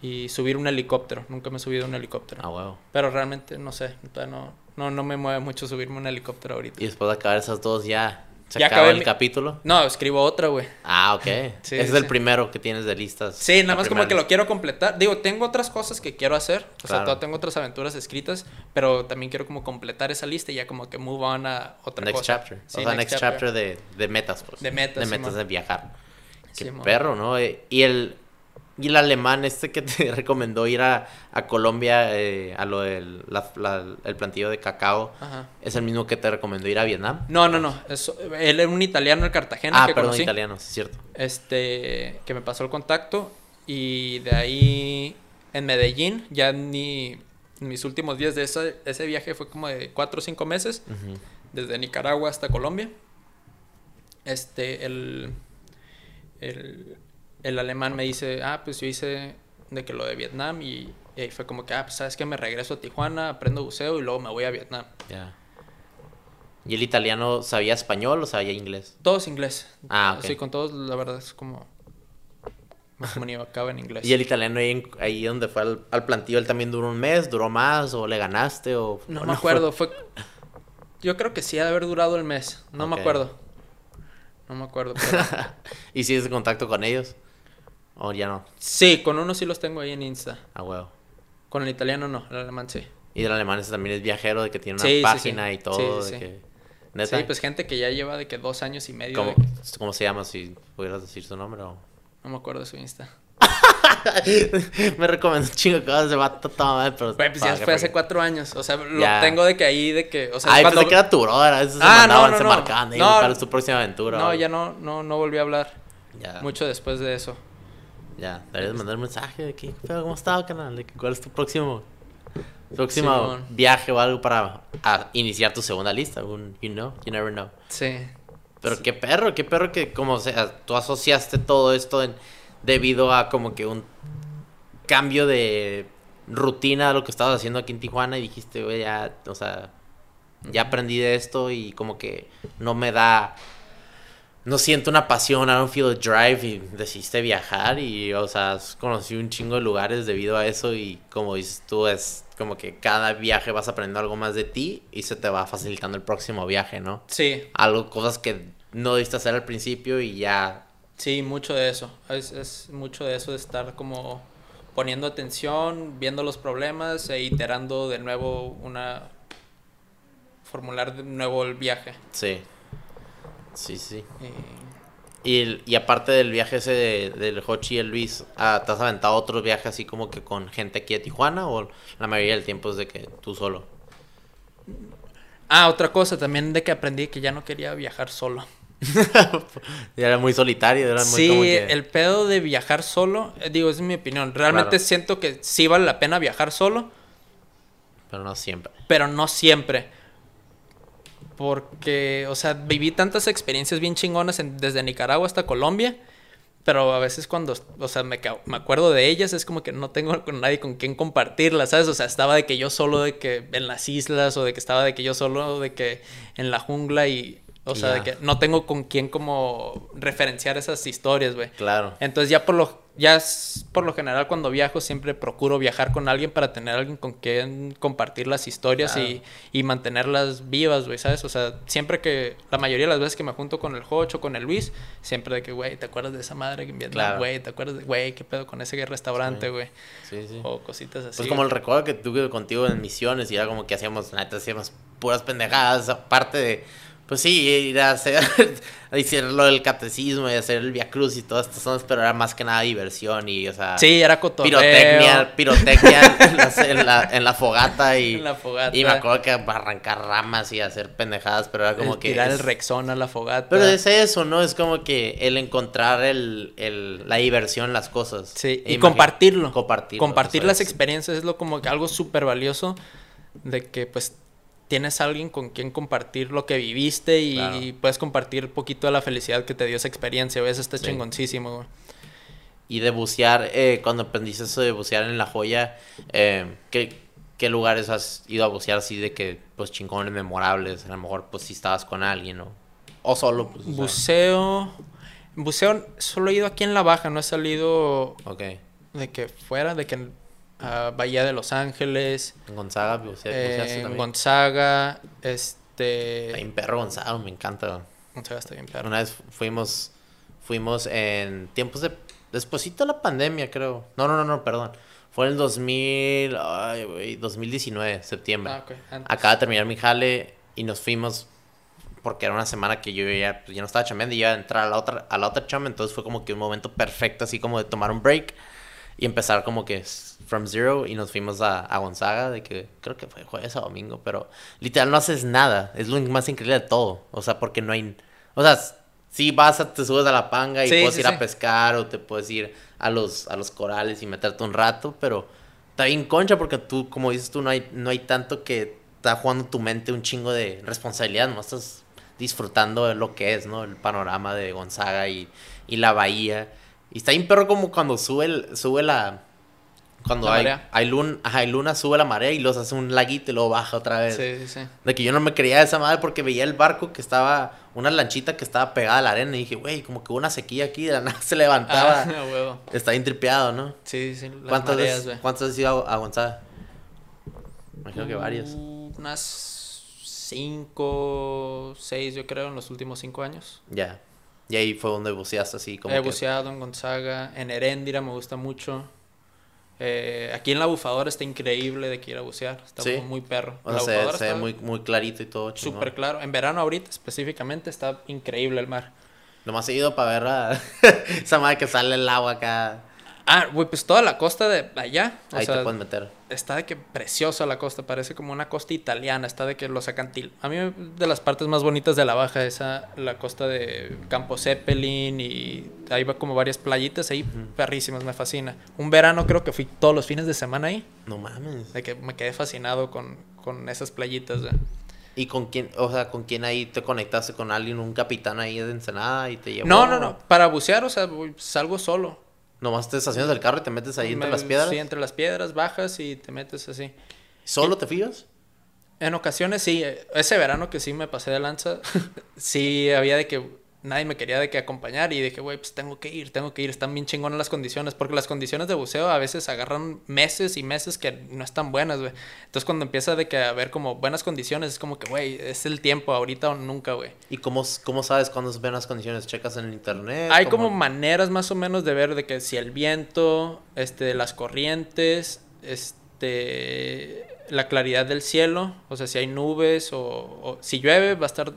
y subir un helicóptero. Nunca me he subido a un helicóptero. Ah, huevo. Pero realmente, no sé, todavía no, no, no me mueve mucho subirme a un helicóptero ahorita. Y después de acabar esas dos ya se Ya acaba el mi- capítulo. No, escribo otra, güey. Ah, ok. Sí, Ese es el primero que tienes de listas. Sí, nada más como que lo quiero completar. Digo, tengo otras cosas que quiero hacer. O sea, todavía tengo otras aventuras escritas, pero también quiero como completar esa lista y ya como que move on a otra Next cosa. chapter. Sí, o sea, next, chapter, de, de metas, pues. De metas, De metas de viajar. Qué perro, ¿no? Y el... Y el alemán este que te recomendó ir a, a Colombia eh, a lo del la- la- el plantillo de cacao, Ajá. ¿es el mismo que te recomendó ir a Vietnam? No, no, no. es- él era un italiano, el Cartagena, ah, que perdón, conocí. italiano, sí es cierto. Este, que me pasó el contacto. Y de ahí en Medellín, ya ni en mis últimos días de ese, ese viaje fue como de cuatro o cinco meses, Ujú. desde Nicaragua hasta Colombia. Este, el, el, el alemán me dice, ah, pues yo hice de que lo de Vietnam y, y ahí fue como que, ah, pues sabes que me regreso a Tijuana, aprendo buceo y luego me voy a Vietnam. Ya. ¿Y el italiano sabía español o sabía inglés? Todos inglés. Ah. Sí, con todos la verdad es como... Me comunicaba en inglés. ¿Y el italiano ahí, ahí donde fue al, al plantillo, él también duró un mes, duró más o le ganaste o... No o me acuerdo, fue... Yo creo que sí ha de haber durado el mes, no me acuerdo. No me acuerdo. pero- ¿Y sigues en contacto con ellos? ¿O ya no? sí, con uno sí los tengo ahí en Insta. A huevo. Con el italiano no, el alemán sí. Y el alemán ese también es viajero, de que tiene una Sí, página sí. y todo, Sí, de que... ¿Neta? Sí, pues gente que ya lleva de que dos años y medio. ¿Cómo, que- ¿Cómo se llama? Si pudieras decir su nombre o... No me acuerdo de su Insta. Me recomendó un chingo cosas de vato toda madre, pero... Güey, pues ya para fue hace cuatro años. O sea, lo Ya. tengo de que ahí, de que. O sea, Ay, cuando- pensé que era tu brother, a veces se Ah, mandaban, no, no, se no. marcaban, de, No. ¿cuál es tu próxima aventura? No, o- ya no, no, no volví a hablar. Ya, Mucho después de eso. Ya, deberías mandar un mensaje de que. ¿cómo está, canal? De que, ¿Cuál es tu próximo, próximo viaje o algo para a iniciar tu segunda lista? Un, you know, you never know. Sí. Pero qué perro, qué perro que como sea, tú asociaste todo esto en- debido a como que un cambio de rutina de lo que estabas haciendo aquí en Tijuana y dijiste, güey, ya, o sea, ya aprendí de esto y como que no me da, no siento una pasión, I don't feel a drive y decidiste viajar y, o sea, conocí un chingo de lugares debido a eso y como dices tú, es como que cada viaje vas aprendiendo algo más de ti y se te va facilitando el próximo viaje, ¿no? Sí, algo, cosas que no debiste hacer al principio y ya. sí, mucho de eso. Es, es mucho de eso de estar como poniendo atención, viendo los problemas e iterando de nuevo una. formular de nuevo el viaje. Sí. Sí, sí. Y- Y, el- y aparte del viaje ese de- del Hochi y el Luis, ah, ¿te has aventado otros viajes así como que con gente aquí de Tijuana o la mayoría del tiempo es de que tú solo? Ah, otra cosa también de que aprendí que ya no quería viajar solo. Ya era muy solitario, era muy Sí, como que... el pedo de viajar solo, eh, digo, es mi opinión. Realmente Claro. siento que sí vale la pena viajar solo, Pero no siempre. pero no siempre. Porque, o sea, viví tantas experiencias bien chingonas en- desde Nicaragua hasta Colombia, pero a veces cuando, o sea, me, me acuerdo de ellas, es como que no tengo con nadie con quien compartirlas, ¿sabes? O sea, estaba de que yo solo de que en las islas, o de que estaba de que yo solo de que en la jungla y, o sea, de que no tengo con quién como referenciar esas historias, güey. Claro. Entonces ya por lo ya es- por lo general cuando viajo siempre procuro viajar con alguien para tener alguien con quien compartir las historias Claro. y, y mantenerlas vivas, güey, ¿sabes? O sea, siempre que la mayoría de las veces que me junto con el Jocho, con el Luis, siempre de que, güey, ¿te acuerdas de esa madre en Vietnam? Claro. Güey, ¿te acuerdas de, güey, qué pedo con ese restaurante, Sí. güey? Sí, sí. O cositas así. Pues como el recuerdo que tuve contigo en misiones y era como que hacíamos, neta, hacíamos puras pendejadas, aparte de, pues sí, ir a hacer, a hacer lo del catecismo y hacer el Via Cruz y todas estas cosas, pero era más que nada diversión y, o sea, Sí, era cotorreo. pirotecnia, pirotecnia en, la, en la- en la fogata y, En la fogata. y me acuerdo que arrancar ramas y hacer pendejadas, pero era como el que... tirar el rexón a la fogata. pero es eso, ¿no? Es como que el encontrar el, el- la diversión en las cosas. Sí, E y compartirlo. Compartirlo. Compartir las experiencias es lo como que algo súper valioso de que pues tienes alguien con quien compartir lo que viviste y Claro. puedes compartir un poquito de la felicidad que te dio esa experiencia, güey. Eso está Sí. chingoncísimo, güey. Y de bucear, eh, cuando aprendiste eso de bucear en La Joya, eh, ¿qué, qué lugares has ido a bucear así de que, pues, chingones, memorables? A lo mejor, pues, si estabas con alguien, ¿no? O solo, pues, o sea, Buceo. Buceo solo he ido aquí en la baja, no he salido Ok. de que fuera, de que a Bahía de Los Ángeles, En Gonzaga, eh, también. Gonzaga, Está este... bien perro Gonzaga, me encanta. Gonzaga está bien perro. Una vez fuimos, fuimos en tiempos de, despuesito de la pandemia, creo. No, no, no, no, perdón. Fue en el 2000, ay, güey, 2019, septiembre. Ah. Acaba de terminar mi jale y nos fuimos porque era una semana que yo ya, pues, ya no estaba chambeando y iba a entrar a la otra a la otra chamba, entonces fue como que un momento perfecto así como de tomar un break y empezar como que from zero y nos fuimos a, a Gonzaga, de que creo que fue jueves o domingo, pero literal no haces nada, es lo más increíble de todo, o sea, porque no hay, o sea, si vas, a, te subes a la panga y puedes ir a pescar o te puedes ir a los, a los corales y meterte un rato, pero está bien concha porque tú, como dices tú, no hay, no hay tanto que está jugando tu mente un chingo de responsabilidad, no estás disfrutando de lo que es, ¿no? El panorama de Gonzaga y, y la bahía. Y está bien perro como cuando sube, sube la... Cuando hay, hay, luna, hay luna, sube la marea y los hace un laguito y luego baja otra vez. Sí, sí, sí. De que yo no me creía de esa madre porque veía el barco que estaba, una lanchita que estaba pegada a la arena y dije, güey, como que hubo una sequía aquí, de la nada se levantaba. Ah, huevo. Está bien tripeado, ¿no? Sí, sí. Las ¿Cuántas, veces, ¿Cuántas has ido a, Gonzaga? Imagino que varias. Uh, unas cinco, seis, yo creo, en los últimos cinco años. Ya. Y ahí fue donde buceaste así como. He buceado en Gonzaga, en Heréndira me gusta mucho. Eh, aquí en la bufadora está increíble de que ir a bucear. Está muy perro. O sea, se, ve muy, muy clarito y todo. Súper claro. En verano ahorita específicamente está increíble el mar. Nomás he ido para ver a esa madre que sale el agua acá. Ah, güey, pues toda la costa de allá. Ahí te puedes meter. Está de que preciosa la costa, parece como una costa italiana. Está de que los acantil. A mí, de las partes más bonitas de la baja, esa, la costa de Campo Zeppelin y ahí va como varias playitas ahí, perrísimas, me fascina. Un verano creo que fui todos los fines de semana ahí. No mames. De que me quedé fascinado con, con esas playitas, ¿Y con quién, o sea, con quién ahí te conectaste con alguien, un capitán ahí de Ensenada y te llevó? No, no, no. Para bucear, o sea, salgo solo. Nomás te estacionas del carro y te metes ahí entre las piedras. Sí, entre las piedras, bajas y te metes así. ¿Solo te fías? En ocasiones sí. Ese verano que sí me pasé de lanza, sí había de que nadie me quería de que acompañar y dije, güey, pues tengo que ir, tengo que ir, están bien chingonas las condiciones, porque las condiciones de buceo a veces agarran meses y meses que no están buenas, güey. Entonces cuando empieza de que haber como buenas condiciones, es como que, güey, es el tiempo, ahorita o nunca, güey. ¿Y cómo, cómo sabes cuándo es buenas condiciones? ¿Checas en el internet? Hay como maneras más o menos de ver de que si el viento, este, las corrientes, este, la claridad del cielo, o sea, si hay nubes o, o si llueve va a estar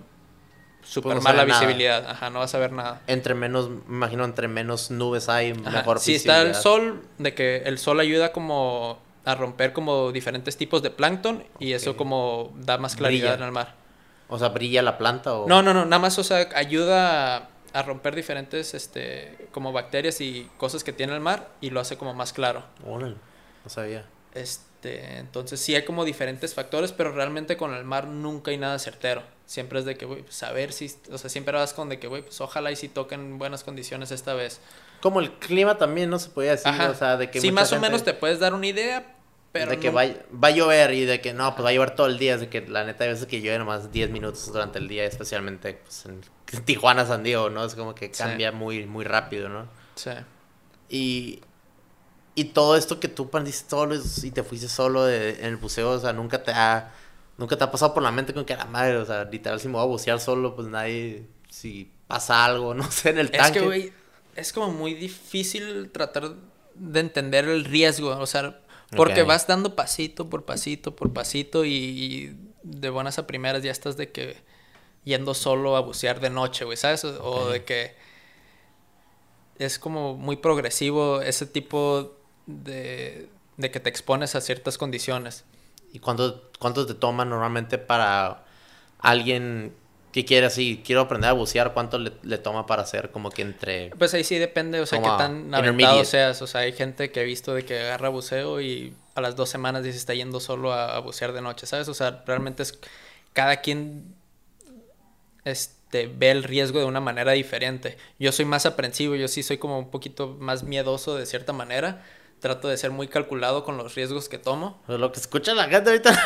Súper pues mala visibilidad, ajá, no vas a ver nada. Entre menos, me imagino, entre menos nubes hay, mejor Si está el sol, de que el sol ayuda como a romper como diferentes tipos de plancton y eso como da más claridad en el mar. O sea, ¿brilla la planta o...? No, no, no, nada más, o sea, ayuda a, romper diferentes, este, como bacterias y cosas que tiene el mar y lo hace como más claro. no sabía. Este, entonces sí hay como diferentes factores, pero realmente con el mar nunca hay nada certero siempre es de que, güey, pues a ver si, o sea, siempre vas con de que, güey, pues ojalá y si toquen buenas condiciones esta vez. Como el clima también, ¿no? Se podía decir, o sea, de que... Sí, más o menos te puedes dar una idea, pero... De que va, va, a llover y de que no, pues va a llover todo el día, de que la neta hay veces que llueve nomás 10 minutos durante el día, especialmente pues, en, Tijuana, San Diego, ¿no? Es como que cambia muy, muy rápido, ¿no? Sí. Y, y todo esto que tú aprendiste solo y te fuiste solo de, en el buceo, o sea, nunca te ha Nunca te ha pasado por la mente con que la madre, o sea, literal, si me voy a bucear solo, pues nadie, si pasa algo, no sé, en el tanque. Es que, güey, es como muy difícil tratar de entender el riesgo, o sea, porque vas dando pasito por pasito por pasito y, de buenas a primeras ya estás de que yendo solo a bucear de noche, güey, ¿sabes? O de que es como muy progresivo ese tipo de, de que te expones a ciertas condiciones. ¿Y cuánto, cuánto te toma normalmente para alguien que quiere así, quiero aprender a bucear, cuánto le, toma para hacer como que entre... Pues ahí sí depende, o sea, qué tan aventado seas. O sea, hay gente que he visto de que agarra buceo y a las dos semanas dice está yendo solo a, bucear de noche, ¿sabes? O sea, realmente es... Cada quien este, ve el riesgo de una manera diferente. Yo soy más aprensivo, yo sí soy como un poquito más miedoso de cierta manera trato de ser muy calculado con los riesgos que tomo. Pues lo que escucha la gente ahorita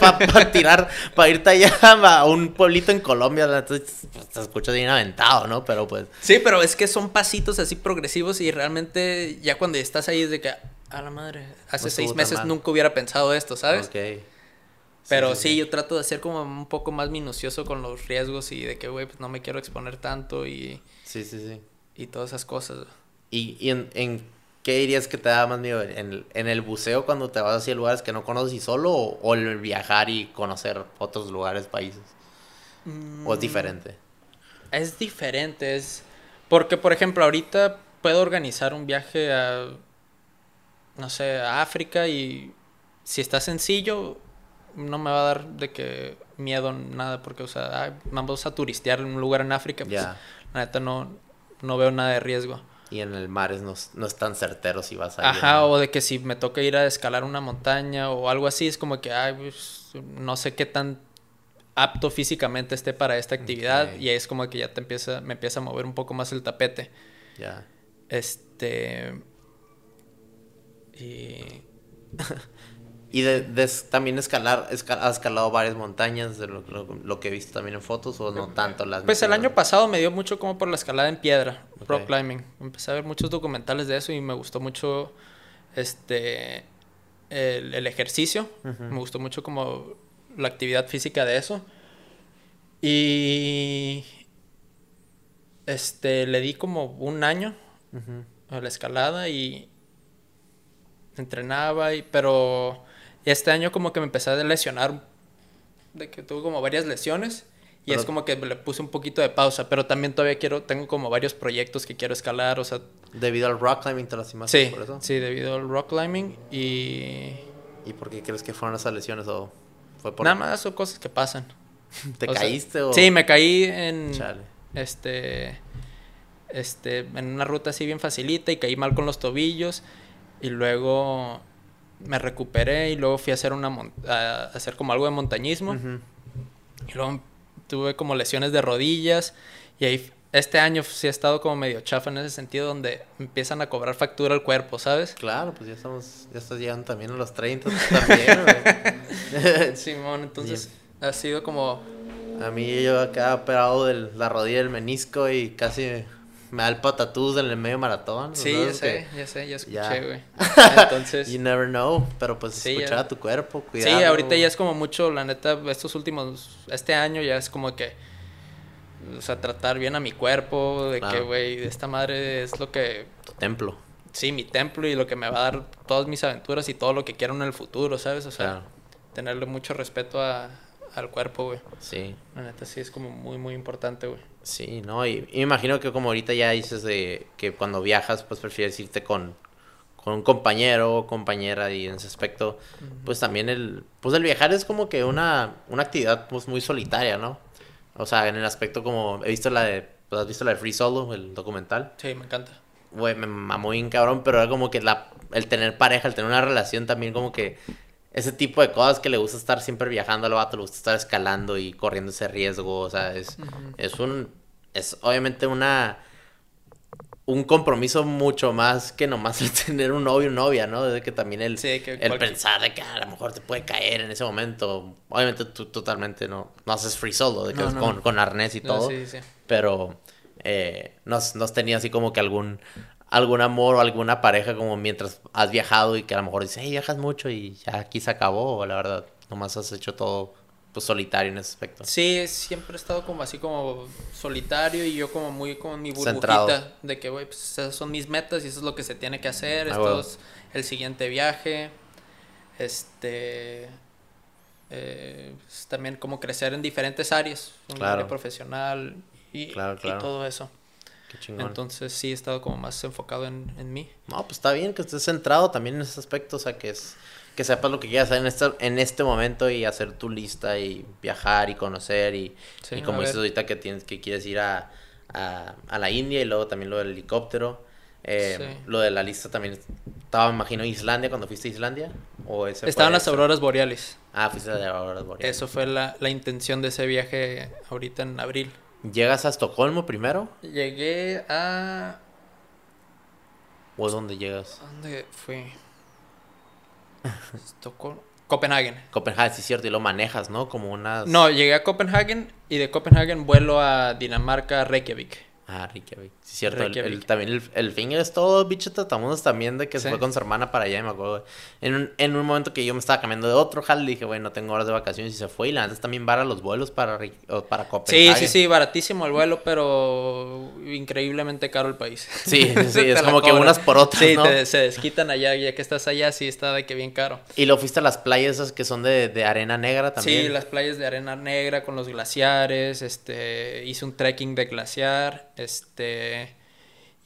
para tirar, para irte allá a un pueblito en Colombia, entonces pues, te escucha bien aventado, ¿no? Pero pues... Sí, pero es que son pasitos así progresivos y realmente ya cuando estás ahí es de que, a la madre, hace seis meses nunca hubiera pensado esto, ¿sabes? Ok. Pero sí, yo trato de ser como un poco más minucioso con los riesgos y de que, güey, pues no me quiero exponer tanto y... Sí, sí, sí. Y todas esas cosas. ¿Y, y en, en ¿Qué dirías que te da más miedo? ¿En el, buceo cuando te vas hacia lugares que no conoces y solo? ¿O, el viajar y conocer otros lugares, países? ¿O es mm, diferente? Es diferente, es... Porque, por ejemplo, ahorita puedo organizar un viaje a no sé, a África y si está sencillo, no me va a dar de que miedo nada, porque, o sea, ay, vamos a turistear en un lugar en África, pues, la neta no, no veo nada de riesgo. Y en el mar es no, no es tan certero si vas a ir. Ajá, o de que si me toca ir a escalar una montaña o algo así, es como que, ay, pues, no sé qué tan apto físicamente esté para esta actividad y ahí es como que ya te empieza, me empieza a mover un poco más el tapete. Ya. Este... Y... Y de, también escalar, esca- has escalado varias montañas, de lo, lo- lo que he visto también en fotos, o no tanto las Pues el año pasado me dio mucho como por la escalada en piedra, rock Ok. climbing. Empecé a ver muchos documentales de eso y me gustó mucho este el, el ejercicio. Me gustó mucho como la actividad física de eso. Y este le di como un año a la escalada y entrenaba y pero este año como que me empecé a lesionar de que tuve como varias lesiones y Pero- es como que le puse un poquito de pausa, pero también todavía quiero tengo como varios proyectos que quiero escalar, o sea, Debido al rock climbing te lastimaste sí, por eso. sí, debido al rock climbing y ¿Y por qué crees que fueron esas lesiones o fue por nada más son cosas que pasan. te o sea, caíste o Sí, me caí en Chale. este este en una ruta así bien facilita y caí mal con los tobillos y luego me recuperé y luego fui a hacer una a hacer como algo de montañismo y luego tuve como lesiones de rodillas y ahí este año sí he estado como medio chafa en ese sentido donde empiezan a cobrar factura al cuerpo, ¿sabes? Claro, pues ya estamos, ya estás llegando también a los 30 tú también. Simón, entonces ha sido como A mí yo acá operado de la rodilla del menisco y casi me da el patatús en el medio maratón. sí, ¿no? ya sé, ya sé, ya escuché, güey. Entonces You never know, pero pues Sí, escuchar ya. a tu cuerpo, Sí, cuidar. ahorita ya es como mucho, la neta, estos últimos, este año ya es como que, o sea, tratar bien a mi cuerpo, de que, güey, esta madre es lo que, Tu templo. sí, mi templo y lo que me va a dar todas mis aventuras y todo lo que quiero en el futuro, ¿sabes? O sea, Claro. tenerle mucho respeto a, al cuerpo, güey. Sí, La neta sí es como muy, muy importante, güey. Sí, no, y, y me imagino que como ahorita ya dices de que cuando viajas, pues prefieres irte con, con un compañero o compañera y en ese aspecto, pues también el, pues el viajar es como que una, una actividad pues muy solitaria, ¿no? O sea, en el aspecto como, he visto la de, pues has visto la de Free Solo, el documental. Sí, me encanta. Güey, me mamó bien cabrón, pero era como que la, el tener pareja, el tener una relación también como que ese tipo de cosas que le gusta estar siempre viajando al vato, le gusta estar escalando y corriendo ese riesgo, o sea, es, es un, es obviamente una, un compromiso mucho más que nomás el tener un novio o novia, ¿no? De que también el, Sí, que el cualquier- pensar de que a lo mejor te puede caer en ese momento, obviamente tú totalmente no, no haces free solo, de que No, con, con arnés y todo sí, sí. pero eh, nos, nos tenía así como que algún algún amor o alguna pareja como mientras has viajado y que a lo mejor dices, hey, viajas mucho y ya aquí se acabó, o la verdad, nomás has hecho todo pues solitario en ese aspecto. Sí, siempre he estado como así como solitario y yo como muy como en mi burbujita Centrado. de que, güey, pues esas son mis metas y eso es lo que se tiene que hacer, Ah, esto es el siguiente viaje, este, eh, pues, también como crecer en diferentes áreas, en Claro. área profesional y, Claro, y claro. todo eso. Qué chingón. Entonces sí he estado como más enfocado en, en mí. No, pues está bien que estés centrado también en ese aspecto, o sea, que es que sepas lo que quieras hacer en este, en este momento y hacer tu lista y viajar y conocer y, Sí, y como dices ahorita que tienes que quieres ir a, a, a la India y luego también lo del helicóptero. Eh, Sí. Lo de la lista también estaba, me imagino, Islandia cuando fuiste a Islandia. ¿O ese Estaban las auroras boreales. Ah, fuiste a las auroras boreales. Eso fue la, la intención de ese viaje ahorita en abril. ¿Llegas a Estocolmo primero? Llegué a... ¿O es donde llegas? ¿Dónde fui? Estocolmo. Copenhagen. Copenhague, sí es cierto, y lo manejas, ¿no? Como unas... No, llegué a Copenhagen y de Copenhagen vuelo a Dinamarca, Reykjavik. Ah, Reykjavik. Sí, cierto. El, también el, el Finger es todo bicho tatamundos también de que se Sí. fue con su hermana para allá, y me acuerdo. En un, en un momento que yo me estaba cambiando de otro jale, dije, bueno, no tengo horas de vacaciones y se fue. Y la neta es también vara los vuelos para, para Sí, Copenhague. sí, sí, baratísimo el vuelo, pero increíblemente caro el país. Sí, sí, es como que unas por otras, Sí, ¿no? te- se desquitan allá, ya que estás allá, sí está de que bien caro. Y lo fuiste a las playas esas que son de, de arena negra también. Sí, las playas de arena negra con los glaciares, este, hice un trekking de glaciar, este,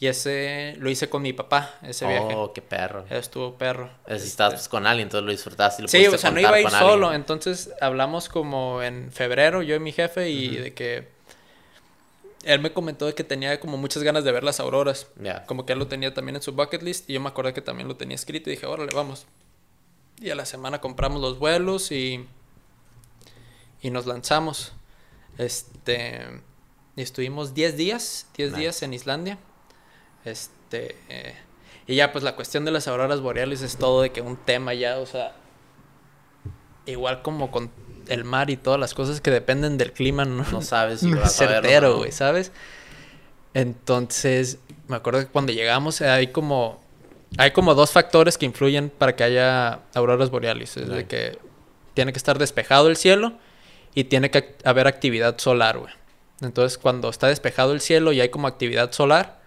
Y ese lo hice con mi papá, ese viaje. Oh, qué perro. Estuvo perro. Si estabas pues, con alguien, entonces lo disfrutaste. Y lo Sí, o sea, no iba a ir alguien. solo. Entonces hablamos como en febrero, yo y mi jefe, y de que él me comentó de que tenía como muchas ganas de ver las auroras. Ya. Como que él lo tenía también en su bucket list, y yo me acordé que también lo tenía escrito, y dije, órale, vamos. Y a la semana compramos los vuelos y, y nos lanzamos. Este, y estuvimos 10 días, 10 Nice. días en Islandia. Este, eh, y ya pues la cuestión de las auroras boreales es todo de que un tema ya, o sea, igual como con el mar y todas las cosas que dependen del clima, no, No sabes si no vas certero, güey, ¿sabes? Entonces, me acuerdo que cuando llegamos eh, hay como hay como dos factores que influyen para que haya auroras boreales, es de que tiene que estar despejado el cielo y tiene que haber actividad solar, güey. Entonces, cuando está despejado el cielo y hay como actividad solar,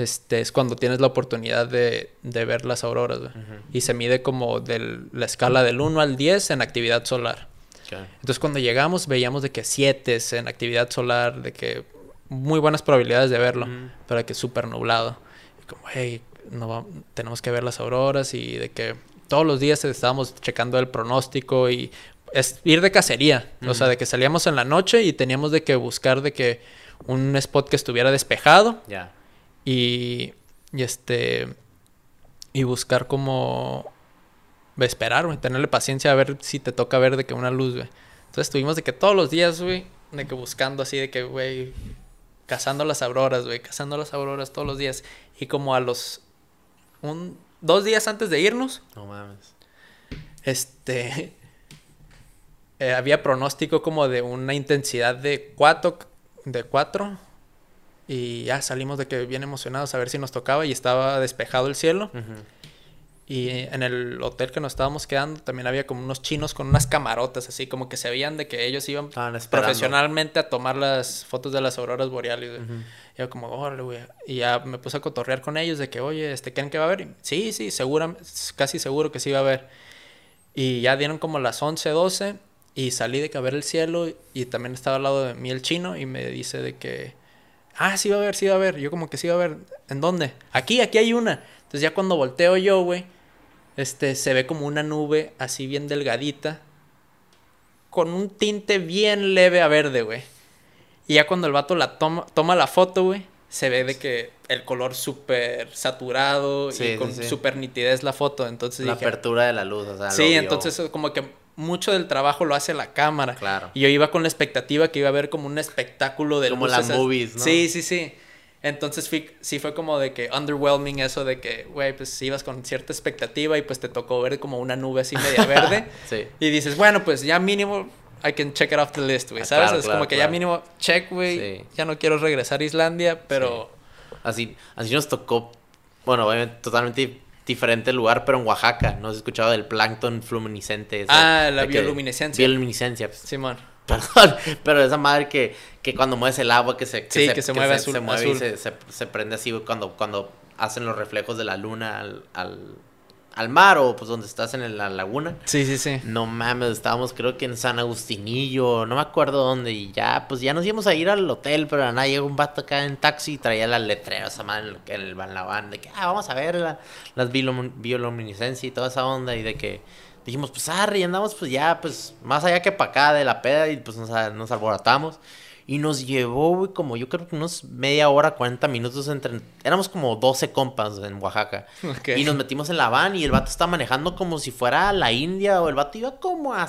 este es cuando tienes la oportunidad de, de ver las auroras, güey. Y se mide como de la escala del 1 al 10 en actividad solar. Ok. Entonces cuando llegamos veíamos de que 7 en actividad solar, de que muy buenas probabilidades de verlo, Ujú. pero de que súper nublado. Y como, hey, no va- tenemos que ver las auroras y de que todos los días estábamos checando el pronóstico y es ir de cacería. O sea, de que salíamos en la noche y teníamos de que buscar de que un spot que estuviera despejado Ya. Y, y este y buscar como esperar, güey, tenerle paciencia a ver si te toca ver de que una luz, güey. Entonces estuvimos de que todos los días, güey, de que buscando así de que, güey, cazando las auroras, güey, cazando las auroras todos los días y como a los un dos días antes de irnos, No mames. este eh, había pronóstico como de una intensidad de 4 de 4 y ya salimos de que bien emocionados a ver si nos tocaba y estaba despejado el cielo y en el hotel que nos estábamos quedando también había como unos chinos con unas camarotas así como que se veían de que ellos iban profesionalmente a tomar las fotos de las auroras boreales. Y yo como, órale, güey. Y ya me puse a cotorrear con ellos de que, oye, este, ¿creen que va a haber? Y, sí, sí, segura, casi seguro que sí va a haber. Y ya dieron como las 11, 12 y salí de que a ver el cielo y también estaba al lado de mí el chino y me dice de que, ah, sí va a haber, sí va a haber. Yo como que sí va a haber. ¿En dónde? Aquí, aquí hay una. Entonces ya cuando volteo yo, güey, este, se ve como una nube así bien delgadita con un tinte bien leve a verde, güey. Y ya cuando el vato la toma, toma la foto, güey, se ve de que el color súper saturado Sí, y con sí. súper nitidez la foto. Entonces La dije, apertura de la luz, o sea. sí, entonces como que mucho del trabajo lo hace la cámara. Claro. Y yo iba con la expectativa que iba a haber como un espectáculo de Como luces las as- movies, ¿no? Sí, sí, sí. Entonces fui- sí fue como de que underwhelming eso de que, güey, pues ibas con cierta expectativa y pues te tocó ver como una nube así media verde. Sí. Y dices, bueno, pues ya mínimo I can check it off the list, güey, Ah, ¿sabes? claro, es claro, como que claro. ya mínimo check, güey. Sí. Ya no quiero regresar a Islandia, pero Así, así nos tocó, bueno, obviamente totalmente diferente lugar, pero en Oaxaca. ¿No has escuchado del plancton fluminiscente? ese? Ah, la que- bioluminiscencia. Bioluminiscencia, pues. Simón. Perdón, pero esa madre que, que cuando mueves el agua que se, Sí, que se mueve azul- se mueve y azul. se, se- se prende así cuando, cuando hacen los reflejos de la luna al, al, al mar o pues donde estás en la laguna. Sí, sí, sí. No mames, estábamos creo que en San Agustinillo, no me acuerdo dónde, y ya, pues ya nos íbamos a ir al hotel, pero nada, llegó un vato acá en taxi y traía las letreras esa madre en el, van la van, de que, ah, vamos a ver la- las biolum- bioluminiscencia y toda esa onda, y de que dijimos, pues arre, y andamos pues ya, pues más allá que para acá de la peda, y pues nos, a- nos alborotamos. Y nos llevó, güey, como yo creo que unos media hora, 40 minutos entre... Éramos como 12 compas en Oaxaca. Y nos metimos en la van y el vato estaba manejando como si fuera la India o el vato iba como a...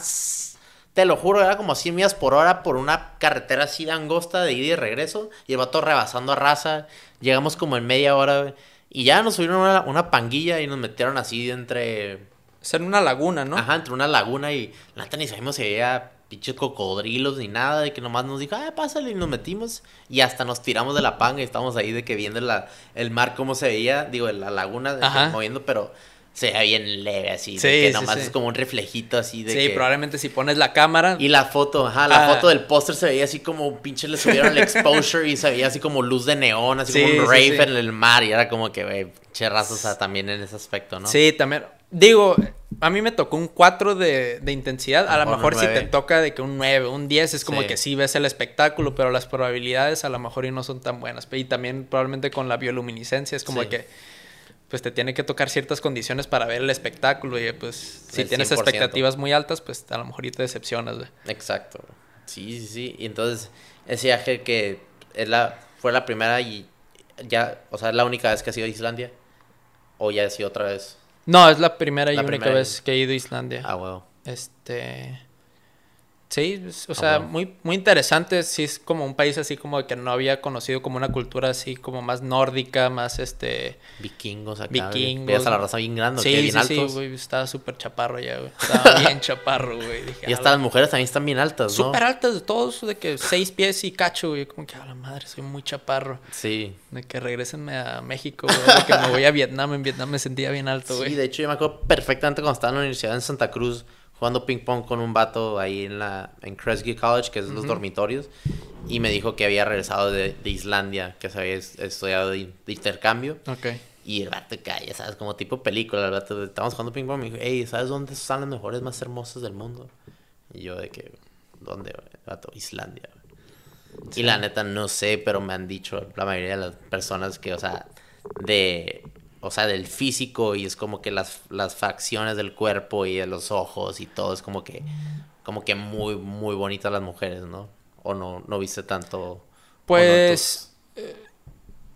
Te lo juro, era como a 100 millas por hora por una carretera así de angosta de ida y regreso. Y el vato rebasando a raza. Llegamos como en media hora, güey, Y ya nos subieron una, una panguilla y nos metieron así entre... O sea, en una laguna, ¿no? Ajá, entre una laguna y la neta ni sabíamos si había pinches cocodrilos ni nada, de que nomás nos dijo, ah, pásale, y nos metimos y hasta nos tiramos de la panga y estábamos ahí de que viendo la, el mar cómo se veía, digo, la laguna de moviendo, pero se veía bien leve así, de Sí, que sí, nomás sí. es como un reflejito así de sí, que... probablemente si pones la cámara. Y la foto, ajá, la Ah. foto del póster se veía así como pinche le subieron el exposure y se veía así como luz de neón, así Sí, como un rave en el mar y era como que, güey, pinche raza, o sea, también en ese aspecto, ¿no? Sí, también. Digo, a mí me tocó un 4 de, de intensidad. A lo mejor si te toca de que un 9, un 10 es como Sí. que sí ves el espectáculo, pero las probabilidades a lo mejor y no son tan buenas. Y también probablemente con la bioluminiscencia es como Sí. que pues te tiene que tocar ciertas condiciones para ver el espectáculo y pues si El tienes 100%. expectativas muy altas, pues a lo mejor y te decepcionas, güey. Exacto. Sí, sí, sí. Y entonces, ese viaje que es la, fue la primera y ya, o sea, es la única vez que has ido a Islandia. O ya has ido otra vez. No, es la primera y La única primera vez que he ido a Islandia. Ah, huevo. Este. Sí, o Ah, sea, muy, muy interesante. Sí, es como un país así como que no había conocido como una cultura así como más nórdica, más este. Vikingos acá. Vikingos. Veías a la raza bien grande, ¿o Sí, sí, bien sí, altos. güey. Estaba súper chaparro ya, güey. Estaba bien chaparro, güey. Dije, y "A hasta la las mujeres también están bien altas, ¿no? Súper altas de todos, de que seis pies y cacho, güey. Como que a la madre, soy muy chaparro. Sí. De que regresenme a México, güey. De que me voy a Vietnam. En Vietnam me sentía bien alto, güey. Sí, de hecho yo me acuerdo perfectamente cuando estaba en la universidad en Santa Cruz jugando ping pong con un vato ahí en la en Kresge College, que es los dormitorios, y me dijo que había regresado de, de Islandia, que se había es- estudiado de, de intercambio. Ok. Y el vato calla, ¿sabes? Como tipo película. El vato, estábamos jugando ping pong. Me dijo, hey, ¿sabes dónde están las mejores, más hermosas del mundo? Y yo, de que, ¿dónde? vato, Islandia. güey". Y la neta, no sé, pero me han dicho la mayoría de las personas que, o sea, de. O sea, del físico y es como que las, las facciones del cuerpo y de los ojos y todo es como que. Como que muy, muy bonitas las mujeres, ¿no? O no, no viste tanto. Pues. eh,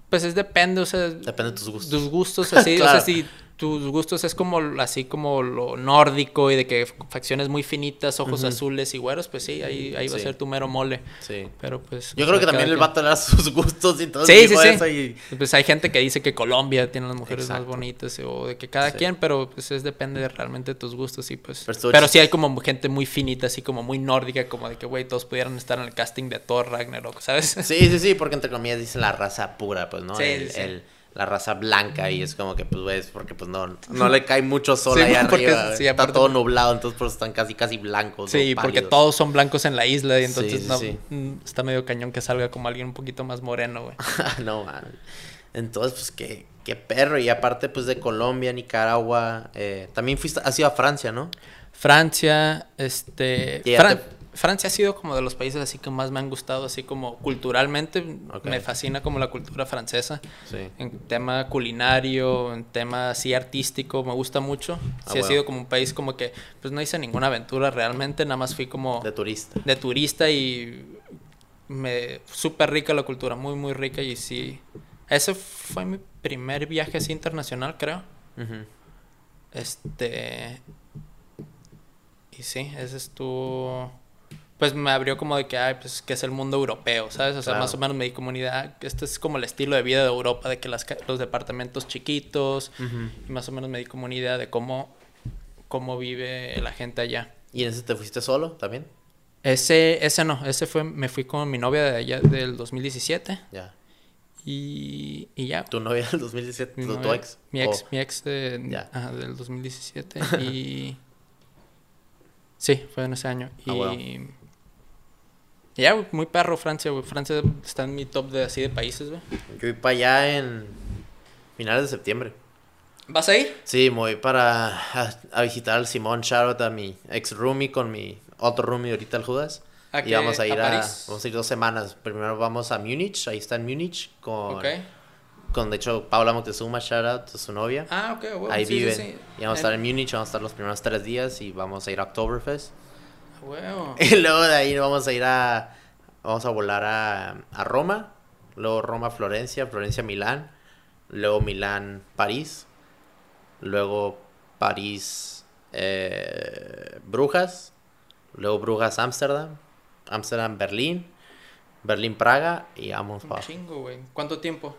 Pues es depende, o sea. depende de tus gustos. tus gustos así, o sea, si tus gustos es como así como lo nórdico y de que facciones muy finitas, ojos azules y güeros, pues sí, ahí, ahí va a ser tu mero mole. Sí. Pero pues. Yo creo que también el quien- vato era sus gustos y todo. Sí, sí, sí. eso y- Pues hay gente que dice que Colombia tiene las mujeres más bonitas o de que cada Sí. quien, pero pues es depende de realmente de tus gustos y pues. Pero Pero, sí hay como gente muy finita, así como muy nórdica, como de que güey, todos pudieran estar en el casting de Thor Ragnarok, ¿sabes? Sí, sí, sí, porque entre comillas dicen la raza pura, pues, ¿no? Sí, el, el- la raza blanca y es como que, pues, güey, porque, pues, no, no le cae mucho sol Sí, ahí porque- arriba. sí, está todo nublado, entonces, pues, están casi, casi blancos. Sí, porque todos son blancos en la isla y entonces sí, no, mm, está medio cañón que salga como alguien un poquito más moreno, güey. no, man. Entonces, pues, qué, qué perro. Y aparte, pues, de Colombia, Nicaragua, eh, también fuiste, has ido a Francia, ¿no? Francia, este... Fran- te- Francia ha sido como de los países así que más me han gustado, así como culturalmente. Me fascina como la cultura francesa. Sí. En tema culinario, en tema así artístico, me gusta mucho. Ah, Sí ha bueno. sido como un país como que, pues no hice ninguna aventura realmente, nada más fui como De turista. de turista y me súper rica la cultura, muy muy rica y sí. Ese fue mi primer viaje así internacional, creo. Este. Y sí, ese estuvo. Pues me abrió como de que, ay, pues que es el mundo europeo, ¿sabes? O sea, Claro. más o menos me di como una idea, ah, que este es como el estilo de vida de Europa, de que las, los departamentos chiquitos, y más o menos me di como una idea de cómo, cómo vive la gente allá. ¿Y en ese te fuiste solo también? Ese, ese no, ese fue, me fui con mi novia de allá del 2017 Ya. y, y ya. ¿Tu novia del 2017? Mi ¿Tu, ex? Mi ex, Oh, mi ex de- Ya. ajá, del 2017 y... Sí, fue en ese año. Y... Ah, bueno. Ya, güey, muy perro Francia, güey. Francia está en mi top de así de países, güey. Yo fui para allá en finales de septiembre. ¿Vas a ir? Sí, me voy para a, a visitar al Simón Charlotte, a mi ex roomie con mi otro roomie ahorita el Judas. ¿A y vamos a ir ¿A vamos a ir dos semanas. Primero vamos a Múnich, ahí está en Múnich con, con de hecho Paula Moctezuma, shout out, su novia. Ah, ok, güey. ahí sí, sí, viven. sí. Y vamos a estar en Múnich, vamos a estar los primeros tres días y vamos a ir a Oktoberfest. Huevo. Y luego de ahí vamos a ir a. Vamos a volar a, a Roma. Luego Roma, Florencia. Florencia, Milán. Luego Milán, París. Luego París, eh, Brujas. Luego Brujas, Ámsterdam. Ámsterdam, Berlín. Berlín, Praga. Y vamos Un para. chingo, güey. ¿Cuánto tiempo?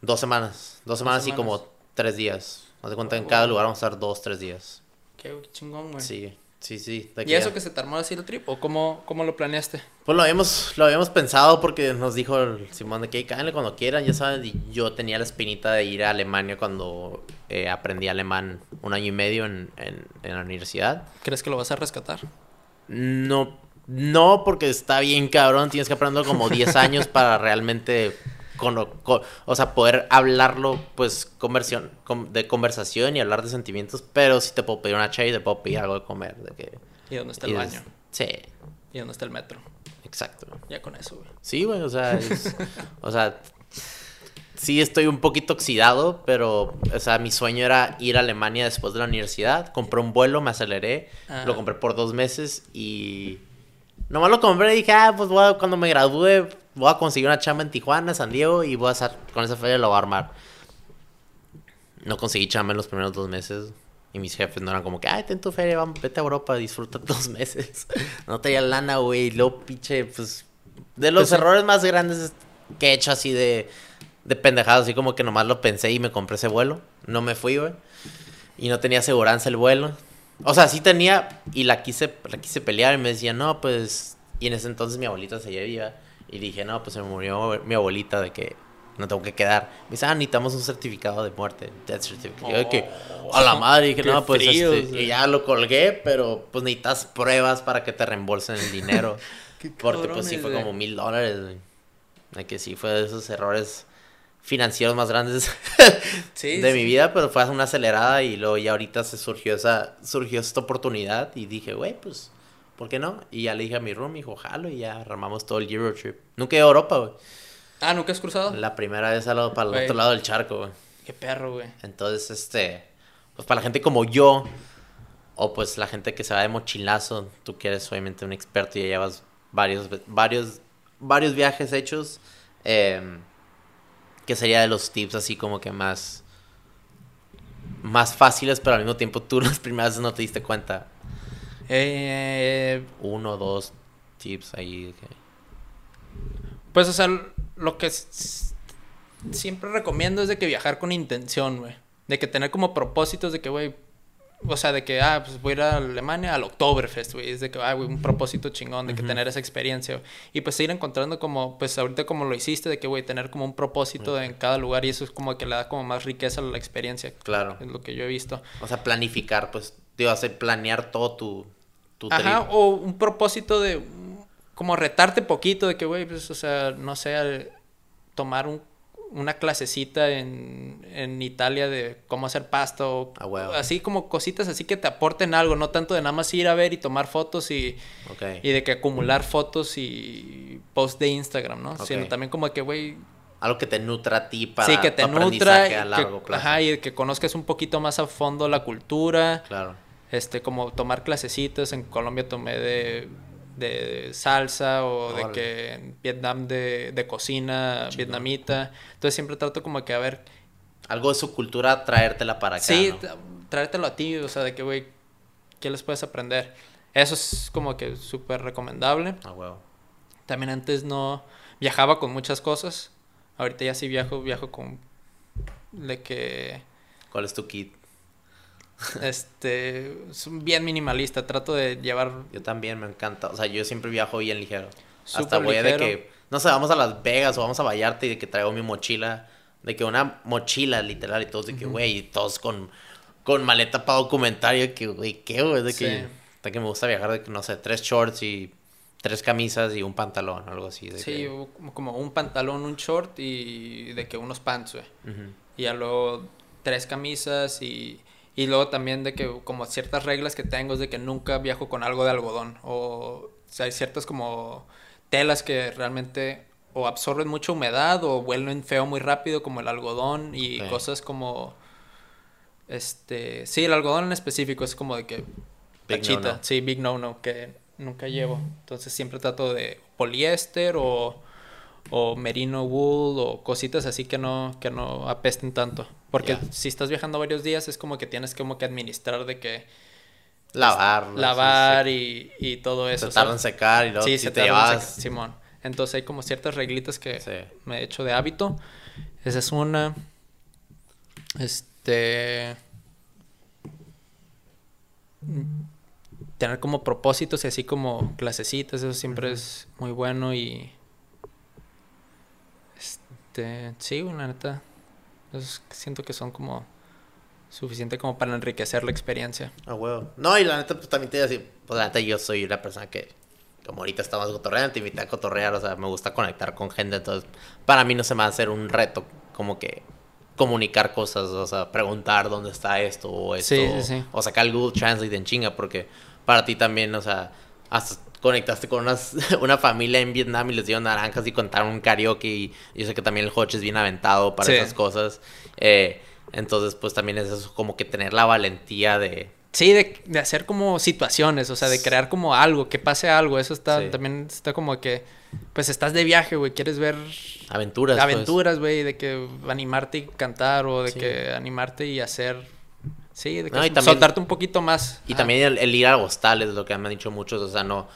Dos semanas. Dos semanas y semanas. como tres días. Haz de cuenta en cada lugar vamos a estar dos, tres días. Qué chingón, güey. Sí, sí, sí. de ¿Y eso ya- que se te armó así el trip? ¿O cómo, cómo lo planeaste? Pues lo habíamos, lo habíamos pensado porque nos dijo el Simón de que cáganle cuando quieran, ya saben, y yo tenía la espinita de ir a Alemania cuando eh, aprendí alemán un año y medio en, en, en la universidad. ¿Crees que lo vas a rescatar? No, no porque está bien cabrón, tienes que aprender como 10 años para realmente con, con- o sea, poder hablarlo, pues, conversión, de conversación y hablar de sentimientos, pero si te puedo pedir una chai, te puedo pedir algo de comer, de que... ¿Y dónde está el y baño? es- Sí, ¿Y dónde está el metro? exacto. Ya con eso, güey. Sí, güey, o sea, es- o sea, sí estoy un poquito oxidado, pero, o sea, mi sueño era ir a Alemania después de la universidad. Compré un vuelo, me aceleré, lo compré por dos meses y nomás lo compré y dije, ah, pues a- cuando me gradúe voy a conseguir una chamba en Tijuana, San Diego y voy a estar con esa feria lo voy a armar. No conseguí chamba en los primeros dos meses. Y mis jefes no eran como que, ay, ten tu feria, vamos, vete a Europa, disfruta dos meses. no tenía lana, güey. Luego, pinche, pues. De los Pues errores más grandes que he hecho así de, de pendejadas, así como que nomás lo pensé y me compré ese vuelo. No me fui, güey. Y no tenía aseguranza el vuelo. O sea, sí tenía y la quise, la quise pelear y me decía, no, pues... Y en ese entonces mi abuelita se viva. Y dije, no, pues se me murió mi abuelita de que no tengo que quedar. Me dice, ah, necesitamos un certificado de muerte. Death certificate. Yo que, a la madre, dije, Qué no, pues este, y ya lo colgué, pero pues necesitas pruebas para que te reembolsen el dinero. Qué Porque pues sí fue como mil dólares, güey. De que sí fue de esos errores financieros más grandes Sí, de sí. mi vida, pero fue una acelerada y luego ya ahorita se surgió esa, surgió esta oportunidad y dije, güey, pues, ¿por qué no? Y ya le dije a mi room, dijo, jalo, y ya armamos todo el Eurotrip. Nunca he ido a Europa, güey. Ah, ¿nunca has cruzado? La primera vez al lado, para el otro lado del charco, güey. Qué perro, güey. Entonces, este, pues para la gente como yo, o pues la gente que se va de mochilazo, tú que eres obviamente un experto y ya llevas varios, varios, varios viajes hechos, eh, que sería de los tips así como que más, más fáciles, pero al mismo tiempo tú las primeras veces no te diste cuenta. Eh, Uno, dos tips ahí. pues, o sea, lo que siempre recomiendo es de que viajar con intención, güey. De que tener como propósitos de que, güey, o sea, de que, ah, pues voy a ir a Alemania al Oktoberfest, güey. Es de que, ah, güey, un propósito chingón de que tener esa experiencia. Y pues ir encontrando como, pues ahorita como lo hiciste, de que, güey, tener como un propósito en cada lugar y eso es como que le da como más riqueza a la experiencia. Claro. Es lo que yo he visto. O sea, planificar, pues, digo, hacer planear todo tu, tu Ajá, o un propósito de como retarte poquito de que, güey, pues, o sea, no sé, al- tomar un- una clasecita en, en Italia de cómo hacer pasta o Ah, así como cositas así que te aporten algo, no tanto de nada más ir a ver y tomar fotos y, y de que acumular fotos y post de Instagram, ¿no? Sino también como que, güey, Algo que te nutra a ti para sí, que te tu nutra, aprendizaje a que, largo plazo. ajá, y que conozcas un poquito más a fondo la cultura. Claro. Este como tomar clasecitas en Colombia tomé de, de salsa o de que en Vietnam de, de cocina vietnamita. Entonces siempre trato como que a ver Algo de su cultura, traértela para acá. sí traértelo a ti o sea de que güey qué les puedes aprender eso es como que súper recomendable. Ah, también antes no viajaba con muchas cosas. Ahorita ya sí viajo viajo con de que ¿Cuál es tu kit? Este es bien minimalista trato de llevar Yo también me encanta. O sea, yo siempre viajo bien ligero. Hasta voy de ligero. que, no sé, vamos a Las Vegas o vamos a Vallarta y de que traigo mi mochila. De que una mochila literal y todos de que, güey, y todos con, con maleta para documentar. Y yo de que, güey, ¿qué, güey? De que, Sí. de que me gusta viajar de que, no sé, tres shorts y tres camisas y un pantalón, algo así. De Sí, que- como- un pantalón, un short y de que unos pants, güey. Y ya luego tres camisas y, y luego también de que como ciertas reglas que tengo es de que nunca viajo con algo de algodón. O, o sea, hay ciertas como telas que realmente o absorben mucha humedad o vuelven feo muy rápido como el algodón y cosas como... Este, sí, el algodón en específico es como de que tachita, no-no. sí, big no no que nunca llevo. Entonces siempre trato de poliéster o, o merino wool o cositas así que no que no apesten tanto, porque si estás viajando varios días es como que tienes como que administrar de que Lavar. lavar y, y todo eso. Se tarda en secar y luego Sí, si se te llevas... secar, Simón. Entonces hay como ciertas reglitas que Sí. me he hecho de hábito. Esa es una. Este. mm, Tener como propósitos y así como clasecitas, eso siempre es muy bueno y. Este. Sí, una neta. esos siento que son como. Suficiente como para enriquecer la experiencia. Ah, huevo. No, y la neta, pues también te iba a decir, pues la neta yo soy una persona que, como ahorita estamos cotorreando, te invité a cotorrear, o sea, me gusta conectar con gente, entonces para mí no se me va a hacer un reto como que comunicar cosas, o sea, preguntar dónde está esto o esto, Sí, sí, sí. o sacar el Google Translate en chinga, porque para ti también, o sea, hasta conectaste con unas, una familia en Vietnam y les dieron naranjas y contaron un karaoke y yo sé que también el Hodge es bien aventado para Sí. esas cosas, eh, entonces pues también es eso como que tener la valentía de... Sí, de, de hacer como situaciones, o sea, de crear como algo, que pase algo. Eso está Sí. también está como que, pues estás de viaje, güey, quieres ver Aventuras. pues. aventuras, güey, de que animarte y cantar o de Sí. que animarte y hacer, sí, de que No, y también- soltarte un poquito más. Y también el, el ir a hostales, lo que me han dicho muchos, o sea, no...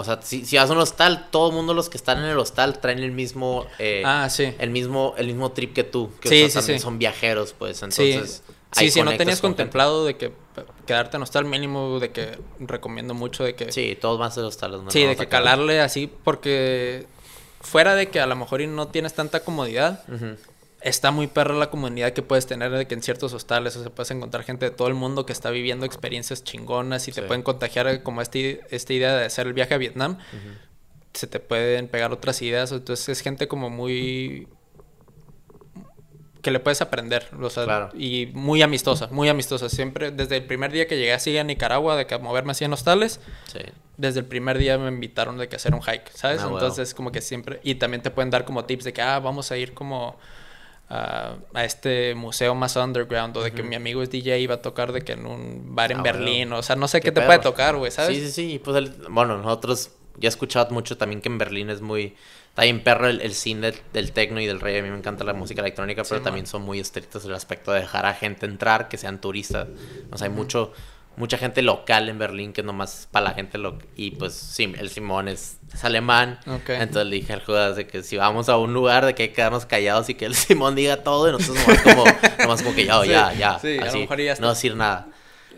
O sea, si, si vas a un hostal, todo el mundo los que están en el hostal traen el mismo... eh, Ah, sí. El mismo, el mismo trip que tú, que o Sí, sea, sí, también son viajeros, pues, entonces... sí, si no tenías con gente. contemplado de que quedarte en hostal mínimo, de que recomiendo mucho de que... Sí, todos van a ser hostales. ¿no? Sí, de que calarle así, porque fuera de que a lo mejor no tienes tanta comodidad, Ujú. Está muy perra la comunidad que puedes tener de que en ciertos hostales, o sea, puedes encontrar gente de todo el mundo que está viviendo experiencias chingonas y te pueden contagiar eh, como este, esta idea de hacer el viaje a Vietnam. Se te pueden pegar otras ideas, entonces es gente como muy que le puedes aprender, o sea, Claro. y muy amistosa, muy amistosa. Siempre, desde el primer día que llegué así a Nicaragua, de que a moverme así en hostales, Sí. desde el primer día me invitaron de que hacer un hike, ¿sabes? Ah. Entonces, como que siempre. Y también te pueden dar como tips de que, ah, vamos a ir como a, a este museo más underground, o de que mi amigo es DJ y va a tocar de que en un bar en Ah, Berlín, o sea, no sé qué, Qué te puede tocar, güey, ¿sabes? Sí, sí, sí. Pues el- bueno, nosotros ya he escuchado mucho también que en Berlín es muy. Está bien perro el, el scene del, del techno y del rey. A mí me encanta la música electrónica, pero también son muy estrictos el aspecto de dejar a gente entrar, que sean turistas. O sea, hay mucho. Mucha gente local en Berlín que nomás para la gente local. Y pues sí, el Simón es, es alemán. Entonces le dije al Judas de que si vamos a un lugar de que hay que quedarnos callados y que el Simón diga todo y nosotros nomás como, nomás como que ya, Sí, ya, ya. sí, a lo así, mejor ya está. no decir nada.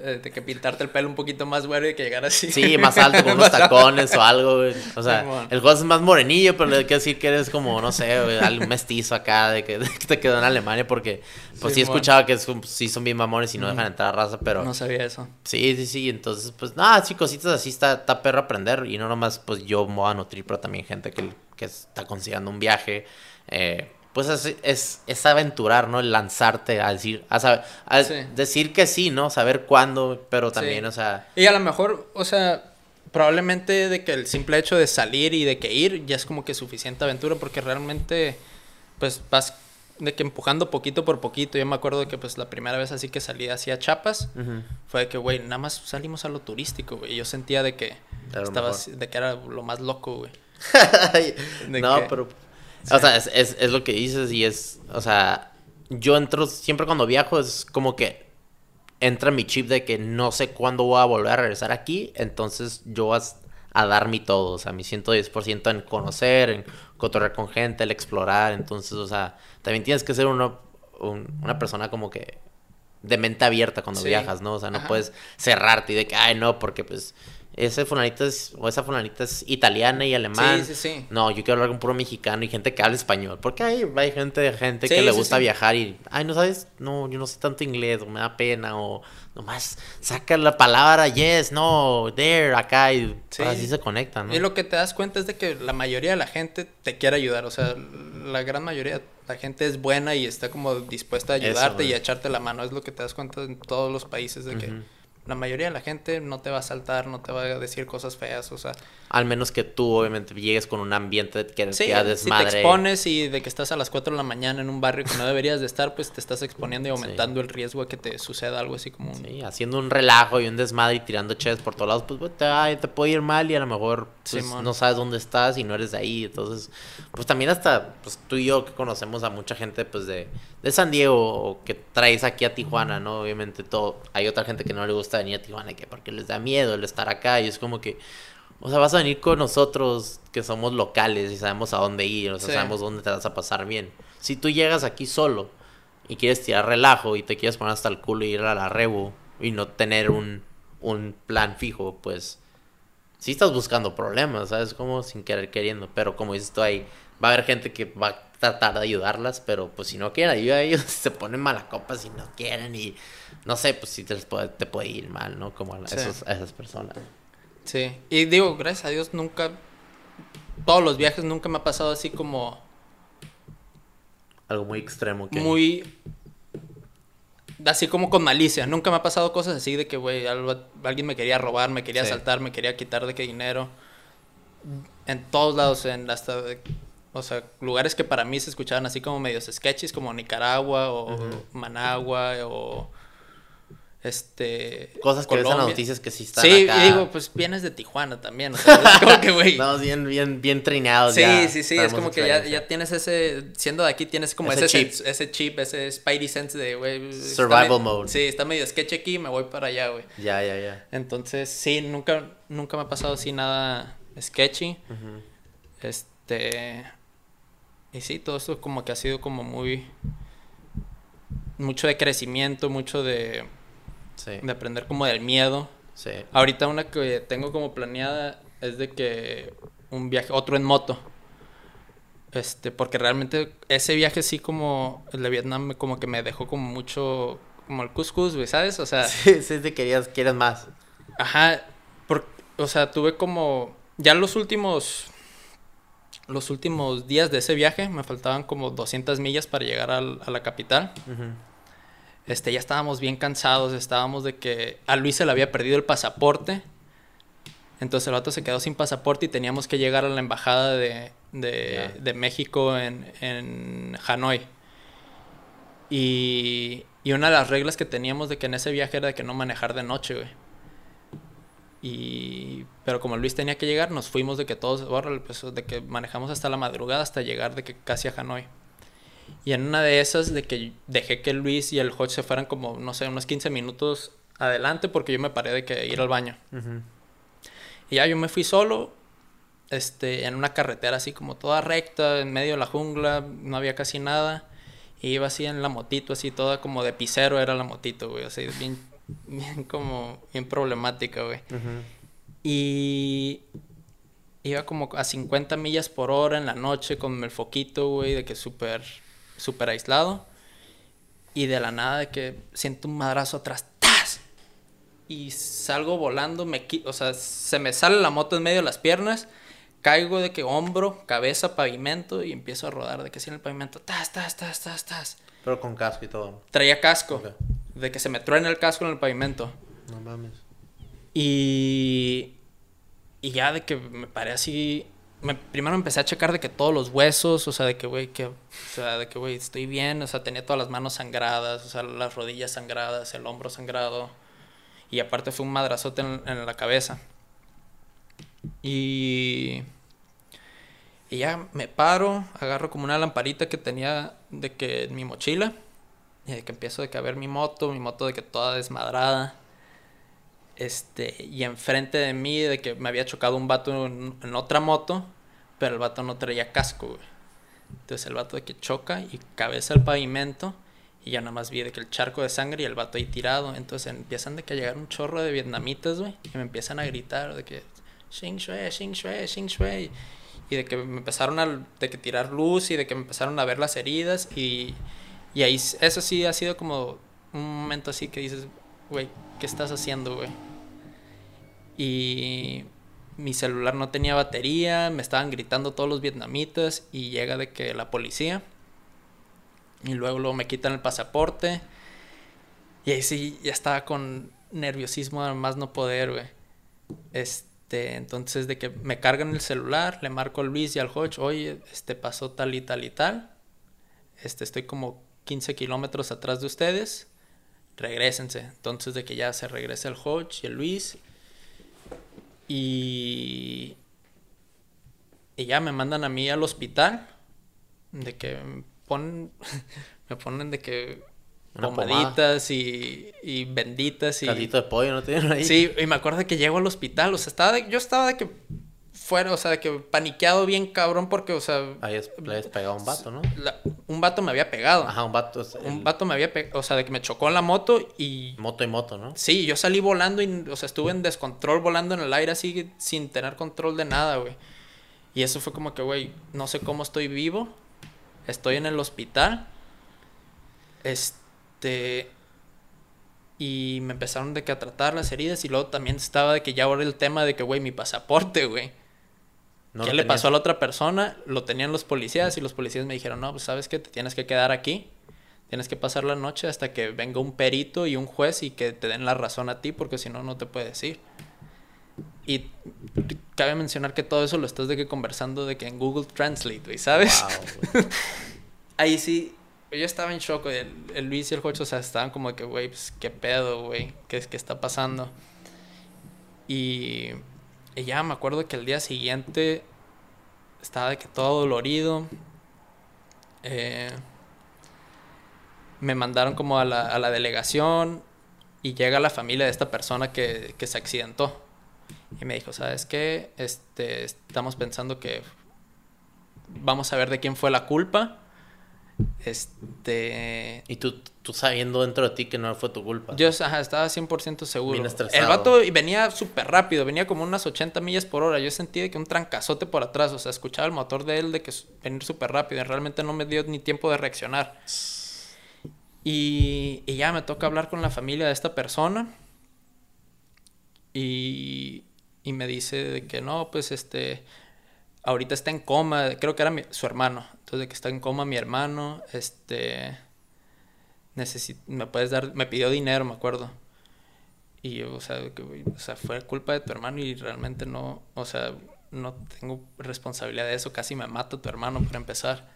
Eh, de que pintarte el pelo un poquito más güero y que llegar así. Sí, más alto, con unos tacones o algo, güey. O sea, Simón. el juego es más morenillo, pero le hay que decir que eres como, no sé, güey, algún mestizo acá, de que, de que te quedó en Alemania, porque pues sí, escuchado que es un- sí son bien mamones y no dejan entrar a raza, pero No sabía eso. sí, sí, sí. Entonces, pues nada, sí, cositas así está, está perro aprender. Y no nomás, pues yo me voy a nutrir, pero también gente que, que está considerando un viaje. eh, pues es, es, es aventurar, ¿no? El lanzarte a decir, a saber, a Sí. decir que sí, ¿no? Saber cuándo, pero también, Sí. o sea. Y a lo mejor, o sea, probablemente de que el simple hecho de salir y de que ir ya es como que suficiente aventura porque realmente pues vas de que empujando poquito por poquito. Yo me acuerdo de que pues la primera vez así que salí hacia Chiapas ujú. fue de que güey, nada más salimos a lo turístico, güey. Yo sentía de que estaba de que era lo más loco, güey. No, que- pero. Sí. O sea, es, es, es lo que dices y es. O sea, yo entro. Siempre cuando viajo es como que. Entra mi chip de que no sé cuándo voy a volver a regresar aquí. Entonces yo voy a, a dar mi todo. O sea, mi 110% en conocer, en cotorrear con gente, el explorar. Entonces, o sea, también tienes que ser uno, un- una persona como que. De mente abierta cuando Sí. viajas, ¿no? O sea, no Ajá. puedes cerrarte y de que, ay, no, porque pues. Ese fulanito es, o esa fulanita es italiana y alemán. Sí, sí, sí. No, yo quiero hablar con puro mexicano y gente que habla español. Porque hay, hay gente, gente Sí, que le sí, gusta sí. viajar y, ay, no sabes, no, yo no sé tanto inglés, o me da pena, o nomás saca la palabra yes, no, there, acá, y Sí. así se conectan, ¿no? Y lo que te das cuenta es de que la mayoría de la gente te quiere ayudar. O sea, la gran mayoría de la gente es buena y está como dispuesta a Eso, ayudarte y a echarte la mano. Es lo que te das cuenta en todos los países de que. La mayoría de la gente no te va a saltar, no te va a decir cosas feas. O sea, Al menos que tú, obviamente, llegues con un ambiente que, sí, que a si te desmadre. expones y de que estás a las 4 de la mañana en un barrio que no deberías de estar, pues te estás exponiendo y aumentando el riesgo a que te suceda algo así como un... Sí, haciendo un relajo y un desmadre y tirando ches por todos lados, pues güey, te, ay, te puede ir mal y a lo mejor pues, Simón. no sabes dónde estás y no eres de ahí. Entonces, pues también hasta pues, tú y yo que conocemos a mucha gente pues de, de San Diego o que traes aquí a Tijuana, ¿no? Obviamente todo, hay otra gente que no le gusta venir a Tijuana que porque les da miedo el estar acá y es como que, o sea, vas a venir con nosotros que somos locales y sabemos a dónde ir, o sea, Sí. sabemos dónde te vas a pasar bien. Si tú llegas aquí solo y quieres tirar relajo y te quieres poner hasta el culo y ir a la rebu y no tener un, un plan fijo, pues sí estás buscando problemas, ¿sabes? Como sin querer queriendo, pero como dices tú ahí, va a haber gente que va a tratar de ayudarlas, pero pues si no quieren ayuda, ellos se ponen mala copa si no quieren y no sé, pues sí te, puede, te puede ir mal, ¿no? Como a, Sí. esos, a esas personas. Sí, y digo, gracias a Dios nunca, todos los viajes nunca me ha pasado así como Algo muy extremo que... muy, así como con malicia. Nunca me ha pasado cosas así de que, güey, alguien me quería robar, me quería Sí. asaltar, me quería quitar de qué dinero. En todos lados, en hasta, de- o sea, lugares que para mí se escuchaban así como medios sketches, como Nicaragua o. Managua o este Cosas que ves en las Colombia. noticias que sí están Sí, acá. y digo, pues vienes de Tijuana también, o sea, es como que, güey. Estamos bien, bien, bien Sí, ya. sí, sí, es como que ya, ya tienes ese, siendo de aquí tienes como Ese ese, chip. ese chip, ese Spidey sense de, güey. Survival mode. Sí, está medio sketch aquí, me voy para allá, güey. Ya, ya, ya. Entonces, sí, nunca, nunca me ha pasado así nada sketchy. Este, y sí, todo esto como que ha sido como muy, mucho de crecimiento, mucho de, Sí, de aprender como del miedo. sí. Ahorita una que tengo como planeada es de que un viaje, otro en moto. Este, porque realmente ese viaje sí como el de Vietnam como que me dejó como mucho como el cuscús, güey, ¿sabes? O sea, Sí, sí, te querías, quieres más. ajá, por- o sea, tuve como ya los últimos los últimos días de ese viaje me faltaban como 200 millas para llegar al- a la capital. Ujú. Este, ya estábamos bien cansados, estábamos de que a Luis se le había perdido el pasaporte. Entonces el vato se quedó sin pasaporte y teníamos que llegar a la embajada de, de, México en, en Hanoi. Y, y una de las reglas que teníamos de que en ese viaje era de que no manejar de noche, güey. Y, pero como Luis tenía que llegar, nos fuimos de que todos, órale, pues, de que manejamos hasta la madrugada hasta llegar de que casi a Hanoi. Y en una de esas, de que dejé que Luis y el Hodge se fueran como, no sé, unos 15 minutos adelante porque yo me paré de que ir al baño. Y ya yo me fui solo, este, en una carretera así como toda recta, en medio de la jungla, no había casi nada. Y iba así en la motito, así toda como de pisero era la motito, güey, así bien, bien como, bien problemática, güey. Y iba como a 50 millas por hora en la noche con el foquito, güey, de que súper, súper aislado. Y de la nada de que siento un madrazo atrás, ¡tas! Y salgo volando, me o sea, se me sale la moto en medio de las piernas, caigo de que hombro, cabeza, pavimento y empiezo a rodar de que así en el pavimento, ¡tas, tas, tas, tas, tas! Pero con casco y todo. Traía casco, de que se me truena el casco en el pavimento. No mames. Y, y ya de que me paré así. Me, primero empecé a checar de que todos los huesos, o sea, de que, güey, que, o sea, de que, güey, estoy bien, o sea, tenía todas las manos sangradas, o sea, las rodillas sangradas, el hombro sangrado. Y aparte fue un madrazote en, la cabeza. Y, y ya me paro, agarro como una lamparita que tenía de que en mi mochila. Y de que empiezo de que a ver mi moto, mi moto de que toda desmadrada. Este, y enfrente de mí, de que me había chocado un vato en, en otra moto, pero el vato no traía casco, güey. Entonces el vato de que choca y cabeza al pavimento, y ya nada más vi de que el charco de sangre y el vato ahí tirado. Entonces empiezan de que a llegar un chorro de vietnamitas, güey, y me empiezan a gritar de que, Xing Shui, Xing Shui, Xing Shui. Y de que me empezaron a de que tirar luz y de que me empezaron a ver las heridas. Y, y ahí, eso sí ha sido como un momento así que dices, güey, ¿qué estás haciendo, güey? Y mi celular no tenía batería, me estaban gritando todos los vietnamitas y llega de que la policía y luego, luego me quitan el pasaporte y ahí sí ya estaba con nerviosismo a más no poder, güey. Este, entonces de que me cargan el celular, le marco a Luis y al Hodge, oye, este pasó tal y tal y tal. Este, estoy como 15 kilómetros atrás de ustedes. Regrésense. Entonces de que ya se regresa el Hodge y el Luis. Y, y ya me mandan a mí al hospital. De que me ponen, me ponen de que Una pomaditas y, y benditas y... Caldito de pollo, ¿no tienen ahí? Sí, y me acuerdo que llego al hospital, o sea, estaba de- yo estaba de que fuera, o sea, de que paniqueado bien cabrón porque, o sea, Ahí le has pegado a un vato, ¿no? la- un vato me había pegado. Ajá, un vato. es Un el- vato me había pegado, o sea, de que me chocó en la moto y Moto y moto, ¿no? sí, yo salí volando y, o sea, estuve en descontrol volando en el aire así sin tener control de nada, güey. Y eso fue como que, güey, no sé cómo estoy vivo. Estoy en el hospital. Este Y me empezaron de que a tratar las heridas y luego también estaba de que ya ahora el tema de que, güey, mi pasaporte, güey. No ¿Qué le pasó a la otra persona? Lo tenían los policías y los policías me dijeron, no, pues sabes que te tienes que quedar aquí. Tienes que pasar la noche hasta que venga un perito y un juez y que te den la razón a ti porque si no, no te puedes ir. Y cabe mencionar que todo eso lo estás de que conversando de que en Google Translate, güey, ¿sabes? Wow. Ahí sí, yo estaba en shock. El, el Luis y el Jocho, o sea, estaban como que, güey, pues, ¿qué pedo, güey? ¿Qué, es- ¿Qué está pasando? Y, y ya me acuerdo que el día siguiente estaba de que todo dolorido. Eh, me mandaron como a la, a la delegación y llega la familia de esta persona que, que se accidentó. Y me dijo, ¿sabes qué? Este, estamos pensando que vamos a ver de quién fue la culpa. Este. Y tú, tú sabiendo dentro de ti que no fue tu culpa. Yo ajá, estaba 100% seguro. El vato venía súper rápido, venía como unas 80 millas por hora. Yo sentí de que un trancazote por atrás, o sea, escuchaba el motor de él de que venir súper rápido. y Realmente no me dio ni tiempo de reaccionar. Y, y ya me toca hablar con la familia de esta persona. Y, y me dice de que no, pues este, ahorita está en coma, creo que era mi- su hermano. Entonces de que está en coma mi hermano, este, necesi- me puedes dar, me pidió dinero, me acuerdo. Y yo, o sea, que, o sea, fue culpa de tu hermano y realmente no, o sea, no tengo responsabilidad de eso, casi me mata tu hermano para empezar.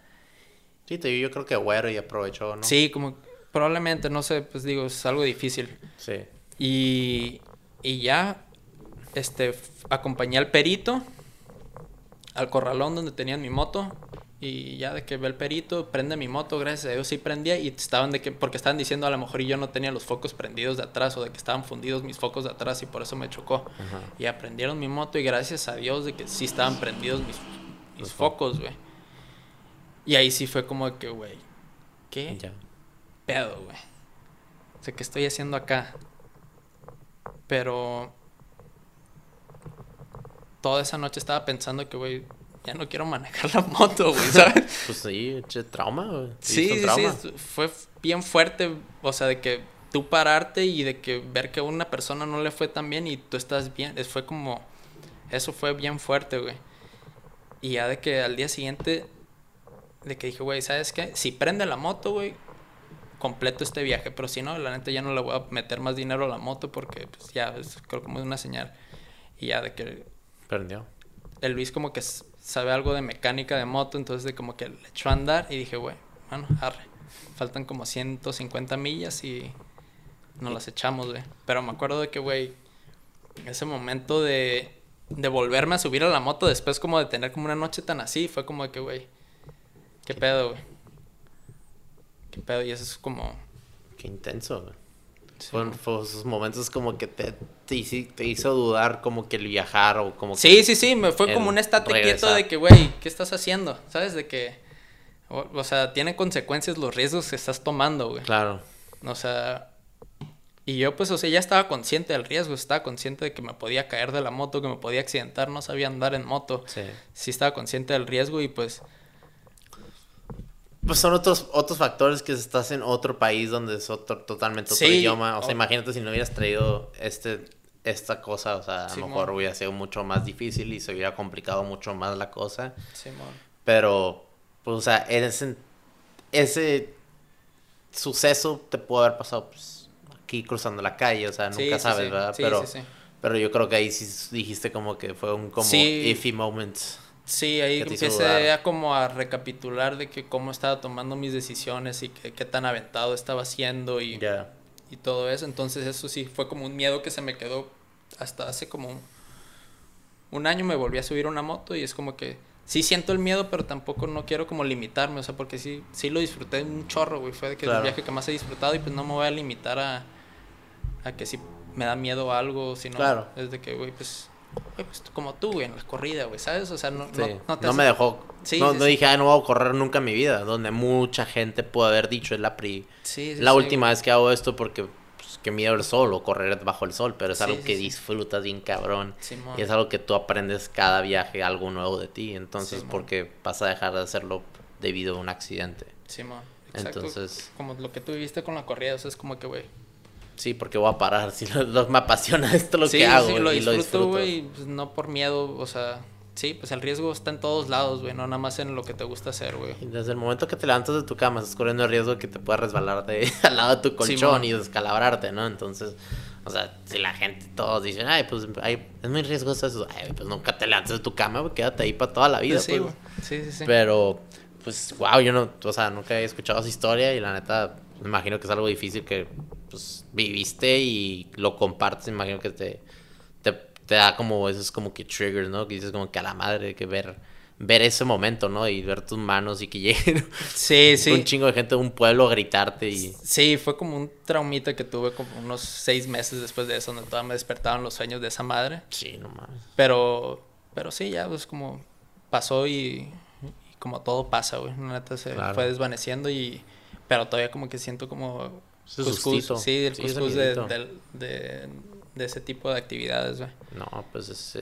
Sí, te, yo creo que güero y aprovechó, ¿no? Sí, como probablemente, no sé, pues digo, es algo difícil. Sí. Y, y ya, este, acompañé al perito al corralón donde tenían mi moto. Y ya de que ve el perito, prende mi moto, gracias a Dios sí prendía. Y estaban de que, porque estaban diciendo a lo mejor y yo no tenía los focos prendidos de atrás o de que estaban fundidos mis focos de atrás y por eso me chocó. Ajá. Y aprendieron mi moto y gracias a Dios de que sí estaban prendidos mis, mis focos, güey. Y ahí sí fue como de que, güey, ¿qué? Ya. pedo, güey. O sea, ¿qué estoy haciendo acá? Pero toda esa noche estaba pensando que, güey, ya no quiero manejar la moto, güey, ¿sabes? Pues sí, che, trauma, güey. sí, sí, trauma. sí, fue bien fuerte, o sea, de que tú pararte y de que ver que a una persona no le fue tan bien y tú estás bien, es- fue como, eso fue bien fuerte, güey. Y ya de que al día siguiente, de que dije, güey, ¿sabes qué? Si prende la moto, güey, completo este viaje, pero si no, la neta ya no le voy a meter más dinero a la moto porque pues ya, es, creo como es una señal. Y ya de que Perdió. el Luis como que sabe algo de mecánica de moto, entonces de como que le echó a andar y dije, güey, bueno, arre. Faltan como 150 millas y nos las echamos, güey. Pero me acuerdo de que, güey, ese momento de, de volverme a subir a la moto después como de tener como una noche tan así, fue como de que, güey, qué pedo, güey. Qué pedo, y eso es como... Qué intenso, güey. Sí, Fueron, fue esos momentos como que te, te, te hizo dudar como que el viajar o como que... Sí, sí, sí, me fue como un estate quieto de que, güey, ¿qué estás haciendo? ¿Sabes? De que, o, o sea, tiene consecuencias los riesgos que estás tomando, güey. Claro. O sea, y yo pues, o sea, ya estaba consciente del riesgo, estaba consciente de que me podía caer de la moto, que me podía accidentar, no sabía andar en moto. Sí. Sí estaba consciente del riesgo y pues, Pues son otros, otros factores que estás en otro país donde es otro, totalmente otro Sí, idioma. O sea, imagínate si no hubieras traído este, esta cosa, o sea, a lo mejor hubiera sido mucho más difícil y se hubiera complicado mucho más la cosa. Simón. Pero, pues, o sea, ese, ese suceso te pudo haber pasado, pues, aquí cruzando la calle, o sea, nunca Sí, sí, sabes. ¿verdad? Sí, pero, sí, sí. pero yo creo que ahí sí dijiste como que fue un como iffy moment. Sí, ahí empecé a como a recapitular de que cómo estaba tomando mis decisiones y que, qué tan aventado estaba haciendo y, y todo eso. Entonces eso sí fue como un miedo que se me quedó hasta hace como un, un año me volví a subir a una moto y es como que sí siento el miedo, pero tampoco no quiero como limitarme, o sea, porque sí, sí lo disfruté un chorro, güey. Fue de que es el viaje que más he disfrutado y pues no me voy a limitar a, a que si me da miedo algo, sino Claro. es de que, güey, pues, pues como tú, güey, en la corrida, güey, ¿sabes? O sea, no, Sí. no, No, no te me hace- dejó. Sí, no sí, no dije, ah, no voy a correr nunca en mi vida. Donde mucha gente pudo haber dicho, es la, pri la última vez que hago esto porque pues, que miedo el sol o correr bajo el sol. Pero es algo que disfrutas bien cabrón. Y es algo que tú aprendes cada viaje, algo nuevo de ti. Entonces, Simón. ¿por qué vas a dejar de hacerlo debido a un accidente? Simón, exacto. Entonces- Como lo que tú viviste con la corrida, o sea, es como que, güey, Sí, porque voy a parar. Si lo, lo- me apasiona esto lo sí, que hago sí, lo y disfruto, lo disfruto. güey, pues, no por miedo, o sea, sí, pues el riesgo está en todos lados, güey, no nada más en lo que te gusta hacer, güey. Y Desde el momento que te levantas de tu cama, estás corriendo el riesgo de que te puedas resbalar de, al lado de tu colchón y descalabrarte, ¿no? Entonces, o sea, si la gente, todos dicen, ay, pues ay, es muy riesgoso eso, ay, pues nunca te levantes de tu cama, güey, quédate ahí para toda la vida. Pues sí, pues. güey. Sí, sí, sí. Pero, pues, wow, yo no, o sea, nunca había escuchado esa historia y la neta, me imagino que es algo difícil que, pues, viviste y lo compartes, imagino que te, te, te da como, esos como que triggers, ¿no? Que dices como que a la madre, que ver, ver ese momento, ¿no? Y ver tus manos y que lleguen Sí, sí. un chingo de gente de un pueblo a gritarte y... Sí, fue como un traumita que tuve como unos seis meses después de eso, donde todavía me despertaban los sueños de esa madre. Sí, no mames. Pero, pero sí, ya, pues como pasó y, y como todo pasa, güey. La neta se Claro. fue desvaneciendo y... Pero todavía como que siento como... Ese cuscús, sí, el Sí, ese cuscús de, del- de, de ese tipo de actividades, güey. No, pues es...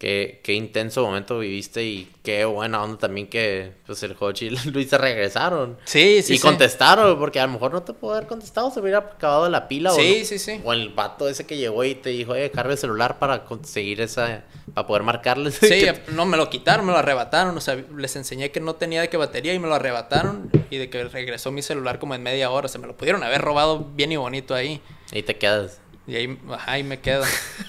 eh, Qué, qué intenso momento viviste y qué buena onda también que pues el Hochi y Luis se regresaron. Sí, sí, y sí. contestaron, porque a lo mejor no te puedo haber contestado, se hubiera acabado la pila Sí, o, sí, sí. o el vato ese que llegó y te dijo, oye, carga el celular para conseguir esa, para poder marcarles. Sí, no, me lo quitaron, me lo arrebataron. O sea, les enseñé que no tenía de qué batería y me lo arrebataron. Y de que regresó mi celular como en media hora. Se me lo pudieron haber robado bien y bonito ahí. y te quedas. Y ahí, ahí me quedo.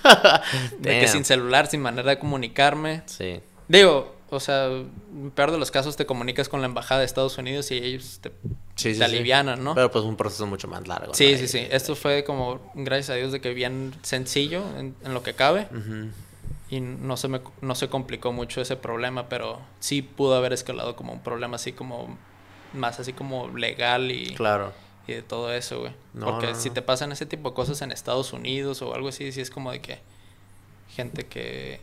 De que sin celular, sin manera de comunicarme. Sí. Digo, o sea, en peor de los casos te comunicas con la embajada de Estados Unidos y ellos te, Sí, sí, te sí. alivianan, ¿no? Pero pues un proceso mucho más largo. sí, ¿no? sí, sí. Esto fue como, gracias a Dios, de que bien sencillo en, en lo que cabe. Y no se, me, no se complicó mucho ese problema, pero sí pudo haber escalado como un problema así como, más así como legal y, Claro. Y de todo eso, güey. No, Porque no, no. si te pasan ese tipo de cosas en Estados Unidos o algo así, sí es como de que gente que,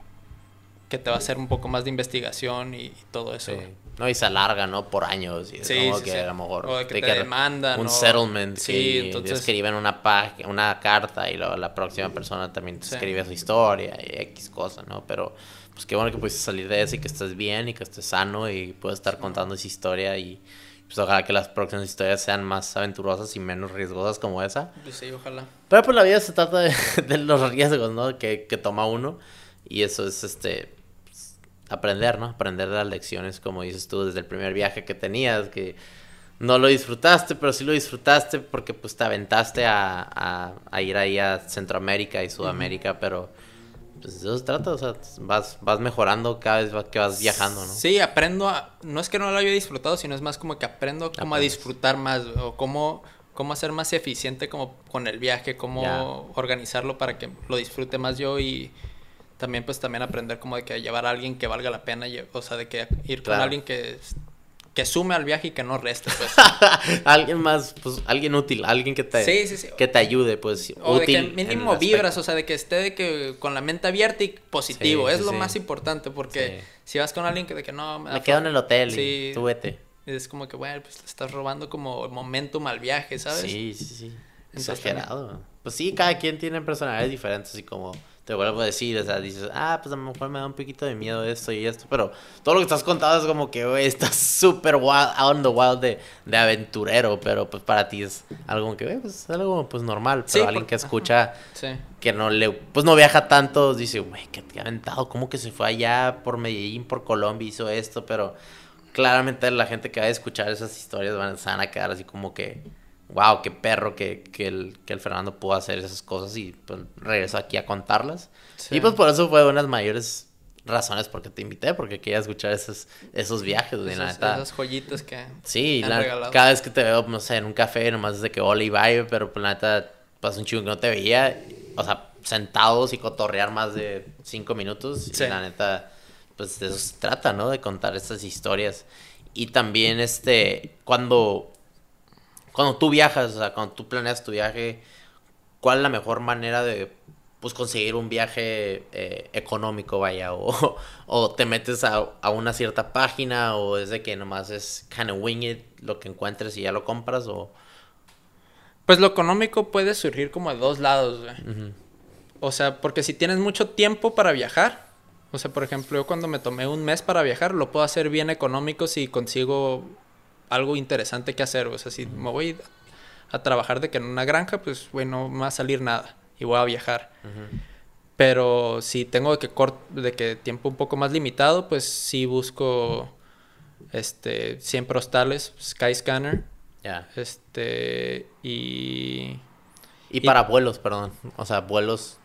que te va a hacer un poco más de investigación y, y todo eso. Sí. güey. No, y se alarga, ¿no? Por años. Y es Sí, como sí, que a lo mejor. O de que te demandan, Un o- settlement. Sí, Sí, entonces- escriben una, carta y luego la próxima persona también te escribe su historia y X cosa, ¿no? Pero pues qué bueno que pudiste salir de eso y que estés bien y que estés sano y puedes estar contando esa historia y pues ojalá que las próximas historias sean más aventurosas y menos riesgosas como esa. Pues sí, ojalá. Pero pues la vida se trata de, de los riesgos, ¿no? Que, que toma uno. Y eso es este pues, aprender, ¿no? Aprender de las lecciones, como dices tú, desde el primer viaje que tenías, que no lo disfrutaste, pero sí lo disfrutaste porque pues te aventaste a, a, a ir ahí a Centroamérica y Sudamérica, pero pues eso se trata, o sea, vas, vas mejorando cada vez que vas viajando, ¿no? Sí, aprendo a... No es que no lo haya disfrutado, sino es más como que aprendo como a disfrutar más o cómo, cómo hacer más eficiente como con el viaje, cómo organizarlo para que lo disfrute más yo y también pues también aprender como de que llevar a alguien que valga la pena, o sea, de que ir con Claro. alguien que, que sume al viaje y que no reste, pues. alguien más, pues alguien útil, alguien que te, Sí, sí, sí. que te ayude, pues O de que mínimo vibras, o sea, de que esté de que con la mente abierta y positivo. Es lo más importante porque si vas con alguien que de que no... Me da quedo en el hotel y tú vete. Es como que, bueno, pues le estás robando como momentum al viaje, ¿sabes? Sí, sí, sí. Entonces, Exagerado. Pues sí, cada quien tiene personalidades diferentes, así como te vuelvo a decir, o sea, dices, ah, pues a lo mejor me da un poquito de miedo esto y esto, pero todo lo que estás contando es como que, güey, estás súper wild, out on the wild de, de aventurero, pero pues para ti es algo que, güey, pues es algo pues normal, pero Sí, alguien que escucha Sí. que no le, pues no viaja tanto, dice, güey, que te ha aventado, ¿cómo que se fue allá por Medellín, por Colombia, hizo esto? Pero claramente la gente que va a escuchar esas historias van, se van a quedar así como que, wow, qué perro que, que, el, que el Fernando pudo hacer esas cosas y pues regresó aquí a contarlas. Sí. Y pues por eso fue una de las mayores razones por que te invité, porque quería escuchar esos, esos viajes, güey, la Esas, neta. esas joyitas que Sí, han la- cada vez que te veo, no sé, en un café, nomás es de que hola y bye, pero pues la neta, pasa un chingo que no te veía, o sea, sentados y cotorrear más de cinco minutos, Sí. y la neta, pues de eso se trata, ¿no? De contar estas historias. Y también, este, cuando, cuando tú viajas, o sea, cuando tú planeas tu viaje, ¿cuál es la mejor manera de, pues, conseguir un viaje eh, económico, vaya? O, o te metes a, a una cierta página, o es de que nomás es kind of wing it, lo que encuentres y ya lo compras, o... Pues lo económico puede surgir como de dos lados, güey. O sea, porque si tienes mucho tiempo para viajar, o sea, por ejemplo, yo cuando me tomé un mes para viajar, lo puedo hacer bien económico si consigo algo interesante que hacer. O sea, si me voy a trabajar de que en una granja, pues, güey, no me va a salir nada y voy a viajar. Pero si tengo de que, cort de que tiempo un poco más limitado, pues sí busco este, siempre hostales, Skyscanner. Ya. Este, y... Y para vuelos, perdón. O sea, vuelos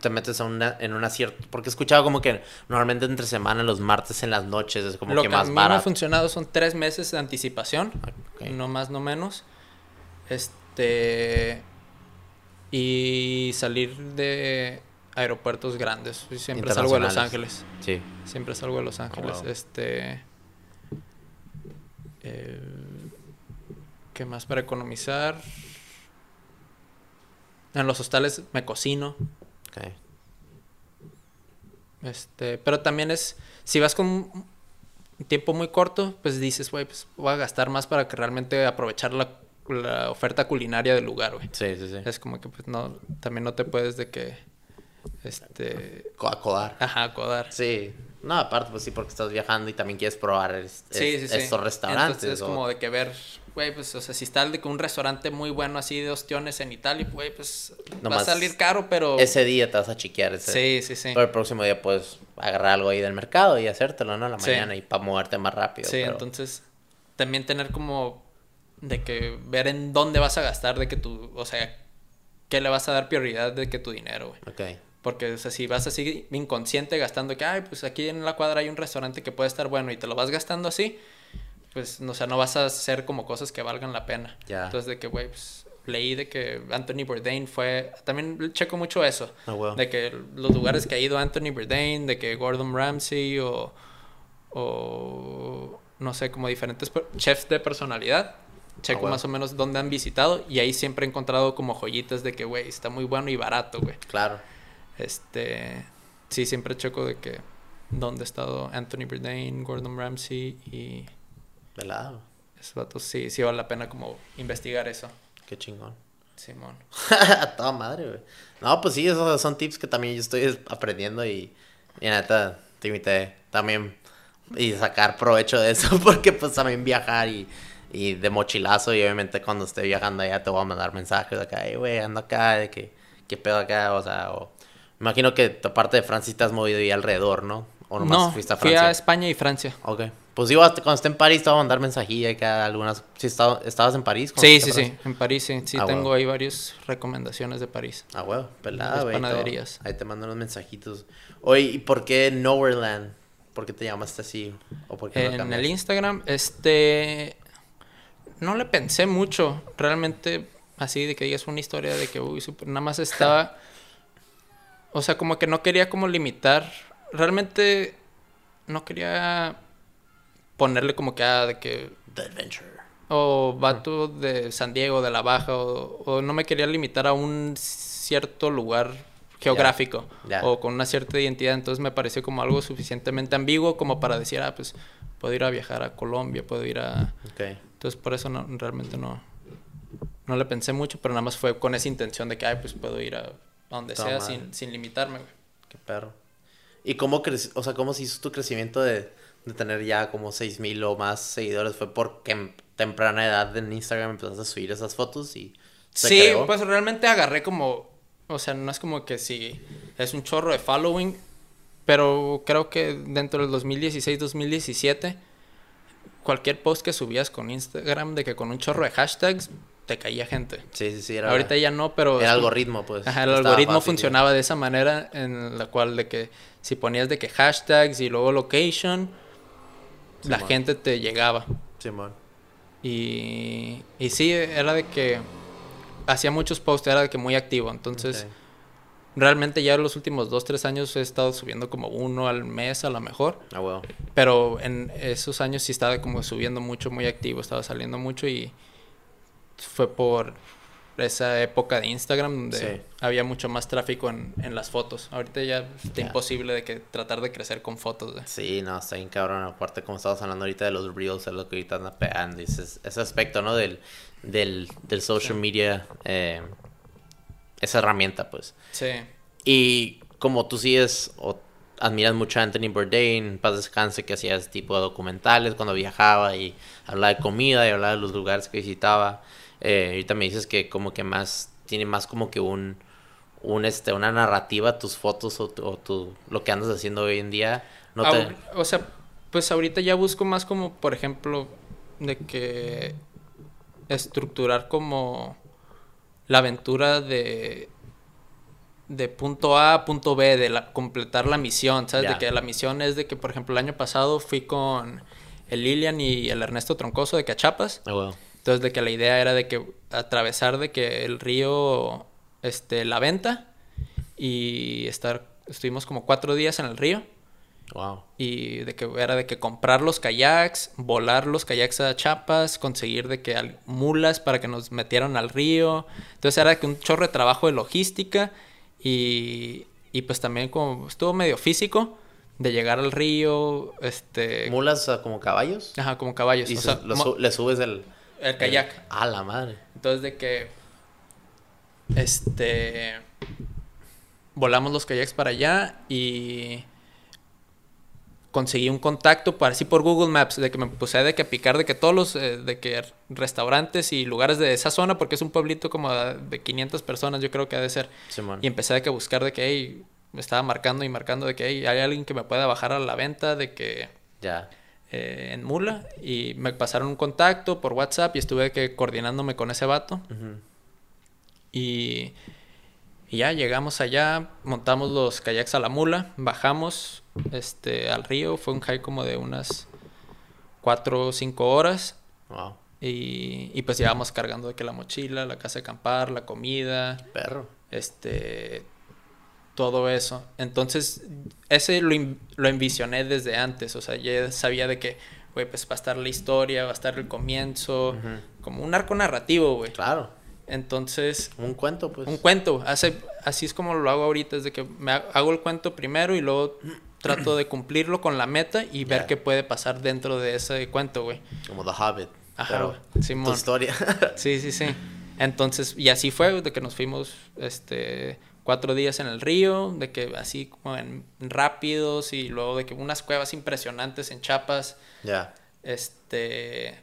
te metes a una, en una cierta... Porque he escuchado como que normalmente entre semana, los martes en las noches, es como Lo que que más mí me ha barato. funcionado son tres meses de anticipación, Ok. no más, no menos. Este... Y salir de aeropuertos grandes. Siempre salgo de Los. Ángeles. Sí. Siempre salgo de Los Ángeles. wow. Este. eh, ¿Qué más para economizar? En los hostales me cocino. Ok. Este, pero también es. Si vas con un tiempo muy corto, pues dices, güey, pues voy a gastar más para que realmente aprovechar la, la oferta culinaria del lugar, güey. Sí, sí, sí. Es como que pues no, también no te puedes de que. Este. Co- Acodar. Ajá, acodar. Sí. No, aparte, pues sí, porque estás viajando y también quieres probar es- Sí, sí, sí. estos restaurantes. Entonces es o- como de que ver, güey, pues, o sea, si está que un restaurante muy bueno así de ostiones en Italia, güey, pues va a salir caro, pero... Ese día te vas a chiquear. Ese, Sí, sí, sí. Pero el próximo día puedes agarrar algo ahí del mercado y hacértelo, ¿no? En la Sí. mañana y para moverte más rápido. Sí, pero- entonces también tener como de que ver en dónde vas a gastar, de que tu, o sea, qué le vas a dar prioridad de que tu dinero, güey. Ok. Porque, o sea, si vas así inconsciente gastando que, ay, pues aquí en la cuadra hay un restaurante que puede estar bueno y te lo vas gastando así, pues, no, o sea, no vas a hacer como cosas que valgan la pena. Ya. Entonces, de que, güey, pues, leí de que Anthony Bourdain fue, también checo mucho eso, Ah, de que los lugares que ha ido Anthony Bourdain, de que Gordon Ramsay o, o no sé, como diferentes chefs de personalidad. Checo huevo. más o menos dónde han visitado y ahí siempre he encontrado como joyitas de que, güey, está muy bueno y barato, güey. Claro. Este, sí, siempre checo de que dónde ha estado Anthony Bourdain, Gordon Ramsay y De lado. esos vatos. Sí, sí vale la pena como investigar eso. Qué chingón. Simón. A toda madre, güey. No, pues sí, esos son tips que también yo estoy aprendiendo y, y neta, te invité también y sacar provecho de eso porque pues también viajar y, y de mochilazo y obviamente cuando esté viajando allá te voy a mandar mensajes de acá, "Ey, güey, ando acá, de que, qué pedo acá, o sea, o... Me imagino que aparte de Francia te has movido ahí alrededor, ¿no? O nomás No, fuiste a fui Francia. a España y Francia. Ok. Pues digo, hasta cuando esté en París te voy a mandar mensajilla acá algunas... ¿Sí estaba- estabas en París? Sí, sí, sí, en París sí. Sí, Ah, tengo huevo. ahí varias recomendaciones de París. Ah, huevo, pelada, güey. panaderías. Ahí te mando unos mensajitos. Oye, ¿y por qué Nowhereland? ¿Por qué te llamaste así? ¿O por qué En el? Instagram, este. No le pensé mucho. Realmente, así de que digas una historia de que, uy, súper- nada más estaba. o sea, como que no quería como limitar. Realmente no quería ponerle como que, ah, de que. The Adventure. O vato de San Diego, de la Baja, o, o no me quería limitar a un cierto lugar geográfico o con una cierta identidad. Entonces me pareció como algo suficientemente ambiguo como para decir, ah, pues puedo ir a viajar a Colombia, puedo ir a... Ok. Entonces por eso no, realmente no, no le pensé mucho, pero nada más fue con esa intención de que, ay, pues puedo ir a, donde Toma sea sin, sin limitarme. güey. Qué perro. ¿Y cómo creció? O sea, ¿cómo se hizo tu crecimiento de, de tener ya como 6000 o más seguidores? ¿Fue porque en temprana edad en Instagram empezaste a subir esas fotos y se Sí, creó? pues realmente agarré como, o sea, no es como que si es un chorro de following, pero creo que dentro del 2016-2017, cualquier post que subías con Instagram de que con un chorro de hashtags, te caía gente. Sí, sí, sí. Era, Ahorita ya no, pero... era algoritmo, pues. Ajá, el algoritmo fácil, funcionaba de esa manera en la cual de que si ponías de que hashtags y luego location, la gente te llegaba. Simón. Y, y sí, era de que hacía muchos posts, era de que muy activo. Entonces, realmente ya en los últimos dos, tres años he estado subiendo como uno al mes a lo mejor. Ah, huevo. Pero en esos años sí estaba como subiendo mucho, muy activo, estaba saliendo mucho y fue por esa época de Instagram donde Sí. había mucho más tráfico en, en las fotos. Ahorita ya está imposible de que tratar de crecer con fotos. Sí, no, está bien cabrón. Aparte, como estabas hablando ahorita de los reels, es lo que ahorita anda pegando. ese aspecto, ¿no? Del, del, del social media, eh, esa herramienta, pues. Sí. Y como tú sigues o admiras mucho a Anthony Bourdain, paz descanse, que hacía ese tipo de documentales cuando viajaba y hablaba de comida y hablaba de los lugares que visitaba. Eh, ahorita me dices que como que más, tiene más como que un, un este, una narrativa, tus fotos o, tu, o tu, lo que andas haciendo hoy en día. No te... Ahor- O sea, pues ahorita ya busco más como, por ejemplo, de que estructurar como la aventura de de punto A a punto B, de la, completar la misión, ¿sabes? De que la misión es de que, por ejemplo, el año pasado fui con el Lilian y el Ernesto Troncoso de Cachapas. Ah, bueno. Entonces, de que la idea era de que atravesar de que el río, este, la venta y estar, estuvimos como cuatro días en el río Wow. y de que era de que comprar los kayaks, volar los kayaks a Chiapas, conseguir de que al- mulas para que nos metieran al río. Entonces era de que un chorro de trabajo de logística y, y pues también como estuvo medio físico de llegar al río, este, ¿Mulas como caballos? ajá, como caballos, Y o sea, su- le subes el... el kayak. A la madre. Entonces de que este volamos los kayaks para allá y conseguí un contacto para así por Google Maps de que me puse de que picar de que todos los eh, de que restaurantes y lugares de esa zona porque es un pueblito como de 500 personas yo creo que ha de ser y empecé de que buscar de que hey, me estaba marcando y marcando de que hey, hay alguien que me pueda bajar a la venta de que Ya. Eh, en Mula y me pasaron un contacto por WhatsApp y estuve que coordinándome con ese vato y, y ya llegamos allá, montamos los kayaks a la mula, bajamos este, al río, fue un hike como de unas 4 o 5 horas Wow. y, y pues llevamos cargando de que la mochila, la casa de acampar, la comida, Perro. este, todo eso. Entonces, ese lo, lo envisioné desde antes, o sea, ya sabía de que, güey, pues va a estar la historia, va a estar el comienzo, como un arco narrativo, güey. Claro. Entonces, Un cuento, pues. un cuento. Hace, así es como lo hago ahorita, es de que me ha- hago el cuento primero y luego trato de cumplirlo con la meta y ver qué puede pasar dentro de ese cuento, güey. Como The Hobbit. Ajá, güey. tu Simón. historia. Sí, sí, sí. Entonces, y así fue, de que nos fuimos, este, cuatro días en el río, de que así como en rápidos y luego de que unas cuevas impresionantes en Chiapas, ya. este,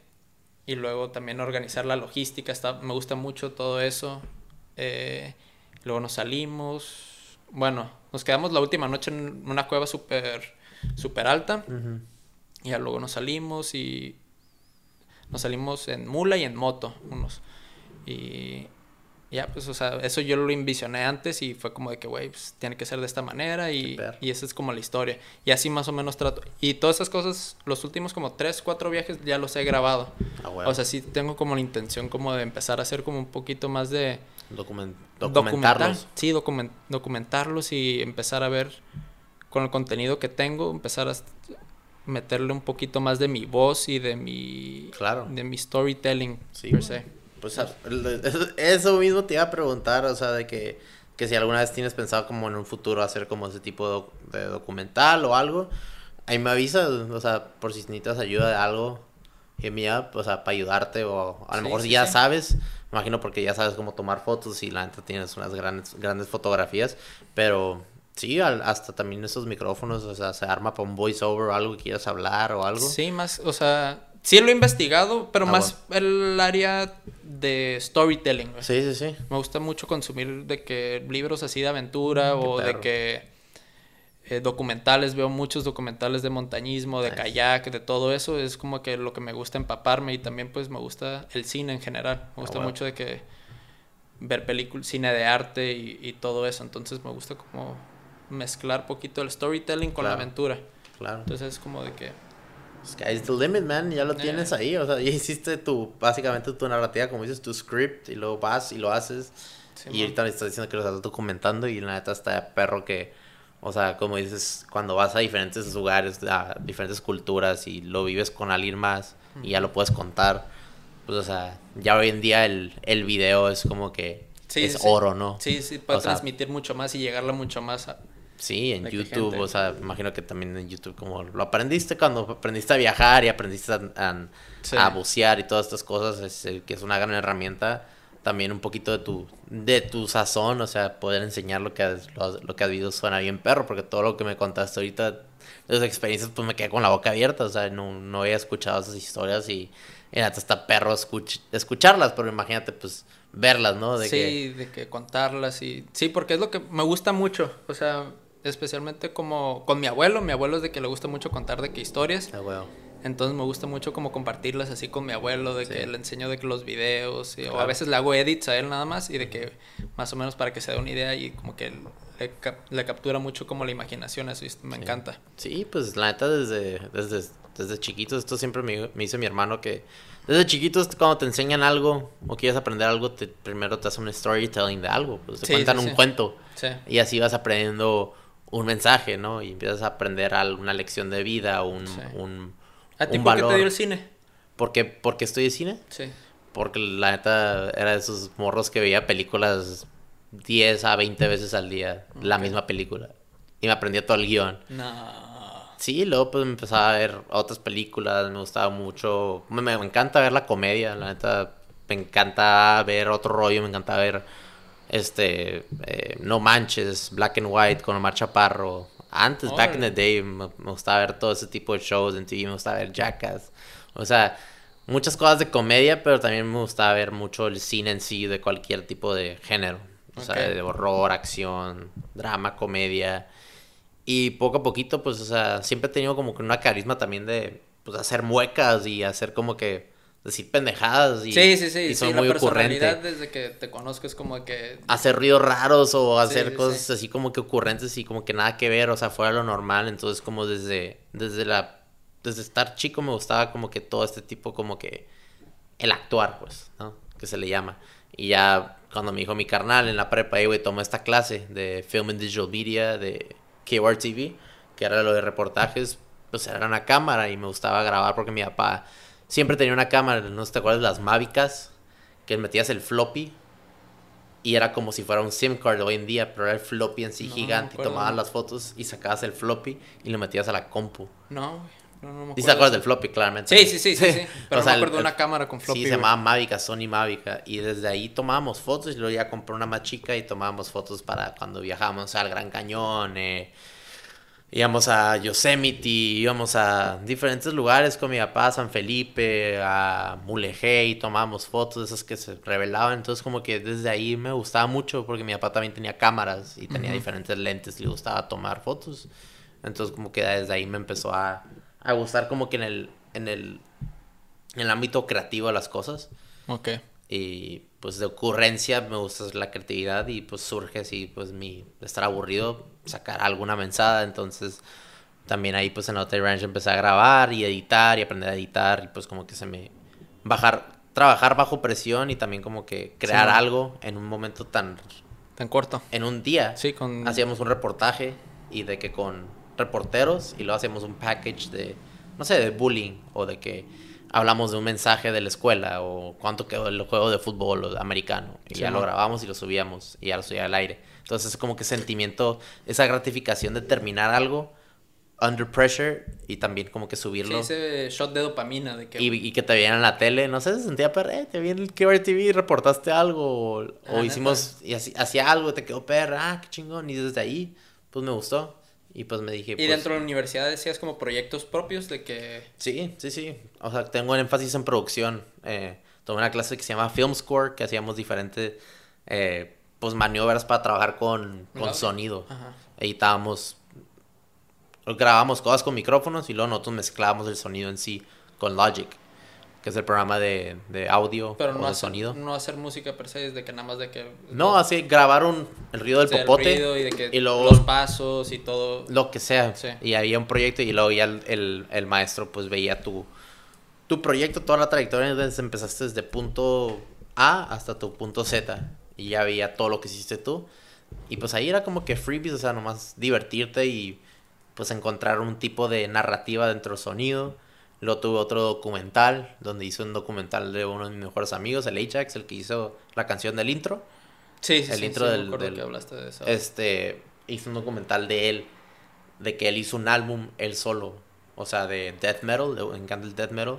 y luego también organizar la logística, está, me gusta mucho todo eso. Eh, luego nos salimos, bueno, nos quedamos la última noche en una cueva súper, súper alta. Y ya luego nos salimos y nos salimos en mula y en moto, unos. Y ya, pues, o sea, eso yo lo envisioné antes y fue como de que, güey, pues, tiene que ser de esta manera y, y esa es como la historia. Y así más o menos trato. Y todas esas cosas, los últimos como tres, cuatro viajes ya los he grabado. Ah, huevo. O sea, sí tengo como la intención como de empezar a hacer como un poquito más de... Document- documentar. documentarlos. Sí, documen- documentarlos y empezar a ver con el contenido que tengo, empezar a meterle un poquito más de mi voz y de mi Claro. de mi storytelling Sí, per se. Pues eso- mismo te iba a preguntar, o sea, de que, que si alguna vez tienes pensado como en un futuro hacer como ese tipo de, doc- de documental o algo, ahí me avisas, o sea, por si necesitas ayuda de algo, hit me up, o sea, para ayudarte o a lo Sí, mejor si sí, ya sí. sabes, me imagino porque ya sabes cómo tomar fotos y la neta tienes unas grandes, grandes fotografías, pero sí, al- hasta también esos micrófonos, o sea, se arma para un voiceover o algo que quieras hablar o algo. Sí, más, o sea, sí lo he investigado, pero Ah, más el área de storytelling. güey. Sí, sí, sí. Me gusta mucho consumir de que libros así de aventura Mm, o de que eh, documentales, veo muchos documentales de montañismo, de Nice. kayak, de todo eso, es como que lo que me gusta empaparme y también pues me gusta el cine en general, me gusta Ah, bueno. mucho de que ver películas, cine de arte y, y todo eso, entonces me gusta como mezclar poquito el storytelling con la aventura, Claro. entonces es como de que Sky's the limit, man. Ya lo Eh. tienes ahí. O sea, ya hiciste tu, básicamente tu narrativa, como dices, tu script, y luego vas y lo haces. Sí, y man. ahorita me estás diciendo que lo estás documentando, y la neta está perro que, o sea, como dices, cuando vas a diferentes lugares, a diferentes culturas, y lo vives con alguien más, y ya lo puedes contar, pues, o sea, ya hoy en día el, el video es como que Sí, es sí, oro, ¿no? Sí, sí, O sea, transmitir mucho más y llegarle mucho más a... Sí, en YouTube, gente- o sea, imagino que también en YouTube como lo aprendiste cuando aprendiste a viajar y aprendiste a, a- Sí. a bucear y todas estas cosas, es, que es una gran herramienta, también un poquito de tu, de tu sazón, o sea, poder enseñar lo que has, lo, lo que has vivido suena bien perro, porque todo lo que me contaste ahorita, de las experiencias, pues me quedé con la boca abierta, o sea, no, no había escuchado esas historias y neta está perro escuch- escucharlas, pero imagínate, pues, verlas, ¿no? De sí, que, de que contarlas y... Sí, porque es lo que me gusta mucho. O sea, especialmente como con mi abuelo. Mi abuelo es de que le gusta mucho contar de qué historias. Ah, huevo. Entonces me gusta mucho como compartirlas así con mi abuelo, de que le enseño de que los videos, y- o a veces le hago edits a él nada más y de que más o menos para que se dé una idea y como que le, le captura mucho como la imaginación, eso me Sí. encanta. Sí, pues la neta desde, desde, desde chiquitos, esto siempre me, me dice mi hermano que desde chiquitos cuando te enseñan algo o quieres aprender algo, te, primero te hacen un storytelling de algo, pues te Sí, cuentan un cuento Sí. y así vas aprendiendo un mensaje, ¿no? Y empiezas a aprender una lección de vida, un, Sí. un, ¿A ti un por qué te dio el cine? ¿Por qué, por qué estudié cine? Sí. Porque la neta era de esos morros que veía películas 10 a 20 veces al día, la misma película. Y me aprendía todo el guion. No. Sí, luego pues empezaba a ver otras películas, me gustaba mucho, me, me encanta ver la comedia, la neta, me encanta ver otro rollo, me encanta ver, este, eh, No Manches, Black and White con Omar Chaparro, antes, back in the day, me, me gustaba ver todo ese tipo de shows en TV, me gustaba ver Jackass, o sea, muchas cosas de comedia, pero también me gustaba ver mucho el cine en sí, de cualquier tipo de género, o sea, de horror, acción, drama, comedia. Y poco a poquito, pues, o sea, siempre he tenido como que una carisma también de, pues, hacer muecas y hacer como que, decir pendejadas y, sí, sí, sí. y sí, la muy ocurrente. personalidad desde que te conozco es como que... Hacer ruidos raros o hacer sí, cosas sí. así como que ocurrentes y como que nada que ver, o sea, fuera de lo normal. Entonces, como desde, desde la, desde estar chico me gustaba como que todo este tipo, como que el actuar, pues, ¿no? Que se le llama. Y ya cuando me dijo mi carnal en la prepa, "Ey, güey, tomó esta clase de Film and Digital Media de KOR TV, que era lo de reportajes, pues era una cámara y me gustaba grabar porque mi papá siempre tenía una cámara, no sé si te acuerdas, las Mavicas, que metías el floppy y era como si fuera un SIM card hoy en día, pero era el floppy en sí No, no gigante y acuerdo. tomabas las fotos y sacabas el floppy y lo metías a la compu. No, güey. No, no me ¿Y te acuerdo acuerdas de del floppy, claramente? Sí, sí, sí, sí, sí. Pero O sea, no me acuerdo de una cámara con floppy. Sí, se llamaba Mavica, Sony Mavica. Y desde ahí tomábamos fotos y luego ya compré una más chica y tomábamos fotos para cuando viajábamos al Gran Cañón. eh, íbamos a Yosemite, íbamos a diferentes lugares con mi papá, San Felipe, a Mulegé y tomábamos fotos de esas que se revelaban. Entonces como que desde ahí me gustaba mucho porque mi papá también tenía cámaras y tenía diferentes lentes y le gustaba tomar fotos. Entonces como que desde ahí me empezó a, a gustar como que en el, en el, en el ámbito creativo de las cosas. Ok. Y pues de ocurrencia me gusta la creatividad y pues surge así pues mi estar aburrido, sacar alguna mensada. Entonces también ahí pues en Hotel Ranch empecé a grabar y editar y aprender a editar y pues como que se me bajar, trabajar bajo presión y también como que crear Sí. algo en un momento tan, Tan corto. en un día. Sí, con... Hacíamos un reportaje y de que con reporteros y luego hacíamos un package de, no sé, de bullying o de que hablamos de un mensaje de la escuela o cuánto quedó el juego de fútbol o americano y Sí, ya lo ¿no? grabamos y lo subíamos y ya lo subía al aire. Entonces es como que sentimiento, esa gratificación de terminar algo under pressure y también como que Sí, subirlo. ese shot de dopamina de que... Y, y que te veían en la tele, no sé, se sentía perra, eh, te vi en el KBR TV y reportaste algo, o, o Ah, hicimos, y hacía algo, te quedó perra, ah, qué chingón, y desde ahí, pues me gustó, y pues me dije, Y pues, dentro de la universidad decías como proyectos propios de que... sí, sí, sí, o sea, tengo un énfasis en producción, eh, tomé una clase que se llama Film Score, que hacíamos diferentes, eh, pues maniobras para trabajar con, con sonido, Ajá. editábamos, grabábamos cosas con micrófonos y luego nosotros mezclábamos el sonido en sí con Logic, que es el programa de, de audio Pero o no de hacer, sonido. no hacer música per se, es de que nada más de que... No, así grabaron el ruido del o sea, el popote, ruido y de que y luego- los pasos y todo. lo que sea. Sí. Y había un proyecto y luego ya el, el, el maestro pues veía tu, tu proyecto, toda la trayectoria, desde empezaste desde punto A hasta tu punto Z. Y ya veía todo lo que hiciste tú. Y pues ahí era como que freebies, o sea, nomás divertirte y pues encontrar un tipo de narrativa dentro del sonido. Luego tuve otro documental, donde hice un documental de uno de mis mejores amigos, el Ajax, el que hizo la canción del intro. Sí, sí, el sí, intro sí, del- del- que hablaste de eso. Este, hizo un documental de él, de que él hizo un álbum él solo, o sea, de death metal, le encanta el death metal,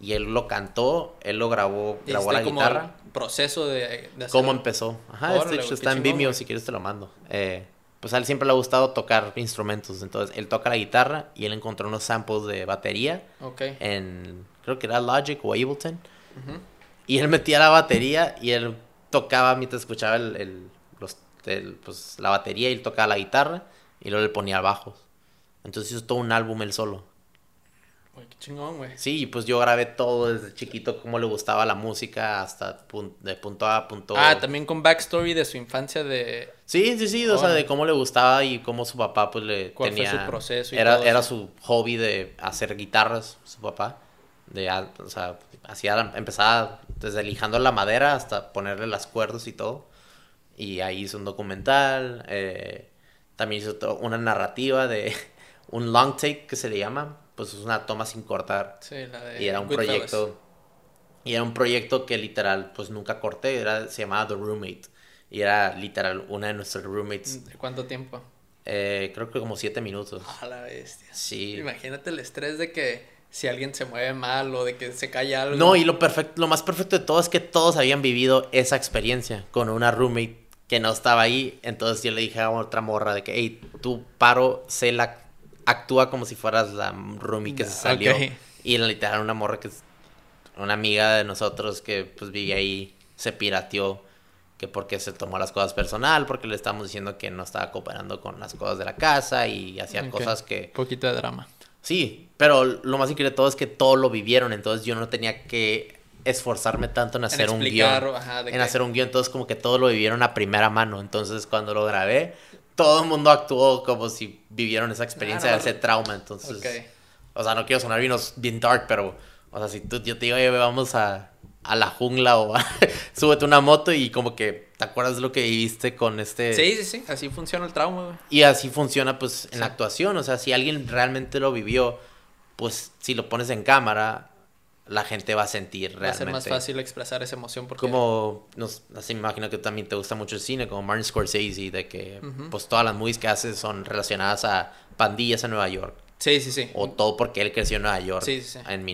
y él lo cantó, él lo grabó, Y grabó este la como guitarra. el proceso de, de hacer- ¿Cómo empezó? Ajá, Órale, este hecho está en Vimeo, si quieres te lo mando. Eh, pues a él siempre le ha gustado tocar instrumentos. Entonces, él toca la guitarra y él encontró unos samples de batería Ok. en, creo que era Logic o Ableton. Y él metía la batería y él tocaba mientras escuchaba el, el- los, el, pues, la batería y él tocaba la guitarra y luego le ponía bajos. Entonces hizo todo un álbum él solo. Uy, qué chingón, güey. Sí, y pues yo grabé todo desde chiquito, cómo le gustaba la música hasta pun- de punto A a punto Ah, también con backstory de su infancia de... Sí, sí, sí, o sea, de cómo le gustaba y cómo su papá pues le ¿Cuál fue tenía... su proceso y era, todo era eso? su hobby de hacer guitarras, su papá. De, o sea, hacía, empezaba desde lijando la madera hasta ponerle las cuerdas y todo. Y ahí hizo un documental, eh, también hizo una narrativa de un long take que se le llama, pues es una toma sin cortar. Sí, la de... Y era un proyecto. Y era un proyecto que literal, pues nunca corté. Era, se llamaba The Roommate. Y era literal una de nuestras roommates. ¿De cuánto tiempo? eh, creo que como siete minutos. A la bestia. Sí. Imagínate el estrés de que si alguien se mueve mal o de que se cae algo. No, y lo perfecto, lo más perfecto de todo es que todos habían vivido esa experiencia con una roommate que no estaba ahí. Entonces yo le dije a otra morra de que, hey, tú paro, sé la actúa como si fueras la roomie que se salió. Ok. Y literal una morra que es una amiga de nosotros que pues vivía ahí, se pirateó. Que porque se tomó las cosas personal, porque le estábamos diciendo que no estaba cooperando con las cosas de la casa y hacía cosas que poquito de drama. Sí, pero lo más increíble de todo es que todos lo vivieron, entonces yo no tenía que esforzarme tanto en hacer un explicar, guion. ajá, en hacer un guion, entonces como que todos lo vivieron a primera mano, entonces cuando lo grabé, todo el mundo actuó como si vivieron esa experiencia, Claro. ese trauma, entonces... O sea, no quiero sonar bien, bien dark, pero... O sea, si tú, yo te digo, "Oye, vamos a, a la jungla o a- súbete una moto y como que te acuerdas lo que viviste con este... Sí, sí, sí. Así funciona el trauma, güey. Y así funciona pues en Sí. la actuación, o sea, si alguien realmente lo vivió, pues si lo pones en cámara, la gente va a sentir Va a realmente. ser más fácil expresar esa emoción porque... Como, nos, así me imagino que también te gusta mucho el cine, como Martin Scorsese, de que Ujú. pues todas las movies que hace son relacionadas a pandillas en Nueva York. Sí, sí, sí. O todo porque él creció en Nueva York Sí, sí, sí. en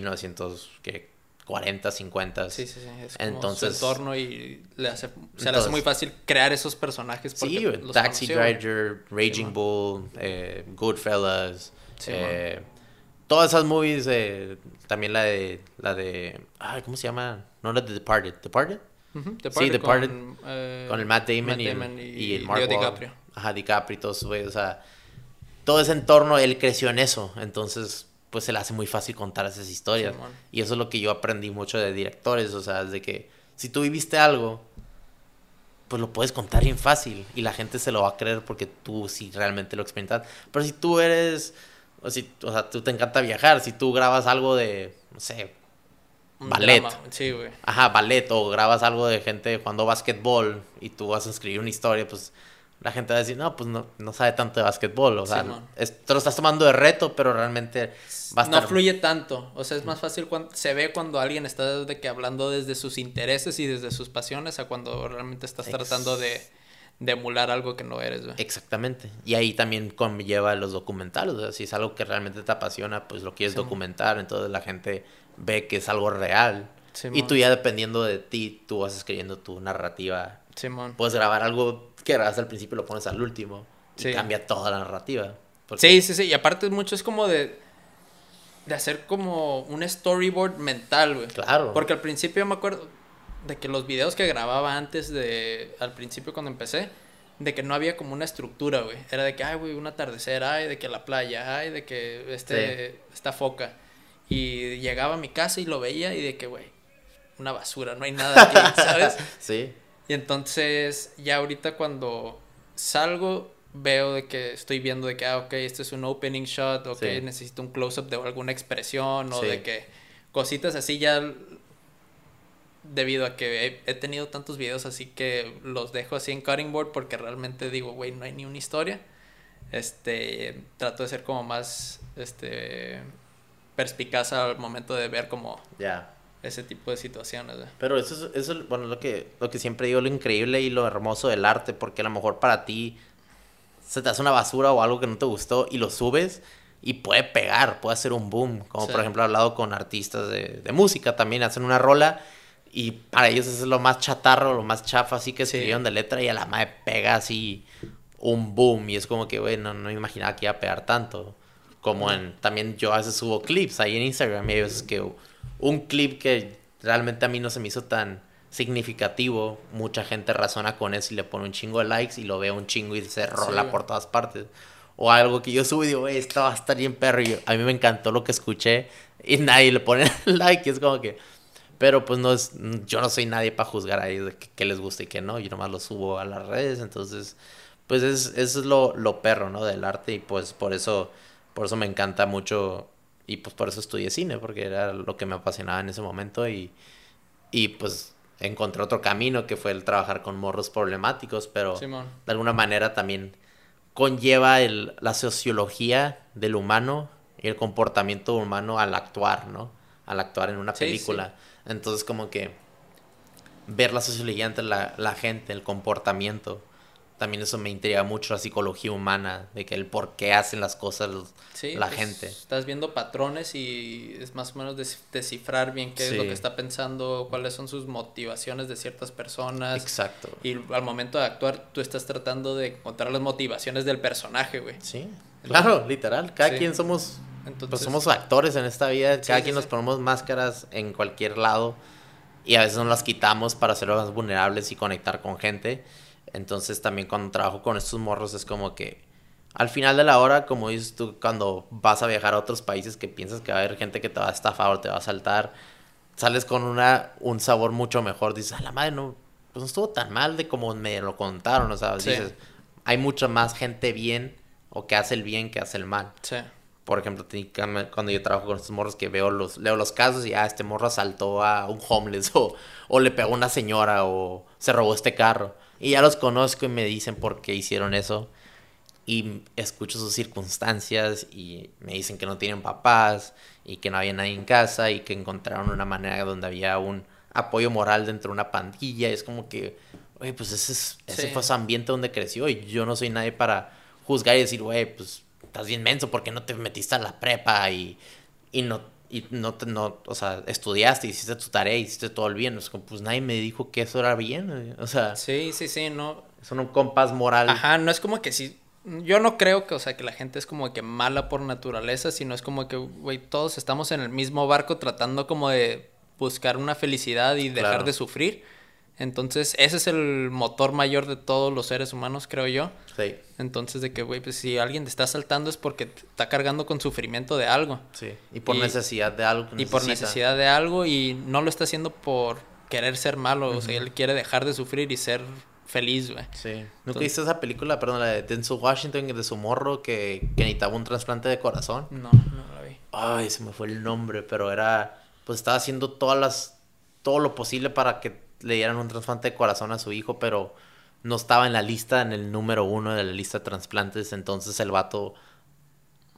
1940, 50. Sí, sí, sí. Es como Entonces- su entorno y le hace, se le hace Entonces- muy fácil crear esos personajes porque Sí, los Taxi conoció. Driver, Raging. Bull, eh, Goodfellas, Sí, eh, todas esas movies, eh, también la de, la de, ay, ¿cómo se llama? No la de Departed, Departed, Ujú, Sí, Departed, con, eh, con el Matt Damon, Matt y, el, Damon y el Mark Leo. DiCaprio. Ajá, DiCaprio y todos o sea, todo ese entorno, él creció en eso, entonces, pues se le hace muy fácil contar esas historias. Y eso es lo que yo aprendí mucho de directores, o sea, es de que si tú viviste algo, pues lo puedes contar bien fácil y la gente se lo va a creer porque tú sí realmente lo experimentaste. Pero si tú eres, o, si, o sea, tú te encanta viajar, si tú grabas algo de, no sé, Un ballet. drama, Sí, güey. ajá, ballet o grabas algo de gente jugando básquetbol y tú vas a escribir una historia, pues la gente va a decir, no, pues no, no sabe tanto de básquetbol, o sea, es- te lo estás tomando de reto, pero realmente va a no fluye tanto. O sea, es más fácil cuando se ve cuando alguien está de que hablando desde sus intereses y desde sus pasiones a cuando realmente estás Ex- tratando de, de emular algo que no eres, güey. Exactamente. Y ahí también conlleva los documentales. O sea, si es algo que realmente te apasiona, pues lo quieres Sí. documentar. Entonces la gente ve que es algo real. Y tú ya dependiendo de ti, tú vas escribiendo tu narrativa. Simón. Puedes grabar algo que grabaste al principio lo pones al último. Y Sí. cambia toda la narrativa. Porque- Sí, sí, sí. Y aparte mucho es como de... De hacer como un storyboard mental, güey. Claro. Porque al principio yo me acuerdo de que los videos que grababa antes de... Al principio cuando empecé, de que no había como una estructura, güey. Era de que, ay, güey, un atardecer, ay, de que la playa, ay, de que este, esta foca. Y llegaba a mi casa y lo veía y de que, güey, una basura, no hay nada aquí, ¿sabes? Sí. Y entonces ya ahorita cuando salgo veo de que estoy viendo de que, ah, ok, este es un opening shot, ok, Sí. necesito un close-up de alguna expresión o Sí. de que cositas así ya debido a que he, he tenido tantos videos así que los dejo así en cutting board porque realmente digo, güey, no hay ni una historia. Este, trato de ser como más, este, perspicaz al momento de ver como Ya. Ese tipo de situaciones. güey. Pero eso es, eso es, bueno, lo que, lo que siempre digo, lo increíble y lo hermoso del arte, porque a lo mejor para ti se te hace una basura o algo que no te gustó y lo subes y puede pegar, puede hacer un boom. Como Sí. por ejemplo he hablado con artistas de, de música también, hacen una rola y para ellos eso es lo más chatarro, lo más chafa así que Sí. escribieron de letra y a la madre pega así un boom y es como que, güey, no, no imaginaba que iba a pegar tanto. Como en, también yo a veces subo clips ahí en Instagram y hay veces que un clip que realmente a mí no se me hizo tan significativo, mucha gente razona con eso y le pone un chingo de likes y lo ve un chingo y se rola por todas partes. O algo que yo subo y digo, esto va a estar bien perro. Y a mí me encantó lo que escuché y nadie le pone like. Y es como que. Pero pues no es. Yo no soy nadie para juzgar a ellos de qué les gusta y qué no. Yo nomás lo subo a las redes. Entonces, pues es, eso es lo, lo perro, ¿no? Del arte. Y pues por eso. Por eso me encanta mucho. Y pues por eso estudié cine, porque era lo que me apasionaba en ese momento. Y, y pues encontré otro camino que fue el trabajar con morros problemáticos, pero de alguna manera también conlleva el, la sociología del humano y el comportamiento humano al actuar, ¿no? Al actuar en una película. Entonces como que ver la sociología entre la, la gente, el comportamiento, también eso me intriga mucho la psicología humana, de que el por qué hacen las cosas la pues, gente. Estás viendo patrones y es más o menos descifrar bien qué es lo que está pensando, cuáles son sus motivaciones de ciertas personas. Exacto. Y al momento de actuar, tú estás tratando de encontrar las motivaciones del personaje, güey. Sí. Claro, literal. Cada quien somos, pues somos actores en esta vida. Cada quien nos ponemos máscaras en cualquier lado y a veces nos las quitamos para ser más vulnerables y conectar con gente. Entonces también cuando trabajo con estos morros es como que al final de la hora, como dices tú, cuando vas a viajar a otros países que piensas que va a haber gente que te va a estafar o te va a saltar, sales con una, un sabor mucho mejor. Dices, a la madre, no, pues no estuvo tan mal de como me lo contaron. O sea, dices, hay mucha más gente bien o que hace el bien que hace el mal. Sí. Por ejemplo, cuando yo trabajo con estos morros que veo los, leo los casos y ah, este morro asaltó a un homeless o, o le pegó a una señora o se robó este carro. Y ya los conozco y me dicen por qué hicieron eso. Y escucho sus circunstancias y me dicen que no tienen papás y que no había nadie en casa y que encontraron una manera donde había un apoyo moral dentro de una pandilla. Y es como que, oye, pues ese, es, ese fue su ambiente donde creció y yo no soy nadie para juzgar y decir, güey, pues estás bien menso porque no te metiste a la prepa y, y no y no, te, no, o sea, estudiaste, hiciste tu tarea, hiciste todo el bien. Es como, pues nadie me dijo que eso era bien. O sea, sí, sí, sí, no. Son un compás moral. Ajá, no es como que si. Yo no creo que, o sea, que la gente es como que mala por naturaleza, sino es como que, güey, todos estamos en el mismo barco tratando como de buscar una felicidad y dejar de sufrir. Entonces, ese es el motor mayor de todos los seres humanos, creo yo. Sí. Entonces, de que, güey, pues si alguien te está saltando es porque te está cargando con sufrimiento de algo. Sí. Y por necesidad de algo. y por necesidad de algo y no lo está haciendo por querer ser malo. O sea, él quiere dejar de sufrir y ser feliz, güey. Sí. ¿Nunca viste esa película, perdón, la de Denzel Washington, de su morro que, que necesitaba un trasplante de corazón? No, no la vi. Ay, se me fue el nombre, pero era... Pues estaba haciendo todas las... Todo lo posible para que le dieran un trasplante de corazón a su hijo, pero no estaba en la lista, en el número uno de la lista de trasplantes. Entonces el vato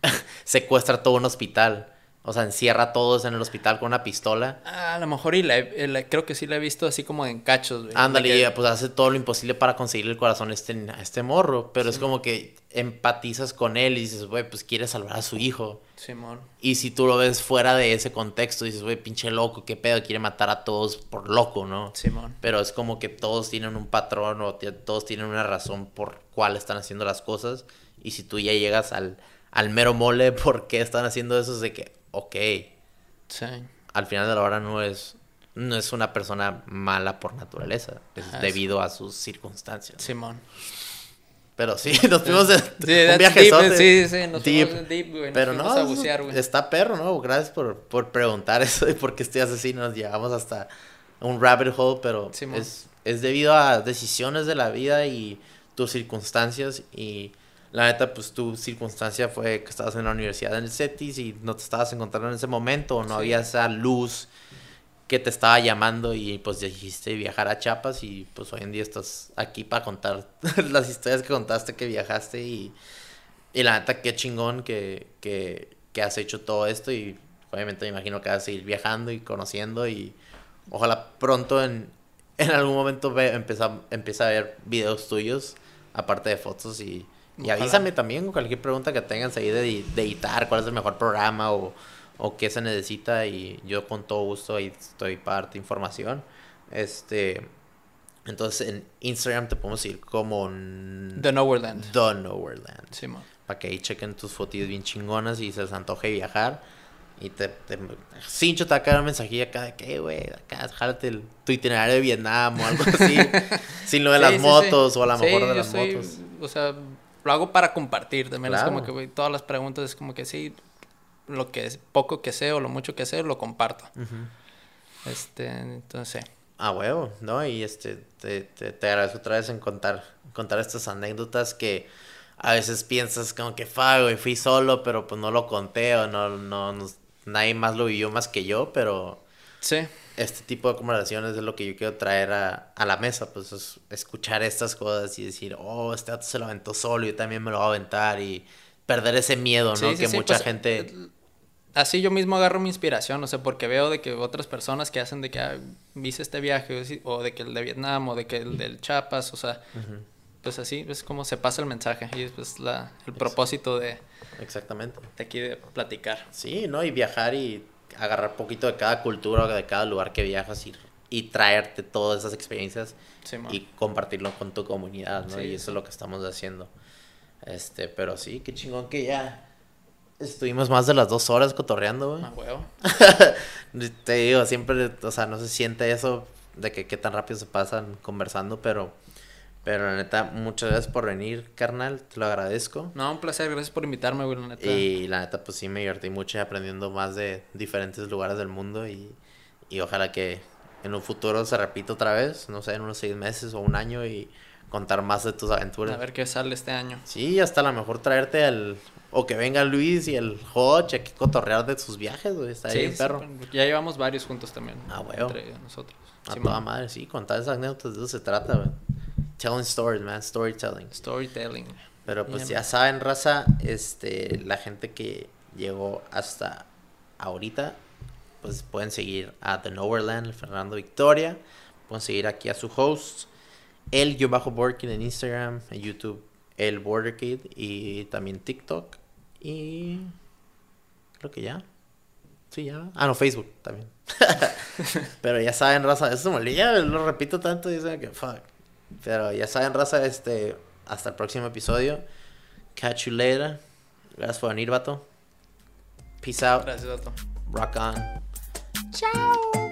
secuestra todo un hospital. O sea, encierra a todos en el hospital con una pistola. Ah, a lo mejor y la, creo que sí la he visto así como en cachos, güey. Ándale, pues hace todo lo imposible para conseguirle el corazón a este, a este morro. Pero es como que empatizas con él y dices, güey, pues quiere salvar a su hijo. Simón. Y si tú lo ves fuera de ese contexto, dices, güey, pinche loco, qué pedo, quiere matar a todos por loco, ¿no? Simón. Pero es como que todos tienen un patrón o todos tienen una razón por cuál están haciendo las cosas. Y si tú ya llegas al, al mero mole por qué están haciendo eso, es de que ok. Sí. Al final de la hora no es, no es una persona mala por naturaleza, es debido a sus circunstancias. Simón. Pero sí, nos fuimos de un viaje Sí, sí, nos fuimos en deep, güey. Pero no, a bucear, güey. Está perro, ¿no? Gracias por, por preguntar eso y por qué estoy así. Nos llevamos hasta un rabbit hole, pero es, es debido a decisiones de la vida y tus circunstancias y la neta, pues tu circunstancia fue que estabas en la universidad en el CETIS y no te estabas encontrando en ese momento, o no había esa luz que te estaba llamando y pues dijiste viajar a Chiapas y pues hoy en día estás aquí para contar las historias que contaste que viajaste y, y la neta, qué chingón que, que, que has hecho todo esto y obviamente me imagino que vas a seguir viajando y conociendo y ojalá pronto en, en algún momento ve, empieza, empieza a ver videos tuyos aparte de fotos y y avísame también con cualquier pregunta que tengas ahí de, editar, cuál es el mejor programa o, o, qué se necesita y yo con todo gusto ahí estoy para darte información. Este, Entonces en Instagram te podemos seguir como The Nowhereland. The Nowhereland. Sí. Para que ahí chequen tus fotos bien chingonas y se les antoje viajar. Y te, te Cincho te va a caer un mensajillo acá de que, güey, acá, jálate el, tu itinerario de Vietnam o algo así. sin lo de Sí, las sí, sí. motos o a lo mejor de las soy- motos. O sea, lo hago para compartir también. Es como Claro. que, todas las preguntas es como que sí, lo que es poco que sé o lo mucho que sé, lo comparto. Este, entonces. Ah, huevo, ¿no? Y este, te, te, te agradezco otra vez en contar, contar estas anécdotas que a veces piensas como que, fa, güey, fui solo, pero pues no lo conté o no, no, no- nadie más lo vivió más que yo, pero Sí, este tipo de conversaciones es lo que yo quiero traer a, a la mesa, pues es escuchar estas cosas y decir, oh, este dato se lo aventó solo, yo también me lo voy a aventar y perder ese miedo, ¿no? Sí, sí, que sí, mucha pues, gente... así yo mismo agarro mi inspiración, o sea, porque veo de que otras personas que hacen de que ah, hice este viaje, o de que el de Vietnam, o de que el del Chiapas, o sea, pues así es como se pasa el mensaje y es pues la, el propósito de, Exactamente. de aquí de platicar. Sí, ¿no? Y viajar y agarrar poquito de cada cultura, de cada lugar que viajas y, y traerte todas esas experiencias Sí, y compartirlo con tu comunidad, ¿no? Sí, y eso sí. es lo que estamos haciendo. Este, pero sí, qué chingón que ya estuvimos más de las dos horas cotorreando, güey. Ah, huevo. Te digo, siempre, o sea, no se siente eso de que qué tan rápido se pasan conversando, pero, pero la neta, muchas gracias por venir, carnal, te lo agradezco. No, un placer, gracias por invitarme, güey, la neta. Y la neta, pues sí me divertí mucho aprendiendo más de diferentes lugares del mundo y, y ojalá que en un futuro se repita otra vez, no sé, en unos seis meses o un año y contar más de tus aventuras. A ver qué sale este año. Sí, hasta a lo mejor traerte al... O que venga Luis y el Hodge aquí cotorrear de sus viajes, güey, está Sí, bien sí, perro. pues, ya llevamos varios juntos también. Ah, huevo. Entre nosotros. A Sí, toda man. madre, sí, contar esas anécdotas de eso se trata, güey. Telling stories, man, storytelling. Storytelling. Pero pues Yeah, ya saben, raza, este, la gente que llegó hasta ahorita, pues pueden seguir a The Nowhereland, el Fernando Victoria, pueden seguir aquí a su host, el yo bajo Borkin en Instagram, en YouTube, el Border Kid y también TikTok y creo que ya. Sí, ya. Ah, no, Facebook también. Pero ya saben, raza, eso me olvida, lo repito tanto, dicen que fuck. Pero ya saben, raza, este, hasta el próximo episodio. Catch you later. Gracias por venir, vato. Peace out. Gracias, Otto. Rock on. Chao.